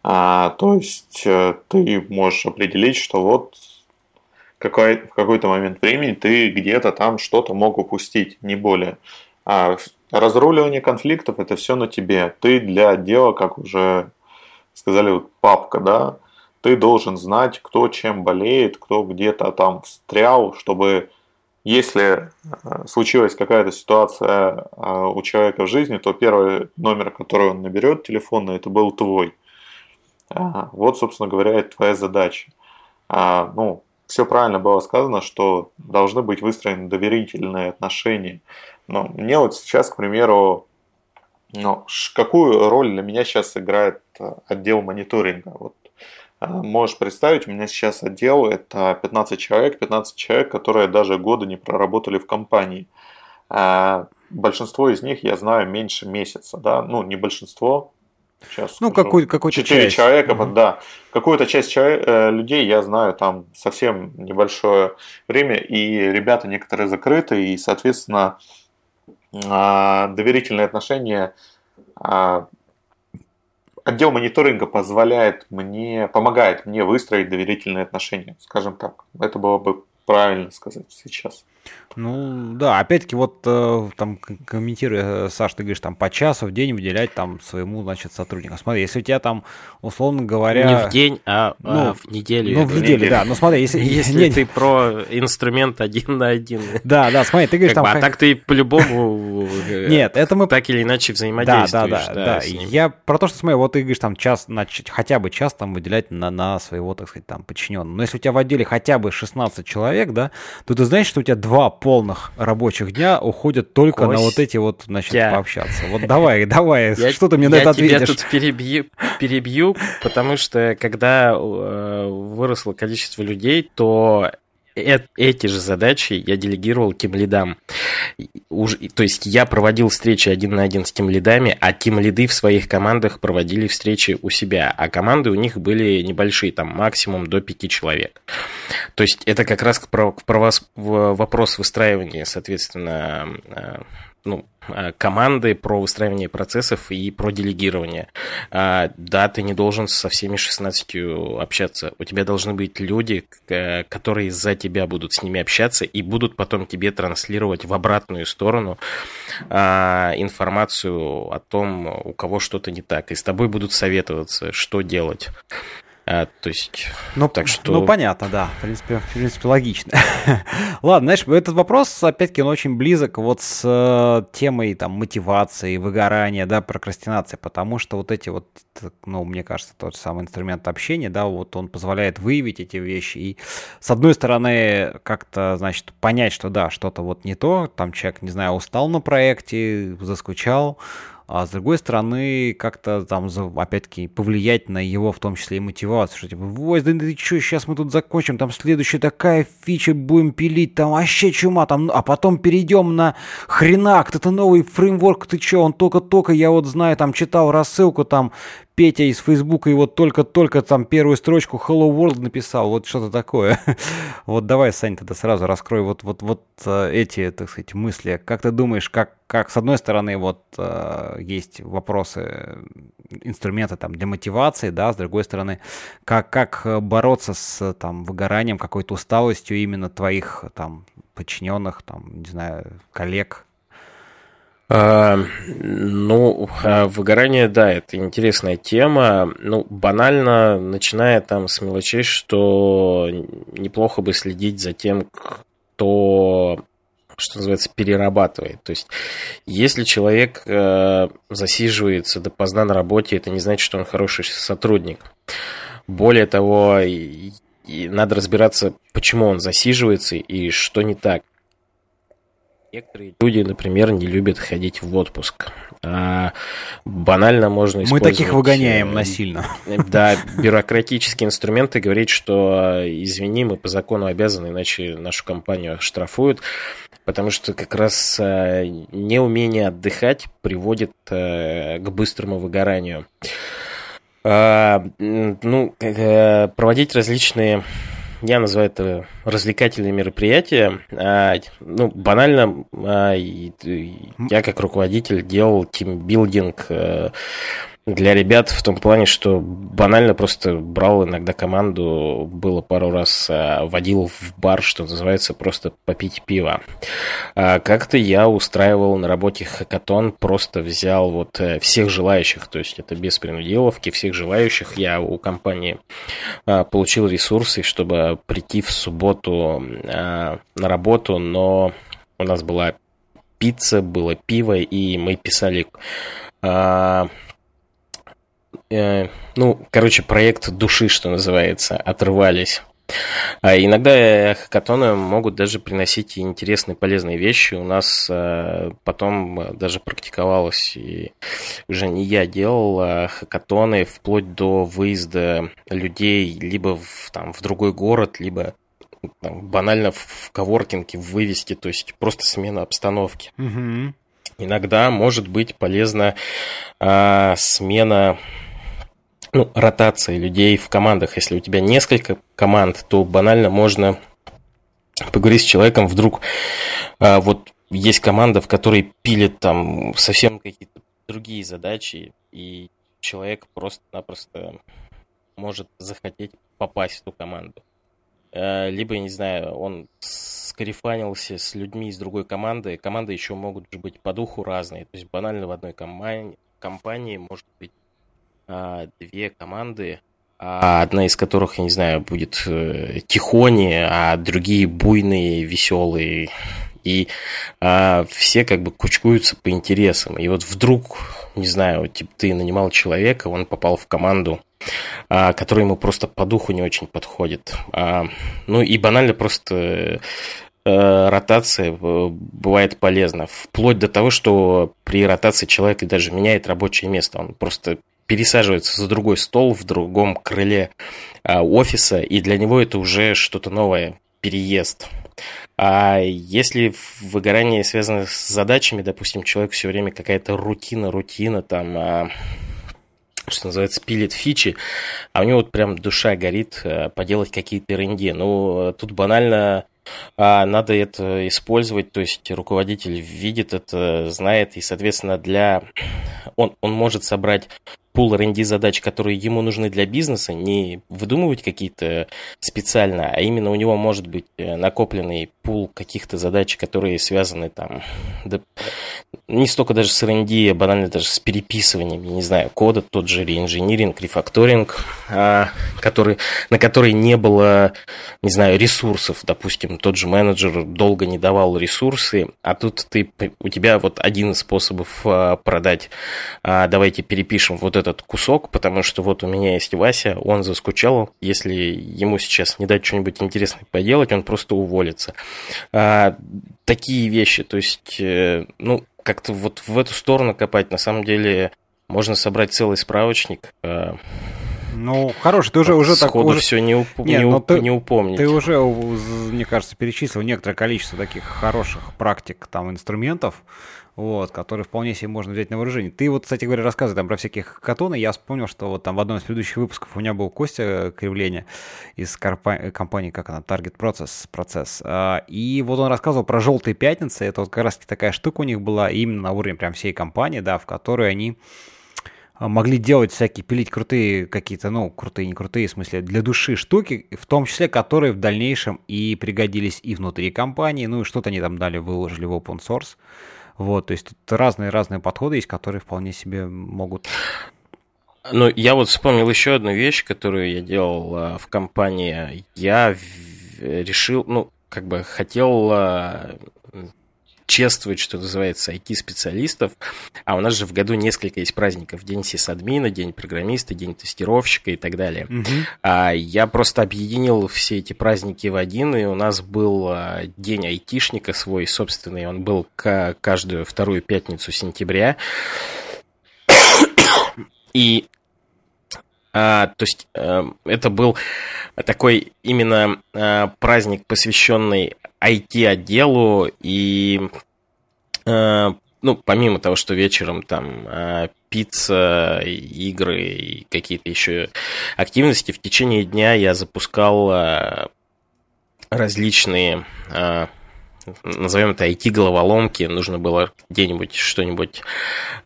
А, то есть э, ты можешь определить, что вот какой, в какой-то момент времени ты где-то там что-то мог упустить, не более. А разруливание конфликтов это все на тебе. Ты для дела, как уже сказали, вот папка, да, ты должен знать, кто чем болеет, кто где-то там встрял, чтобы если э, случилась какая-то ситуация э, у человека в жизни, то первый номер, который он наберет телефонный, это был твой. Вот, собственно говоря, это твоя задача. А, ну, все правильно было сказано, что должны быть выстроены доверительные отношения. Но мне вот сейчас, к примеру, ну, какую роль для меня сейчас играет э, отдел мониторинга? Вот э, можешь представить, у меня сейчас отдел это 15 человек, 15 человек, которые даже года не проработали в компании. Э, большинство из них я знаю меньше месяца, да, ну не большинство, Сейчас ну, какой, какой-то Четыре человека, угу. да. Какую-то часть человек, людей я знаю там совсем небольшое время, и ребята некоторые закрыты, и, соответственно, доверительные отношения э, отдел мониторинга позволяет мне, помогает мне выстроить доверительные отношения, скажем так. Это было бы правильно сказать сейчас. Ну, да, опять-таки, вот э, там комментируя, э, Саш, ты говоришь, там по часу в день выделять там своему, значит, сотруднику. Смотри, если у тебя там, условно говоря... Не в день, а, ну, а в неделю. Ну, в неделю, да. Ну, смотри, если... <laughs> Если ты про инструмент один на один. <laughs> Да, да, смотри, ты говоришь там... А так ты по-любому... Э, <laughs> Нет, это мы... Так или иначе взаимодействуешь. Да, да, да. да. Я про то, что, смотри, вот ты говоришь, там час, хотя бы час там выделять на, на своего, так сказать, там, подчиненного. Но если у тебя в отделе хотя бы 16 человек, да, то ты знаешь, что у тебя два полных рабочих дня уходят только Кость. на вот эти вот, значит, я... пообщаться. Вот давай, <laughs> давай, я, что ты мне на это ответишь? Я тебя тут перебью, перебью, потому что когда э, выросло количество людей, то эти же задачи я делегировал тем лидам. Уж, то есть я проводил встречи один на один с тем лидами, а тем лиды в своих командах проводили встречи у себя, а команды у них были небольшие, там максимум до пяти человек. То есть это как раз про, про вопрос выстраивания, соответственно, э, ну, а, команды, про выстраивание процессов и про делегирование. А, да, ты не должен со всеми 16 общаться. У тебя должны быть люди, которые за тебя будут с ними общаться и будут потом тебе транслировать в обратную сторону а, информацию о том, у кого что-то не так. И с тобой будут советоваться, что делать. А, то есть, ну, так что... Ну, понятно, да. В принципе, в принципе логично. <laughs> Ладно, знаешь, этот вопрос, опять-таки, он очень близок вот с э, темой там мотивации, выгорания, да, прокрастинации, потому что вот эти вот, ну, мне кажется, тот самый инструмент общения, да, вот он позволяет выявить эти вещи и, с одной стороны, как-то, значит, понять, что да, что-то вот не то, там человек, не знаю, устал на проекте, заскучал, а с другой стороны, как-то там, опять-таки, повлиять на его, в том числе и мотивацию, что типа, ой, да ты что, сейчас мы тут закончим, там следующая такая фича будем пилить, там вообще чума, там, а потом перейдем на хренак, это новый фреймворк, ты что, он только-только, я вот знаю, там читал рассылку, там Петя из Фейсбука и вот только-только там первую строчку Hello World написал, вот что-то такое. <laughs> вот давай, Сань, тогда сразу раскрой вот, вот, вот э, эти, так сказать, мысли. Как ты думаешь, как, как с одной стороны вот э, есть вопросы, инструменты там для мотивации, да, с другой стороны, как, как бороться с там выгоранием, какой-то усталостью именно твоих там подчиненных, там, не знаю, коллег, ну, а, выгорание, да, это интересная тема. Ну, банально, начиная там с мелочей, что неплохо бы следить за тем, кто что называется, перерабатывает. То есть, если человек э, засиживается допоздна на работе, это не значит, что он хороший сотрудник. Более того, и надо разбираться, почему он засиживается и что не так. Некоторые люди, например, не любят ходить в отпуск. А банально можно использовать... Мы таких выгоняем э, насильно. <laughs> Да, бюрократические инструменты говорить, что извини, мы по закону обязаны, иначе нашу компанию штрафуют, потому что как раз э, неумение отдыхать приводит э, к быстрому выгоранию. А, ну, проводить различные я называю это развлекательные мероприятия. А, ну, банально, а, я как руководитель делал тимбилдинг э, для ребят в том плане, что банально просто брал иногда команду, было пару раз, а, водил в бар, что называется, просто попить пиво. А как-то я устраивал на работе хакатон, просто взял вот э, всех желающих, то есть это без принудиловки, всех желающих. Я у компании а, получил ресурсы, чтобы прийти в субботу на работу, но у нас была пицца, было пиво, и мы писали Э, ну, короче, проект души, что называется, отрывались. А иногда хакатоны могут даже приносить интересные, полезные вещи. У нас э, потом даже практиковалось, и уже не я делал а хакатоны вплоть до выезда людей либо в, там, в другой город, либо там, банально в коворкинге вывести, то есть просто смена обстановки. Угу. Иногда может быть полезна а, смена ну, ротация людей в командах. Если у тебя несколько команд, то банально можно поговорить с человеком, вдруг а, вот есть команда, в которой пилит там совсем какие-то другие задачи, и человек просто-напросто может захотеть попасть в ту команду. А, либо, не знаю, он скарифанился с людьми из другой команды. Команды еще могут быть по духу разные. То есть банально в одной компании, компании может быть а, две команды, а одна из которых, я не знаю, будет э, тихони, а другие буйные, веселые. И а, все как бы кучкуются по интересам. И вот вдруг, не знаю, типа ты нанимал человека, он попал в команду, а, который ему просто по духу не очень подходит. А, ну и банально просто э, ротация э, бывает полезна. Вплоть до того, что при ротации человек даже меняет рабочее место. Он просто пересаживается за другой стол в другом крыле а, офиса, и для него это уже что-то новое, переезд. А если выгорание связано с задачами, допустим, человек все время какая-то рутина, рутина, там, а, что называется, пилит фичи, а у него вот прям душа горит а, поделать какие-то ренди. Ну, тут банально а надо это использовать, то есть руководитель видит это, знает, и, соответственно, для... Он, он может собрать пул R&D задач, которые ему нужны для бизнеса, не выдумывать какие-то специально, а именно у него может быть э, накопленный пул каких-то задач, которые связаны там, да, не столько даже с R&D, а банально даже с переписыванием, я не знаю, кода, тот же реинжиниринг, рефакторинг, а, который, на который не было, не знаю, ресурсов, допустим, тот же менеджер долго не давал ресурсы, а тут ты, у тебя вот один из способов а, продать, а, давайте перепишем вот этот кусок, потому что вот у меня есть Вася, он заскучал, если ему сейчас не дать что-нибудь интересное поделать, он просто уволится. А, такие вещи, то есть, э, ну, как-то вот в эту сторону копать. На самом деле можно собрать целый справочник. Э, ну, хороший, ты уже, уже так... уже... все не, уп... Нет, не, уп... ты, не упомнить. Ты уже, мне кажется, перечислил некоторое количество таких хороших практик, там, инструментов, вот, которые вполне себе можно взять на вооружение. Ты вот, кстати говоря, рассказывай там про всяких катоны, я вспомнил, что вот там в одном из предыдущих выпусков у меня был Костя Кривление из компании, как она, Target Process, процесс, и вот он рассказывал про желтые пятницы, это вот как раз такая штука у них была именно на уровне прям всей компании, да, в которой они а, могли делать всякие, пилить крутые какие-то, ну, крутые, не крутые, в смысле, для души штуки, в том числе, которые в дальнейшем и пригодились и внутри компании, ну, и что-то они там дали, выложили в open source. Вот, то есть тут разные-разные подходы есть, которые вполне себе могут ну, я вот вспомнил еще одну вещь, которую я делал а, в компании. Я решил, ну, как бы хотел чествовать, что называется, IT-специалистов. А у нас же в году несколько есть праздников. День сисадмина, День программиста, День тестировщика и так далее. Угу. А я просто объединил все эти праздники в один, и у нас был а, День айтишника свой собственный. Он был каждую вторую пятницу сентября. И а, то есть а, это был такой именно а, праздник, посвященный IT-отделу, и а, ну, помимо того, что вечером там а, пицца, игры и какие-то еще активности, в течение дня я запускал а, различные а, назовем это IT-головоломки, нужно было где-нибудь что-нибудь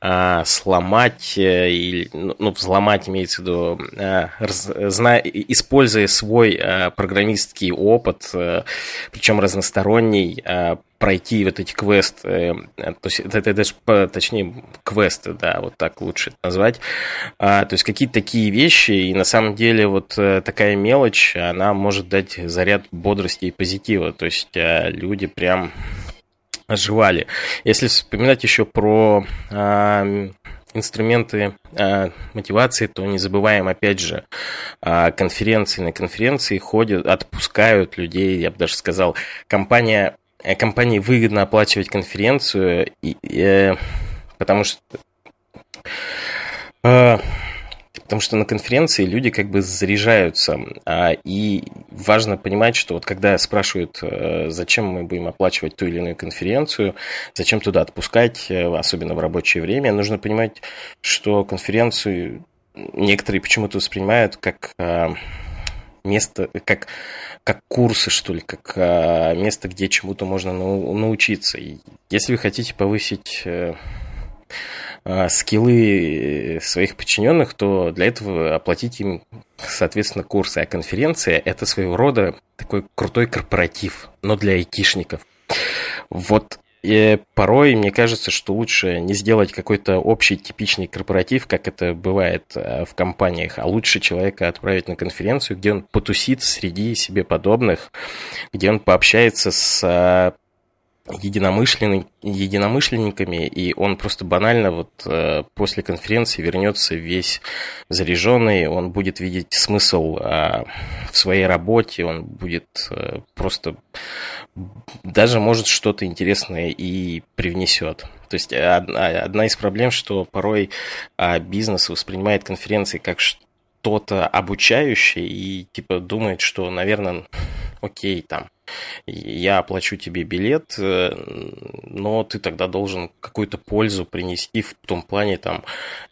а, сломать, э, или, ну, ну, взломать имеется в виду, а, раз, зна, используя свой а, программистский опыт, а, причем разносторонний, а, пройти вот эти квесты, э, то есть это, это даже, точнее, квесты, да, вот так лучше назвать. А, то есть какие-то такие вещи, и на самом деле вот э, такая мелочь, она может дать заряд бодрости и позитива, то есть а, люди прям оживали. Если вспоминать еще про а, инструменты а, мотивации, то не забываем, опять же, а, конференции. На конференции ходят, отпускают людей, я бы даже сказал, компания Э, компании выгодно оплачивать конференцию, и, э, потому что э, потому что на конференции люди как бы заряжаются, а, и важно понимать, что вот когда спрашивают, э, зачем мы будем оплачивать ту или иную конференцию, зачем туда отпускать, э, особенно в рабочее время, нужно понимать, что конференцию некоторые почему-то воспринимают как место, как, как курсы, что ли, как а, место, где чему-то можно научиться. И если вы хотите повысить э, а, скиллы своих подчиненных, то для этого оплатить им, соответственно, курсы. А конференция – это своего рода такой крутой корпоратив, но для айтишников. Вот и порой мне кажется, что лучше не сделать какой-то общий типичный корпоратив, как это бывает э, в компаниях, а лучше человека отправить на конференцию, где он потусит среди себе подобных, где он пообщается с э, единомышленник, единомышленниками, и он просто банально вот э, после конференции вернется весь заряженный, он будет видеть смысл э, в своей работе, он будет э, просто даже может что-то интересное и привнесет. То есть одна, одна из проблем, что порой бизнес воспринимает конференции как что-то обучающее и типа думает, что, наверное, окей, там, я оплачу тебе билет, э, но ты тогда должен какую-то пользу принести в том плане, там,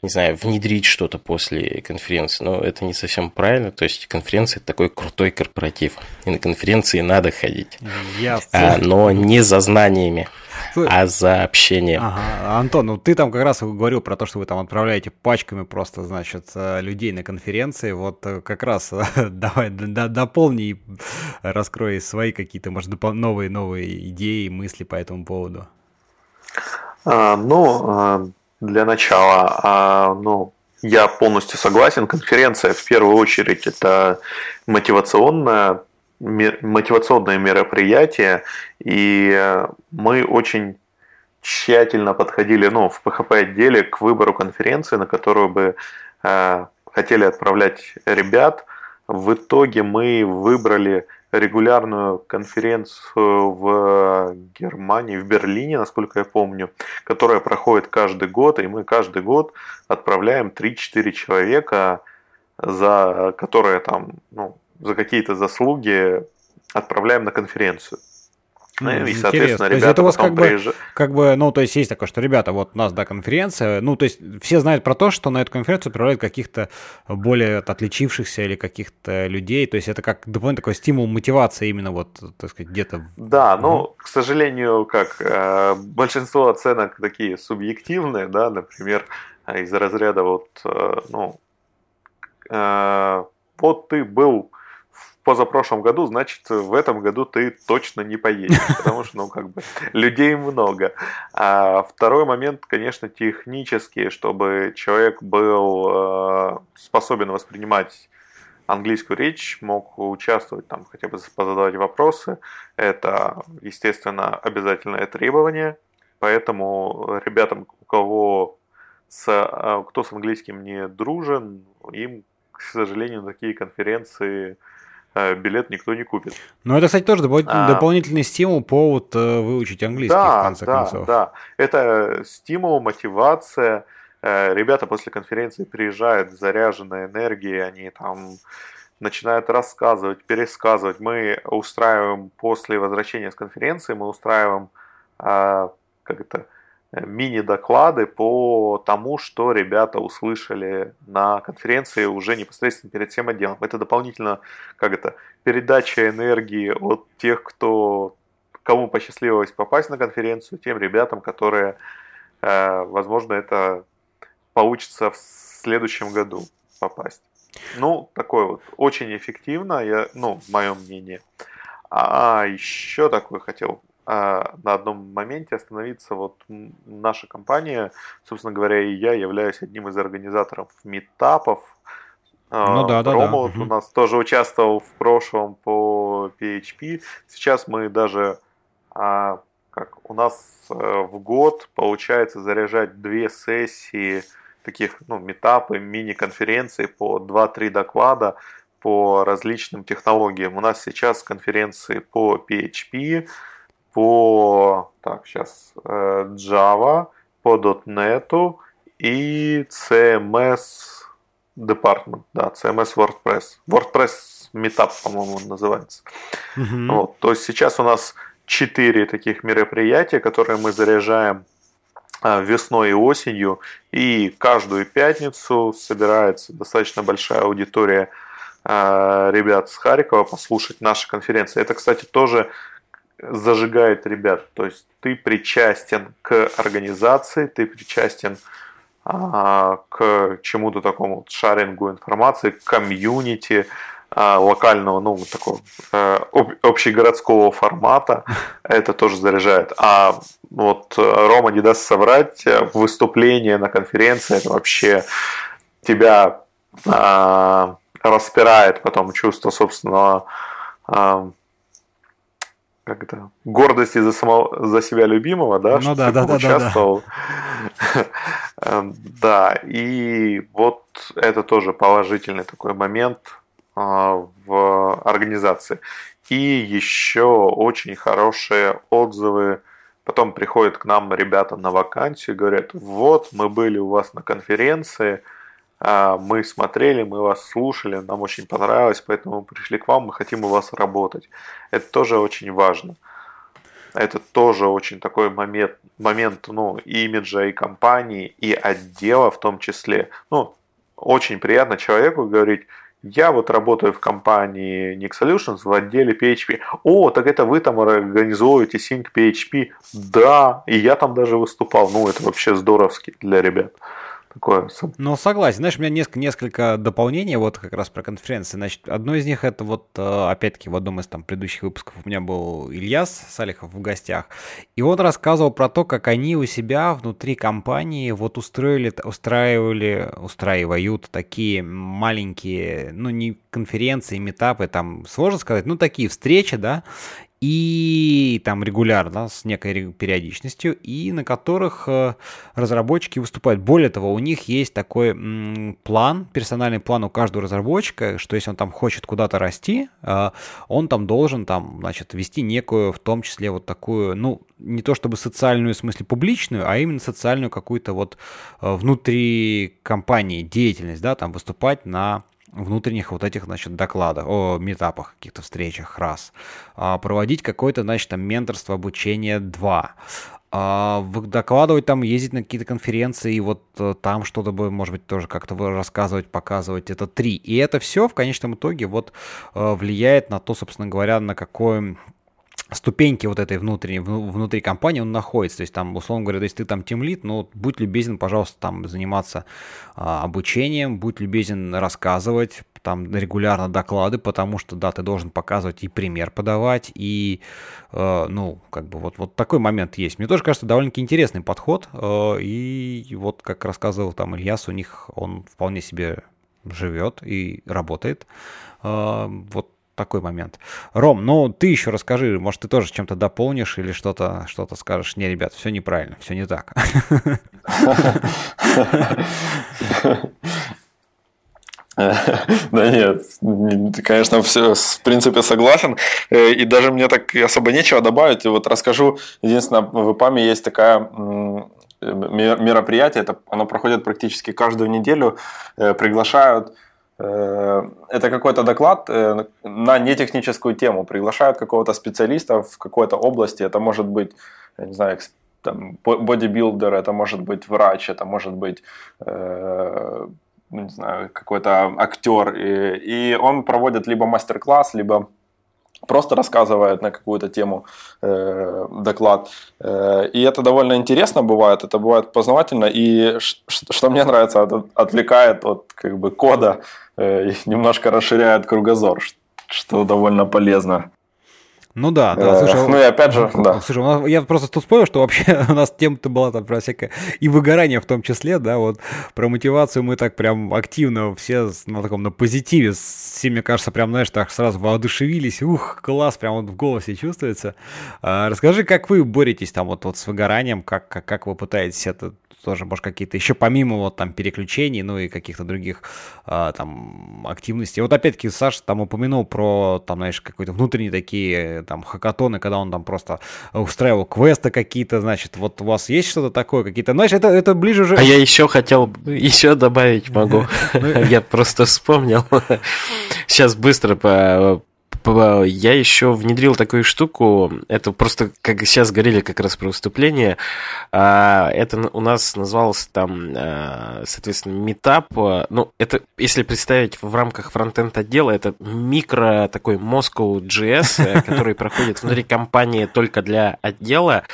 не знаю, внедрить что-то после конференции. Но это не совсем правильно. То есть конференция это такой крутой корпоратив. И на конференции надо ходить. А, но не за знаниями а за общение. Ага. Антон, ну ты там как раз говорил про то, что вы там отправляете пачками просто, значит, э, людей на конференции. Вот э, как раз <laughs> давай дополни и раскрой свои какие-то, может, новые-новые идеи, мысли по этому поводу. А, ну, а, для начала, а, ну, я полностью согласен. Конференция в первую очередь это мотивационная мотивационное мероприятие, и мы очень тщательно подходили ну, в PHP-отделе к выбору конференции, на которую бы э, хотели отправлять ребят. В итоге мы выбрали регулярную конференцию в Германии, в Берлине, насколько я помню, которая проходит каждый год, и мы каждый год отправляем 3-4 человека, за которые там, ну, за какие-то заслуги отправляем на конференцию. Ну, и, соответственно, ребята это у вас как бы, как бы, ну, то есть есть такое, что, ребята, вот у нас, да, конференция, ну, то есть все знают про то, что на эту конференцию отправляют каких-то более отличившихся или каких-то людей, то есть это как дополнительный такой стимул, мотивация именно вот, так сказать, где-то. Да, угу. ну, к сожалению, как, э, большинство оценок такие субъективные, да, например, из разряда вот, э, ну, э, вот ты был позапрошлом году, значит, в этом году ты точно не поедешь, потому что, ну, как бы, людей много. А второй момент, конечно, технический, чтобы человек был э, способен воспринимать английскую речь, мог участвовать, там, хотя бы позадавать вопросы. Это, естественно, обязательное требование. Поэтому ребятам, у кого с, э, кто с английским не дружен, им, к сожалению, такие конференции билет никто не купит. Ну, это, кстати, тоже а, дополнительный стимул, повод э, выучить английский, да, в конце да, концов. Да, это стимул, мотивация. Э, ребята после конференции приезжают заряженной энергией, они там начинают рассказывать, пересказывать. Мы устраиваем после возвращения с конференции, мы устраиваем, как это, мини-доклады по тому, что ребята услышали на конференции уже непосредственно перед всем отделом. Это дополнительно, как это, передача энергии от тех, кто, кому посчастливилось попасть на конференцию, тем ребятам, которые, э, возможно, это получится в следующем году попасть. Ну, такое вот, очень эффективно, я, ну, мое мнение. А еще такой хотел а, на одном моменте остановиться. Вот наша компания, собственно говоря, и я являюсь одним из организаторов метапов. А, ну да, да, Рома да. вот у нас тоже участвовал в прошлом по PHP. Сейчас мы даже, а, как у нас э, в год получается заряжать две сессии таких, ну, метапы, мини-конференции по 2-3 доклада по различным технологиям. У нас сейчас конференции по PHP, по так, сейчас, Java, по .NET и CMS Department, да, CMS WordPress. WordPress Meetup, по-моему, он называется. Mm-hmm. Вот, то есть сейчас у нас четыре таких мероприятия, которые мы заряжаем а, весной и осенью, и каждую пятницу собирается достаточно большая аудитория а, ребят с Харькова послушать наши конференции. Это, кстати, тоже зажигает ребят. То есть ты причастен к организации, ты причастен а, к чему-то такому шарингу информации, к комьюнити а, локального, ну, такого а, об, общегородского формата. <laughs> Это тоже заряжает. А вот Рома не даст соврать, выступление на конференции, это вообще тебя а, распирает потом чувство собственного а, как это, гордости за, самого, за себя любимого, да, ну, что да, да, да, участвовал. Да, <laughs> эм, да. и вот это тоже положительный такой момент а, в организации. И еще очень хорошие отзывы. Потом приходят к нам ребята на вакансию и говорят, вот, мы были у вас на конференции, мы смотрели, мы вас слушали, нам очень понравилось, поэтому мы пришли к вам, мы хотим у вас работать. Это тоже очень важно. Это тоже очень такой момент, момент ну, имиджа и компании, и отдела в том числе. Ну, очень приятно человеку говорить, я вот работаю в компании Nick Solutions в отделе PHP. О, так это вы там организуете Sync PHP? Да, и я там даже выступал. Ну, это вообще здоровски для ребят такое. Ну, согласен. Знаешь, у меня несколько, несколько дополнений вот как раз про конференции. Значит, одно из них это вот, э, опять-таки, в одном из там предыдущих выпусков у меня был Ильяс Салихов в гостях, и он рассказывал про то, как они у себя внутри компании вот устроили, устраивали, устраивают такие маленькие, ну, не конференции, метапы, там, сложно сказать, ну, такие встречи, да, и там регулярно, с некой периодичностью, и на которых э, разработчики выступают. Более того, у них есть такой план, персональный план у каждого разработчика, что если он там хочет куда-то расти, э, он там должен там, значит, вести некую, в том числе вот такую, ну, не то чтобы социальную, в смысле публичную, а именно социальную какую-то вот э, внутри компании деятельность, да, там выступать на внутренних вот этих, значит, докладах, о метапах, каких-то встречах, раз. А, проводить какое-то, значит, там менторство, обучение, два. А, докладывать там, ездить на какие-то конференции, и вот э, там что-то бы, может быть, тоже как-то рассказывать, показывать, это три. И это все в конечном итоге вот э, влияет на то, собственно говоря, на какой ступеньки вот этой внутренней, внутри компании он находится. То есть там, условно говоря, если ты там тимлит, ну, будь любезен, пожалуйста, там заниматься а, обучением, будь любезен рассказывать, там регулярно доклады, потому что, да, ты должен показывать и пример подавать, и, э, ну, как бы вот, вот такой момент есть. Мне тоже кажется, довольно-таки интересный подход, э, и вот, как рассказывал там Ильяс, у них он вполне себе живет и работает. Э, вот такой момент. Ром, ну ты еще расскажи, может ты тоже чем-то дополнишь или что-то что скажешь. Не, ребят, все неправильно, все не так. Да нет, конечно, все, в принципе, согласен. Э, и даже мне так особо нечего добавить. Вот расскажу, единственное, в ИПАМе есть такая мероприятие, это, оно проходит практически каждую неделю, э, приглашают это какой-то доклад э, на нетехническую тему. Приглашают какого-то специалиста в какой-то области. Это может быть, я не знаю, там, бодибилдер, это может быть врач, это может быть э, не знаю, какой-то актер. И он проводит либо мастер-класс, либо просто рассказывает на какую-то тему э, доклад. Э, и это довольно интересно бывает, это бывает познавательно. И что мне нравится, это отвлекает от как бы кода э, и немножко расширяет кругозор, что довольно полезно. Ну да, да, слушай, ну и опять же, <laughs> да. Слушай, я просто тут вспомнил, что вообще <laughs> у нас тема-то была там про всякое, и выгорание в том числе, да, вот про мотивацию мы так прям активно все на таком, на позитиве, все, мне кажется, прям, знаешь, так сразу воодушевились, ух, класс, прям вот в голосе чувствуется. А, расскажи, как вы боретесь там вот, вот с выгоранием, как, как, как вы пытаетесь это тоже, может, какие-то еще помимо вот там переключений, ну и каких-то других а, там активностей. Вот опять-таки Саша там упомянул про, там, знаешь, какие-то внутренние такие там хакатоны, когда он там просто устраивал квесты какие-то, значит, вот у вас есть что-то такое, какие-то, знаешь, это, это ближе уже... А я еще хотел, еще добавить могу. <laughs> Ну, я просто вспомнил. <laughs> Сейчас быстро по я еще внедрил такую штуку, это просто, как сейчас говорили как раз про выступление, а, это у нас называлось там, а, соответственно, метап, ну, это, если представить в рамках фронтенд отдела, это микро такой Moscow JS, э, который проходит внутри компании только для отдела,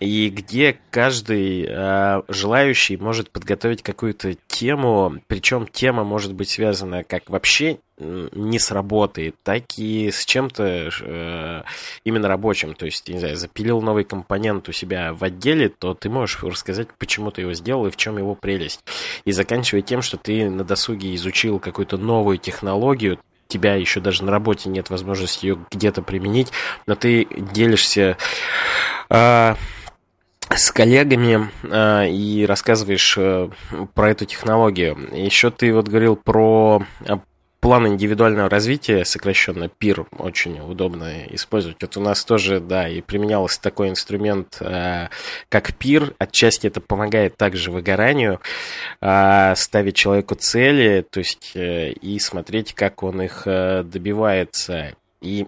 и где каждый э, желающий может подготовить какую-то тему, причем тема может быть связана как вообще не с работой, так и с чем-то э, именно рабочим. То есть, не знаю, запилил новый компонент у себя в отделе, то ты можешь рассказать, почему ты его сделал и в чем его прелесть. И заканчивая тем, что ты на досуге изучил какую-то новую технологию, тебя еще даже на работе нет возможности ее где-то применить, но ты делишься э, с коллегами э, и рассказываешь э, про эту технологию. Еще ты вот говорил про э, план индивидуального развития, сокращенно PIR, очень удобно использовать. Вот у нас тоже, да, и применялся такой инструмент, э, как PIR. Отчасти это помогает также выгоранию, э, ставить человеку цели, то есть э, и смотреть, как он их э, добивается. И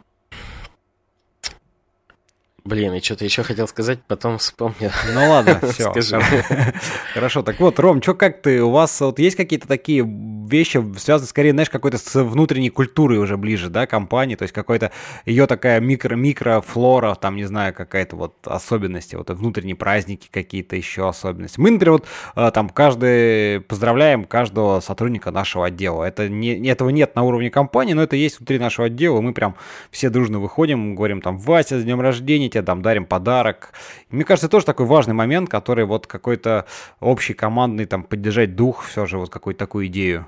Блин, и что-то еще хотел сказать, потом вспомнил. <laughs> Ну ладно, <laughs> все. Скажи. <laughs> Хорошо, так вот, Ром, что как ты, у вас вот есть какие-то такие вещи, связанные скорее, знаешь, какой-то с внутренней культурой уже ближе, да, компании, то есть какой-то ее такая микро, микрофлора, там, не знаю, какая-то вот особенности, вот внутренние праздники какие-то еще особенности. Мы, например, вот э, там каждый, поздравляем каждого сотрудника нашего отдела. Это не, этого нет на уровне компании, но это есть внутри нашего отдела, мы прям все дружно выходим, говорим там, Вася, с днем рождения, тебе там дарим подарок. Мне кажется, тоже такой важный момент, который вот какой-то общий командный там поддержать дух, все же вот какую-то такую идею.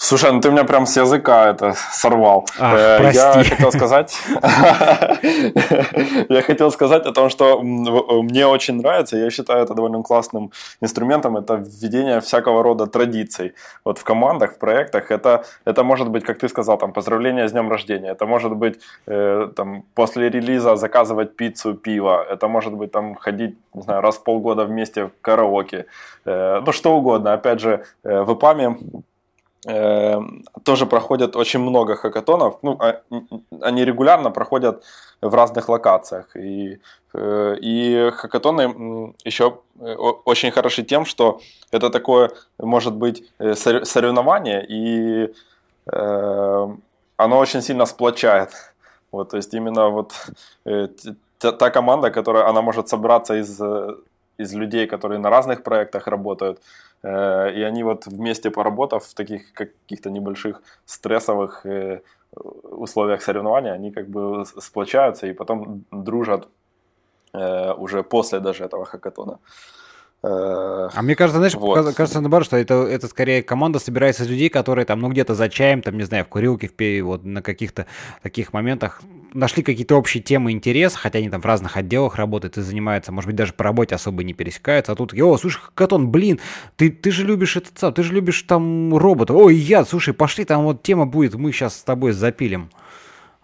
Слушай, ну ты меня прям с языка это сорвал. Ах, э, прости. Я хотел сказать, <laughs> я хотел сказать о том, что мне очень нравится, я считаю это довольно классным инструментом, это введение всякого рода традиций. Вот в командах, в проектах, это, это может быть, как ты сказал, там, поздравление с днем рождения, это может быть э, там, после релиза заказывать пиццу, пиво, это может быть там ходить, не знаю, раз в полгода вместе в караоке, э, ну что угодно. Опять же, э, в ИПАМе э, тоже проходят очень много хакатонов. Ну, а, они регулярно проходят в разных локациях. И, э, и хакатоны еще э, очень хороши тем, что это такое, может быть, э, соревнование, и э, оно очень сильно сплочает. Вот, то есть именно вот та, команда, которая, она может собраться из, из людей, которые на разных проектах работают, и они вот вместе поработав в таких каких-то небольших стрессовых э, условиях соревнования, они как бы сплочаются и потом дружат э, уже после даже этого хакатона. Э, а мне кажется, знаешь, вот. кажется наоборот, что это, это скорее команда собирается из людей, которые там, ну, где-то за чаем, там, не знаю, в курилке, в пей, вот на каких-то таких моментах нашли какие-то общие темы интереса, хотя они там в разных отделах работают и занимаются, может быть, даже по работе особо не пересекаются, а тут, о, слушай, Катон, блин, ты, ты же любишь этот сам, ты же любишь там роботов, ой, я, слушай, пошли, там вот тема будет, мы сейчас с тобой запилим.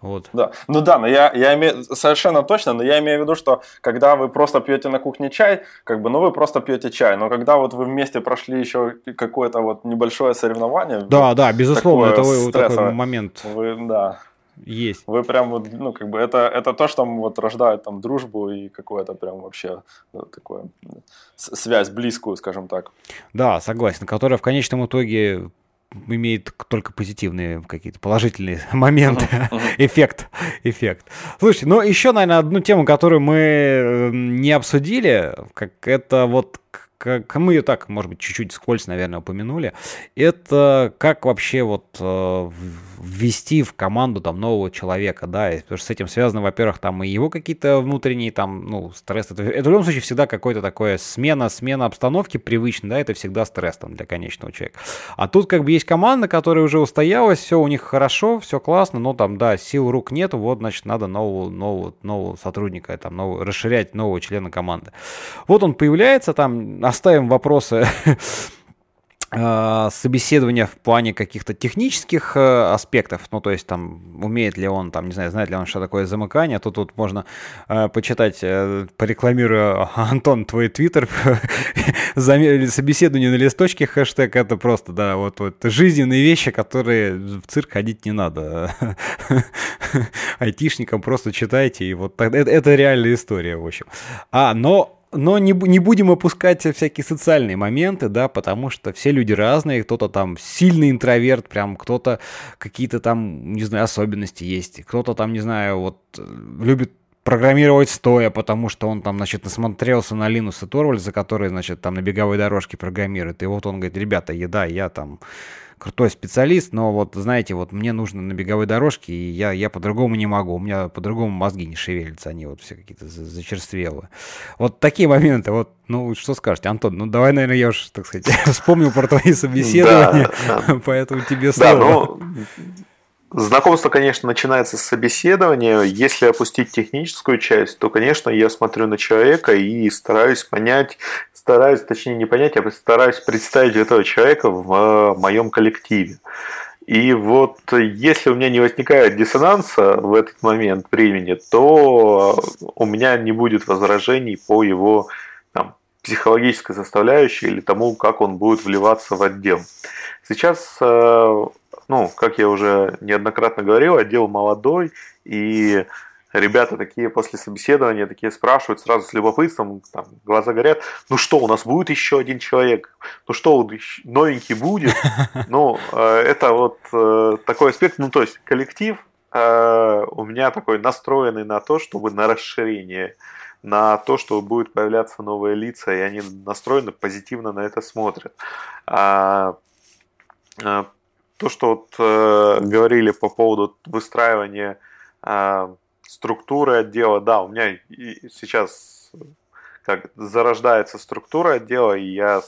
Вот. Да. Ну да, но я, я имею совершенно точно, но я имею в виду, что когда вы просто пьете на кухне чай, как бы, ну вы просто пьете чай, но когда вот вы вместе прошли еще какое-то вот небольшое соревнование. Да, вот, да, безусловно, это вы, такой момент. Вы, да. Есть. Вы прям вот, ну, как бы это, это то, что вот рождает там дружбу и какое-то прям вообще ну, такое связь близкую, скажем так. Да, согласен, которая в конечном итоге имеет только позитивные какие-то положительные <laughs> моменты, эффект, эффект. Слушайте, ну еще, наверное, одну тему, которую мы э, не обсудили, как это вот как мы ее так, может быть, чуть-чуть скользь, наверное, упомянули, это как вообще вот э, ввести в команду там нового человека, да, потому что с этим связано, во-первых, там и его какие-то внутренние там, ну, стресс, это, это в любом случае всегда какой-то такое смена, смена обстановки привычной, да, это всегда стресс там для конечного человека. А тут как бы есть команда, которая уже устоялась, все у них хорошо, все классно, но там, да, сил рук нету, вот, значит, надо нового, нового, нового сотрудника, там, нового, расширять нового члена команды. Вот он появляется, там, оставим вопросы <laughs> Э, собеседования в плане каких-то технических э, аспектов, ну, то есть там, умеет ли он, там, не знаю, знает ли он, что такое замыкание, тут тут можно э, почитать, э, порекламирую, <laughs> Антон, твой твиттер, <laughs> собеседование на листочке, хэштег, это просто, да, вот, вот жизненные вещи, которые в цирк ходить не надо. <laughs> Айтишникам просто читайте, и вот это, это реальная история, в общем. А, но но не, не будем опускать всякие социальные моменты, да, потому что все люди разные, кто-то там сильный интроверт, прям кто-то какие-то там, не знаю, особенности есть, кто-то там, не знаю, вот любит программировать стоя, потому что он там, значит, насмотрелся на Линуса Торвальдса, который, значит, там на беговой дорожке программирует, и вот он говорит, ребята, еда, я там крутой специалист, но вот, знаете, вот мне нужно на беговой дорожке, и я, я по-другому не могу, у меня по-другому мозги не шевелятся, они вот все какие-то зачерствелые. Вот такие моменты, вот, ну, что скажете, Антон, ну, давай, наверное, я уж, так сказать, <laughs> вспомнил про твои собеседования, <laughs> поэтому тебе слово. Знакомство, конечно, начинается с собеседования. Если опустить техническую часть, то, конечно, я смотрю на человека и стараюсь понять, стараюсь, точнее не понять, а стараюсь представить этого человека в моем коллективе. И вот если у меня не возникает диссонанса в этот момент времени, то у меня не будет возражений по его там, психологической составляющей или тому, как он будет вливаться в отдел. Сейчас э, ну, как я уже неоднократно говорил, отдел молодой, и ребята такие после собеседования такие спрашивают сразу с любопытством, там, глаза горят, ну что, у нас будет еще один человек, ну что, новенький будет, <laughs> ну, э, это вот э, такой аспект, ну, то есть коллектив э, у меня такой настроенный на то, чтобы на расширение, на то, что будут появляться новые лица, и они настроены позитивно на это смотрят. То, что вот, э, говорили по поводу выстраивания э, структуры отдела, да, у меня сейчас как зарождается структура отдела, и я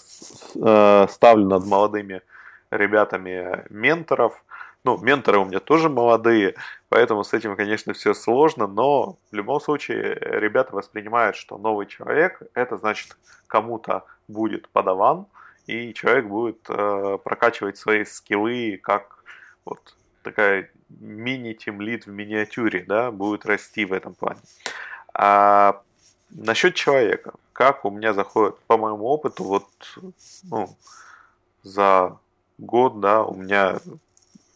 э, ставлю над молодыми ребятами менторов. Ну, менторы у меня тоже молодые, поэтому с этим, конечно, все сложно, но в любом случае ребята воспринимают, что новый человек это значит кому-то будет подаван, и человек будет э, прокачивать свои скиллы, как вот такая мини-тимлит в миниатюре, да, будет расти в этом плане. А насчет человека, как у меня заходит, по моему опыту, вот ну, за год, да, у меня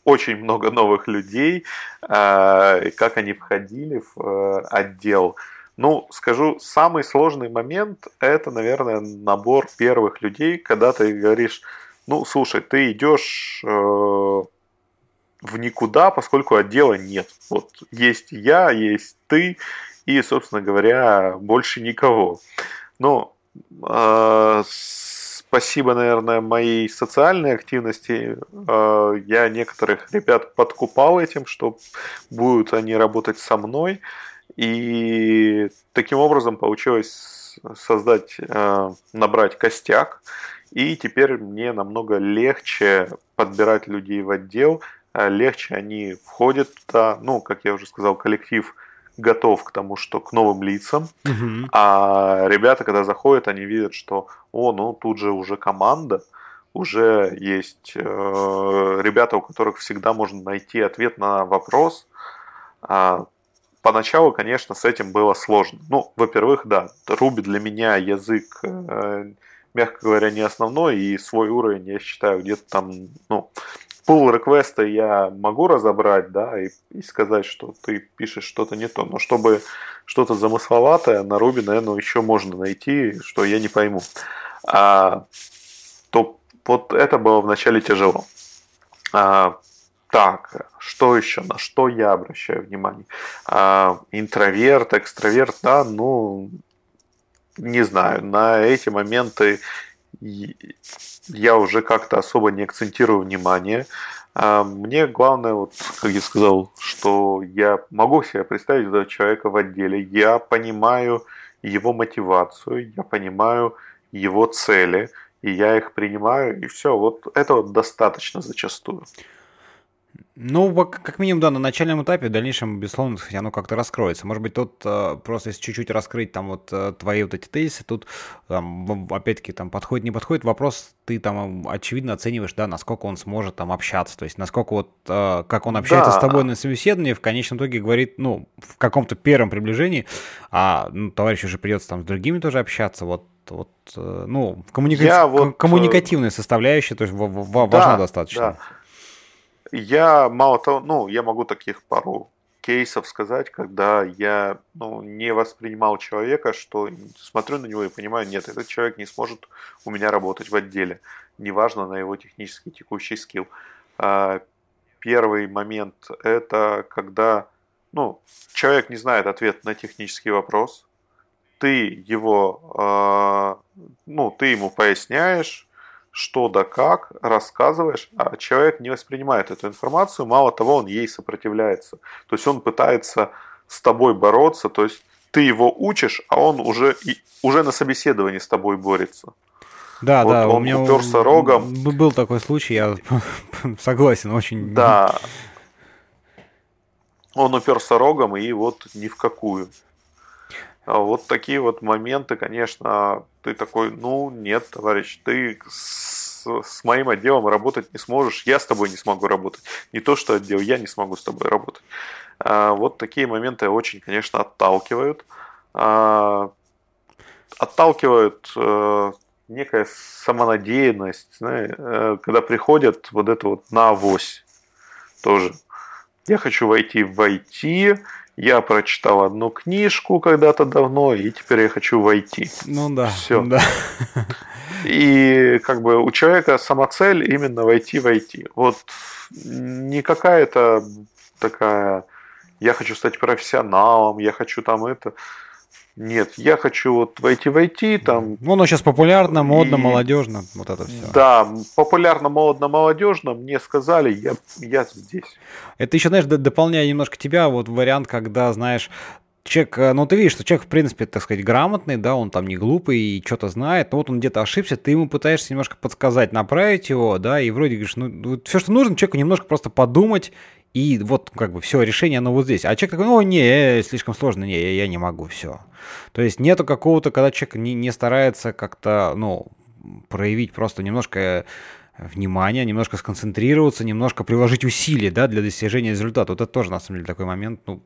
очень много новых людей, э, как они входили в э, отдел. Ну, скажу, самый сложный момент – это, наверное, набор первых людей, когда ты говоришь, ну, слушай, ты идешь э, в никуда, поскольку отдела нет. Вот есть я, есть ты, и, собственно говоря, больше никого. Ну, э, спасибо, наверное, моей социальной активности. Э, я некоторых ребят подкупал этим, что будут они работать со мной. И таким образом получилось создать, э, набрать костяк. И теперь мне намного легче подбирать людей в отдел, э, легче они входят туда. Ну, как я уже сказал, коллектив готов к тому, что к новым лицам. Угу. А ребята, когда заходят, они видят, что, о, ну тут же уже команда, уже есть э, ребята, у которых всегда можно найти ответ на вопрос. А, поначалу, конечно, с этим было сложно. Ну, во-первых, да, Руби для меня язык, э, мягко говоря, не основной, и свой уровень я считаю где-то там, ну, пул реквеста я могу разобрать, да, и, и сказать, что ты пишешь что-то не то. Но чтобы что-то замысловатое на Руби, наверное, еще можно найти, что я не пойму. А, то вот это было вначале тяжело. А, так, что еще, на что я обращаю внимание? А, интроверт, экстраверт, да, ну, не знаю, на эти моменты я уже как-то особо не акцентирую внимание. А, мне главное, вот, как я сказал, что я могу себе представить этого человека в отделе, я понимаю его мотивацию, я понимаю его цели, и я их принимаю, и все, вот этого достаточно зачастую. Ну, как минимум, да, на начальном этапе, в дальнейшем, безусловно, оно как-то раскроется. Может быть, тут э, просто если чуть-чуть раскрыть там вот э, твои вот эти тезисы, тут там, опять-таки там подходит, не подходит, вопрос ты там очевидно оцениваешь, да, насколько он сможет там общаться, то есть насколько вот, э, как он общается да. с тобой на собеседовании, в конечном итоге говорит, ну, в каком-то первом приближении, а ну, товарищу уже придется там с другими тоже общаться, вот вот, ну, коммуника... вот... коммуникативная составляющая, то есть важна да, достаточно. Да. Я мало того, ну, я могу таких пару кейсов сказать, когда я ну, не воспринимал человека, что смотрю на него и понимаю, нет, этот человек не сможет у меня работать в отделе, неважно на его технический текущий скилл. А, первый момент это когда ну, человек не знает ответ на технический вопрос, ты его, а, ну, ты ему поясняешь, что да как, рассказываешь, а человек не воспринимает эту информацию, мало того, он ей сопротивляется. То есть он пытается с тобой бороться, то есть ты его учишь, а он уже, уже на собеседовании с тобой борется. Да, вот да, он у меня уперся рогом. Был такой случай, я <laughs> согласен, очень. Да. Он уперся рогом и вот ни в какую. А вот такие вот моменты, конечно, ты такой, ну нет, товарищ, ты с, с моим отделом работать не сможешь, я с тобой не смогу работать. Не то, что отдел, я не смогу с тобой работать. А, вот такие моменты очень, конечно, отталкивают. А, отталкивают а, некая самонадеянность, знаешь, э, когда приходят вот это вот на авось тоже. Я хочу войти в IT, я прочитал одну книжку когда-то давно, и теперь я хочу войти. Ну да. Все. Да. И как бы у человека сама цель именно войти войти. Вот не какая-то такая, я хочу стать профессионалом, я хочу там это. Нет, я хочу вот войти войти там. Ну, оно сейчас популярно, модно, и... молодежно, вот это все. Да, популярно, модно, молодежно. Мне сказали, я, я здесь. Это еще, знаешь, дополняя немножко тебя, вот вариант, когда, знаешь, человек, э, ну ты видишь, что человек, в принципе, так сказать, грамотный, да, он там не глупый и что-то знает, но вот он где-то ошибся, ты ему пытаешься немножко подсказать, направить его, да, и вроде говоришь, ну, все, что нужно, человеку немножко просто подумать, и вот как бы все, решение оно вот здесь. А человек такой, о, не, слишком сложно, не, я не могу, все. То есть нету какого-то, когда человек не, не старается как-то, ну, проявить просто немножко внимание, немножко сконцентрироваться, немножко приложить усилия, да, для достижения результата. Вот это тоже, на самом деле, такой момент, ну,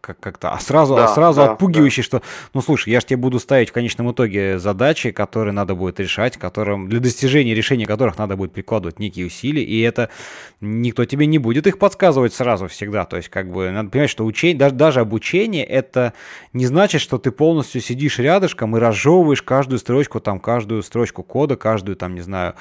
как- как-то, а сразу, да, а сразу да, отпугивающий, да. что, ну, слушай, я же тебе буду ставить в конечном итоге задачи, которые надо будет решать, которым, для достижения решения которых надо будет прикладывать некие усилия, и это никто тебе не будет их подсказывать сразу всегда, то есть, как бы, надо понимать, что учение, даже, даже обучение, это не значит, что ты полностью сидишь рядышком и разжевываешь каждую строчку, там, каждую строчку кода, каждую, там, не знаю,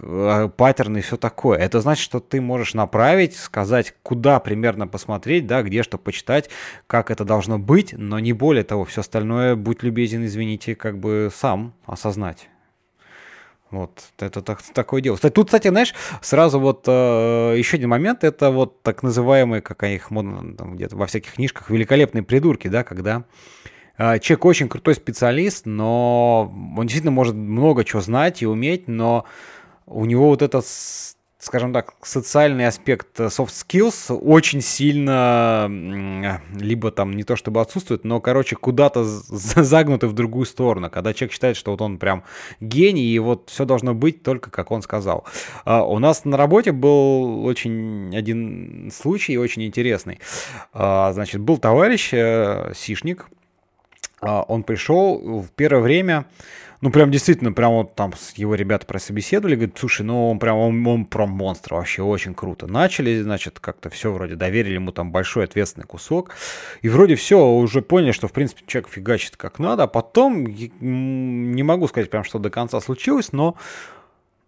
э, паттерн и все такое. Это значит, что ты можешь направить, сказать, куда примерно посмотреть, да, где что почитать, как это должно быть, но не более того, все остальное, будь любезен, извините, как бы сам осознать. Вот, это так, такое дело. Тут, кстати, знаешь, сразу вот э, еще один момент, это вот так называемые, как их модно там, где-то во всяких книжках, великолепные придурки, да, когда э, человек очень крутой специалист, но он действительно может много чего знать и уметь, но у него вот этот скажем так, социальный аспект э, soft skills очень сильно либо там не то чтобы отсутствует, но, короче, куда-то загнуты в другую сторону, когда человек считает, что вот он прям гений, и вот все должно быть только как он сказал. А, у нас на работе был очень один случай, очень интересный. А, значит, был товарищ, э, сишник, а, он пришел в первое время ну, прям действительно, прям вот там его ребята прособеседовали, говорят, слушай, ну, он прям, он, он прям монстр, вообще очень круто. Начали, значит, как-то все вроде доверили ему там большой ответственный кусок, и вроде все, уже поняли, что, в принципе, человек фигачит как надо, а потом, не могу сказать прям, что до конца случилось, но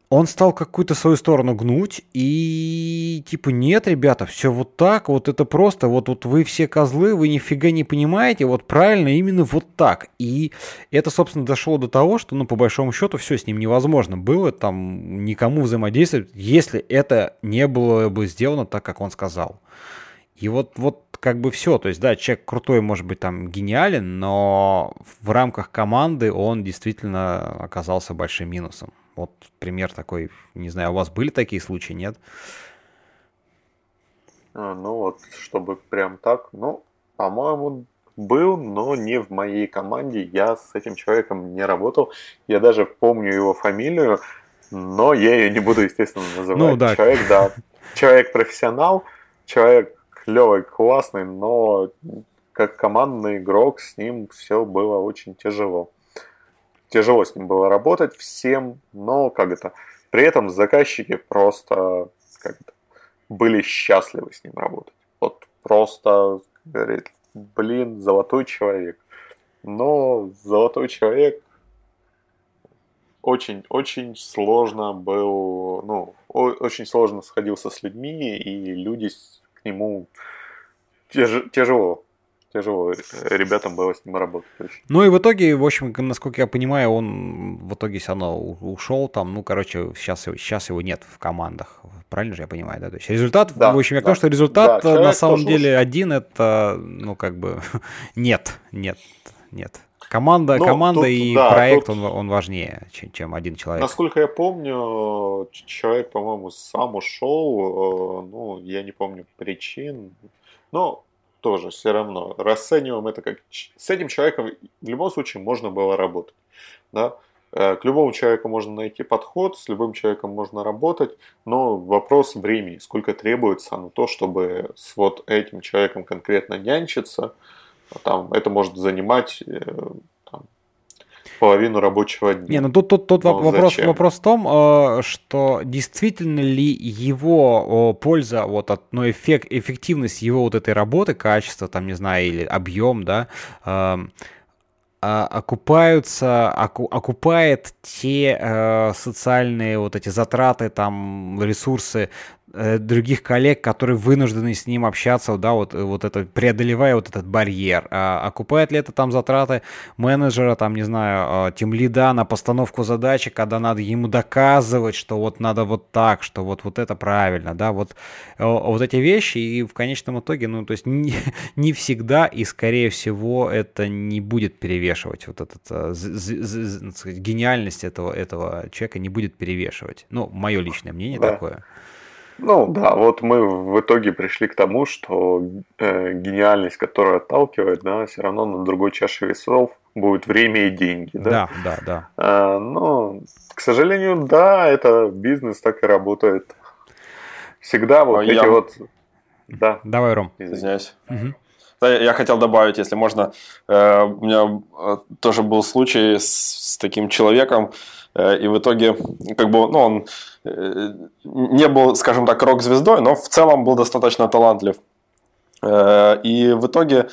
он стал какую-то свою сторону гнуть и типа нет, ребята, все вот так, вот это просто, вот, вот вы все козлы, вы нифига не понимаете, вот правильно именно вот так. И это, собственно, дошло до того, что, ну, по большому счету, все с ним невозможно было там никому взаимодействовать, если это не было бы сделано так, как он сказал. И вот, вот как бы все. То есть, да, человек крутой, может быть, там гениален, но в рамках команды он действительно оказался большим минусом. Вот пример такой, не знаю, у вас были такие случаи, нет? А, ну вот, чтобы прям так, ну, по-моему, был, но не в моей команде. Я с этим человеком не работал. Я даже помню его фамилию, но я ее не буду, естественно, <laughs> называть. Ну, да. Человек, да. Человек профессионал, человек клевый, классный, но как командный игрок с ним все было очень тяжело тяжело с ним было работать всем, но как это, при этом заказчики просто как это, были счастливы с ним работать. Вот просто говорит, блин, золотой человек. Но золотой человек очень-очень сложно был, ну, очень сложно сходился с людьми, и люди к нему тяж, тяжело тяжело ребятам было с ним работать. Ну и в итоге, в общем, насколько я понимаю, он в итоге все равно ушел там, ну, короче, сейчас, сейчас его нет в командах. Правильно же я понимаю, да? То есть результат, да, в общем, я да. к что результат да, на самом деле ушел. один, это, ну, как бы, <laughs> нет, нет, нет. Команда, Но ну, команда тут, и да, проект, тут, он, он важнее, чем, чем один человек. Насколько я помню, человек, по-моему, сам ушел, э, ну, я не помню причин. Но тоже все равно расцениваем это как... С этим человеком в любом случае можно было работать. Да? Э, к любому человеку можно найти подход, с любым человеком можно работать, но вопрос времени, сколько требуется на то, чтобы с вот этим человеком конкретно нянчиться, там, это может занимать э, половину рабочего дня. Не, ну тут, тут, тут ну, вопрос, вопрос в том, э, что действительно ли его польза, вот от, ну, эффект, эффективность его вот этой работы, качество, там, не знаю, или объем, да, эм, а, окупаются, окупает те э, социальные вот эти затраты, там, ресурсы других коллег, которые вынуждены с ним общаться, да, вот, вот это, преодолевая вот этот барьер. А окупает ли это там затраты менеджера, там, не знаю, тем лида на постановку задачи, когда надо ему доказывать, что вот надо вот так, что вот, вот это правильно, да, вот, вот эти вещи, и в конечном итоге, ну, то есть не, <laughs> не всегда и, скорее всего, это не будет перевешивать вот этот, э, гениальность этого, этого человека не будет перевешивать. Ну, мое личное мнение да. такое. Ну да, вот мы в итоге пришли к тому, что э, гениальность, которая отталкивает, да, все равно на другой чаше весов будет время и деньги, да. Да, да, да. А, но, к сожалению, да, это бизнес так и работает. Всегда вот а эти я... вот. Да. Давай, Ром. Извиняюсь. Угу. Я хотел добавить, если можно, э, у меня э, тоже был случай с, с таким человеком, и в итоге, как бы, ну, он не был, скажем так, рок-звездой, но в целом был достаточно талантлив. И в итоге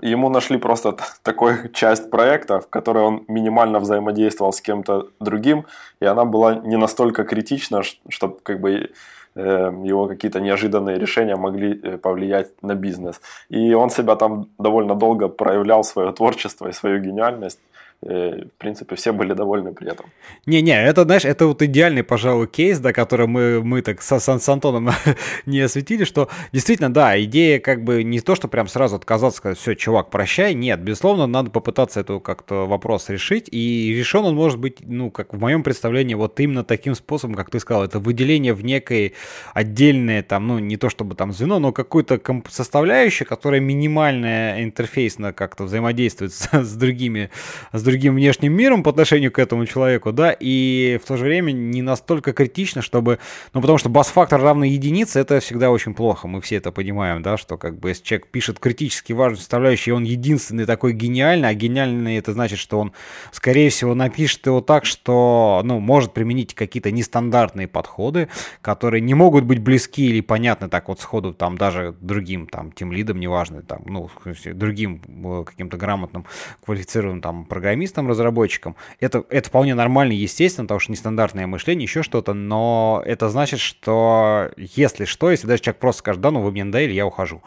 ему нашли просто такую часть проекта, в которой он минимально взаимодействовал с кем-то другим, и она была не настолько критична, чтобы как бы его какие-то неожиданные решения могли э, повлиять на бизнес. И он себя там довольно долго проявлял свое творчество и свою гениальность. Э, в принципе, все были довольны при этом. Не-не, это, знаешь, это вот идеальный, пожалуй, кейс, да, который мы, мы так с, с Антоном <laughs> не осветили, что действительно, да, идея как бы не то, что прям сразу отказаться, сказать, все, чувак, прощай, нет, безусловно, надо попытаться эту как-то вопрос решить, и решен он может быть, ну, как в моем представлении, вот именно таким способом, как ты сказал, это выделение в некой отдельное, там, ну, не то чтобы там звено, но какую-то составляющую, которая минимальная интерфейсно как-то взаимодействует с, <laughs> с другими, с другими другим внешним миром по отношению к этому человеку, да, и в то же время не настолько критично, чтобы, ну, потому что бас-фактор равный единице, это всегда очень плохо, мы все это понимаем, да, что как бы если человек пишет критически важную составляющую, он единственный такой гениальный, а гениальный это значит, что он, скорее всего, напишет его так, что, ну, может применить какие-то нестандартные подходы, которые не могут быть близки или понятны так вот сходу, там, даже другим, там, тем лидом, неважно, там, ну, другим э, каким-то грамотным, квалифицированным, там, программистом, программистам, разработчикам. Это, это вполне нормально, естественно, потому что нестандартное мышление, еще что-то, но это значит, что если что, если даже человек просто скажет, да, ну вы мне надоели, я ухожу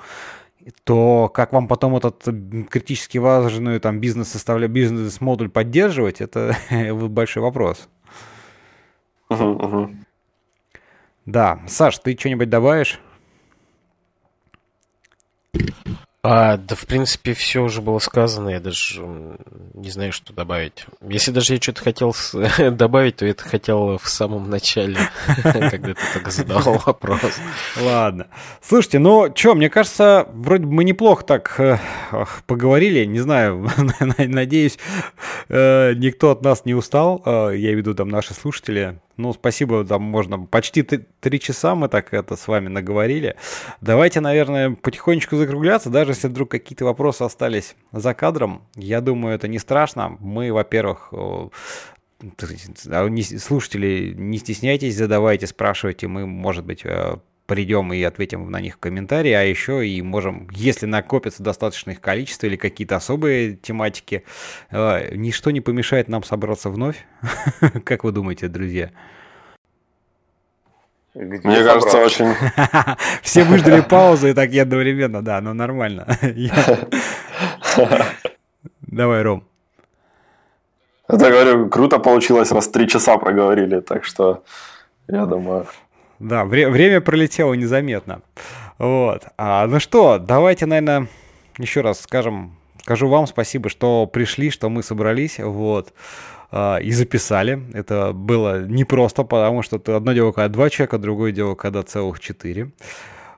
то как вам потом этот критически важную там бизнес составля бизнес-модуль поддерживать, это <laughs> большой вопрос. Uh-huh, uh-huh. Да, Саш, ты что-нибудь добавишь? А, да, в принципе, все уже было сказано, я даже не знаю, что добавить. Если даже я что-то хотел <laughs> добавить, то это хотел в самом начале, <laughs> когда ты так задавал вопрос. Ладно. Слушайте, ну что, мне кажется, вроде бы мы неплохо так э, поговорили, не знаю, <laughs> надеюсь, э, никто от нас не устал, э, я имею в виду там наши слушатели, ну, спасибо, там можно почти три часа мы так это с вами наговорили. Давайте, наверное, потихонечку закругляться, даже если вдруг какие-то вопросы остались за кадром. Я думаю, это не страшно. Мы, во-первых, а слушатели, не стесняйтесь, задавайте, спрашивайте. Мы, может быть, э, придем и ответим на них в комментарии, а еще и можем, если накопится достаточно их количество или какие-то особые тематики, э, ничто не помешает нам собраться вновь. <laughs> Как вы думаете, друзья? Где Мне кажется, очень... <laughs> Все выждали <laughs> паузу и так и одновременно, да, ну нормально. Давай, Ром. Это, говорю, круто получилось, раз три часа проговорили, так что я думаю... Да, вре- время пролетело незаметно. Вот. А, ну что, давайте, наверное, еще раз скажем, скажу вам спасибо, что пришли, что мы собрались, вот, а, и записали. Это было непросто, потому что одно дело, когда два человека, другое дело, когда целых четыре.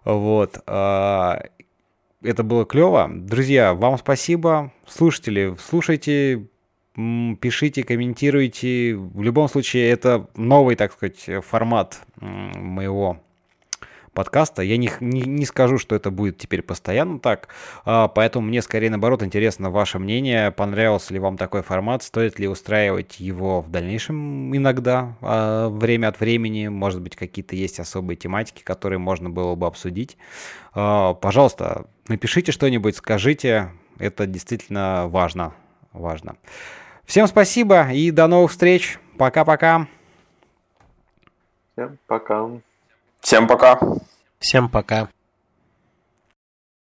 Вот. А, это было клево. Друзья, вам спасибо. Слушатели, слушайте, пишите, комментируйте. В любом случае, это новый, так сказать, формат моего подкаста. Я не, не, не скажу, что это будет теперь постоянно так, а, поэтому мне скорее наоборот интересно ваше мнение. Понравился ли вам такой формат? Стоит ли устраивать его в дальнейшем иногда, а, время от времени? Может быть, какие-то есть особые тематики, которые можно было бы обсудить? А, пожалуйста, напишите что-нибудь, скажите. Это действительно важно. Важно. Всем спасибо и до новых встреч. Пока-пока. Всем пока. Всем пока. Всем пока.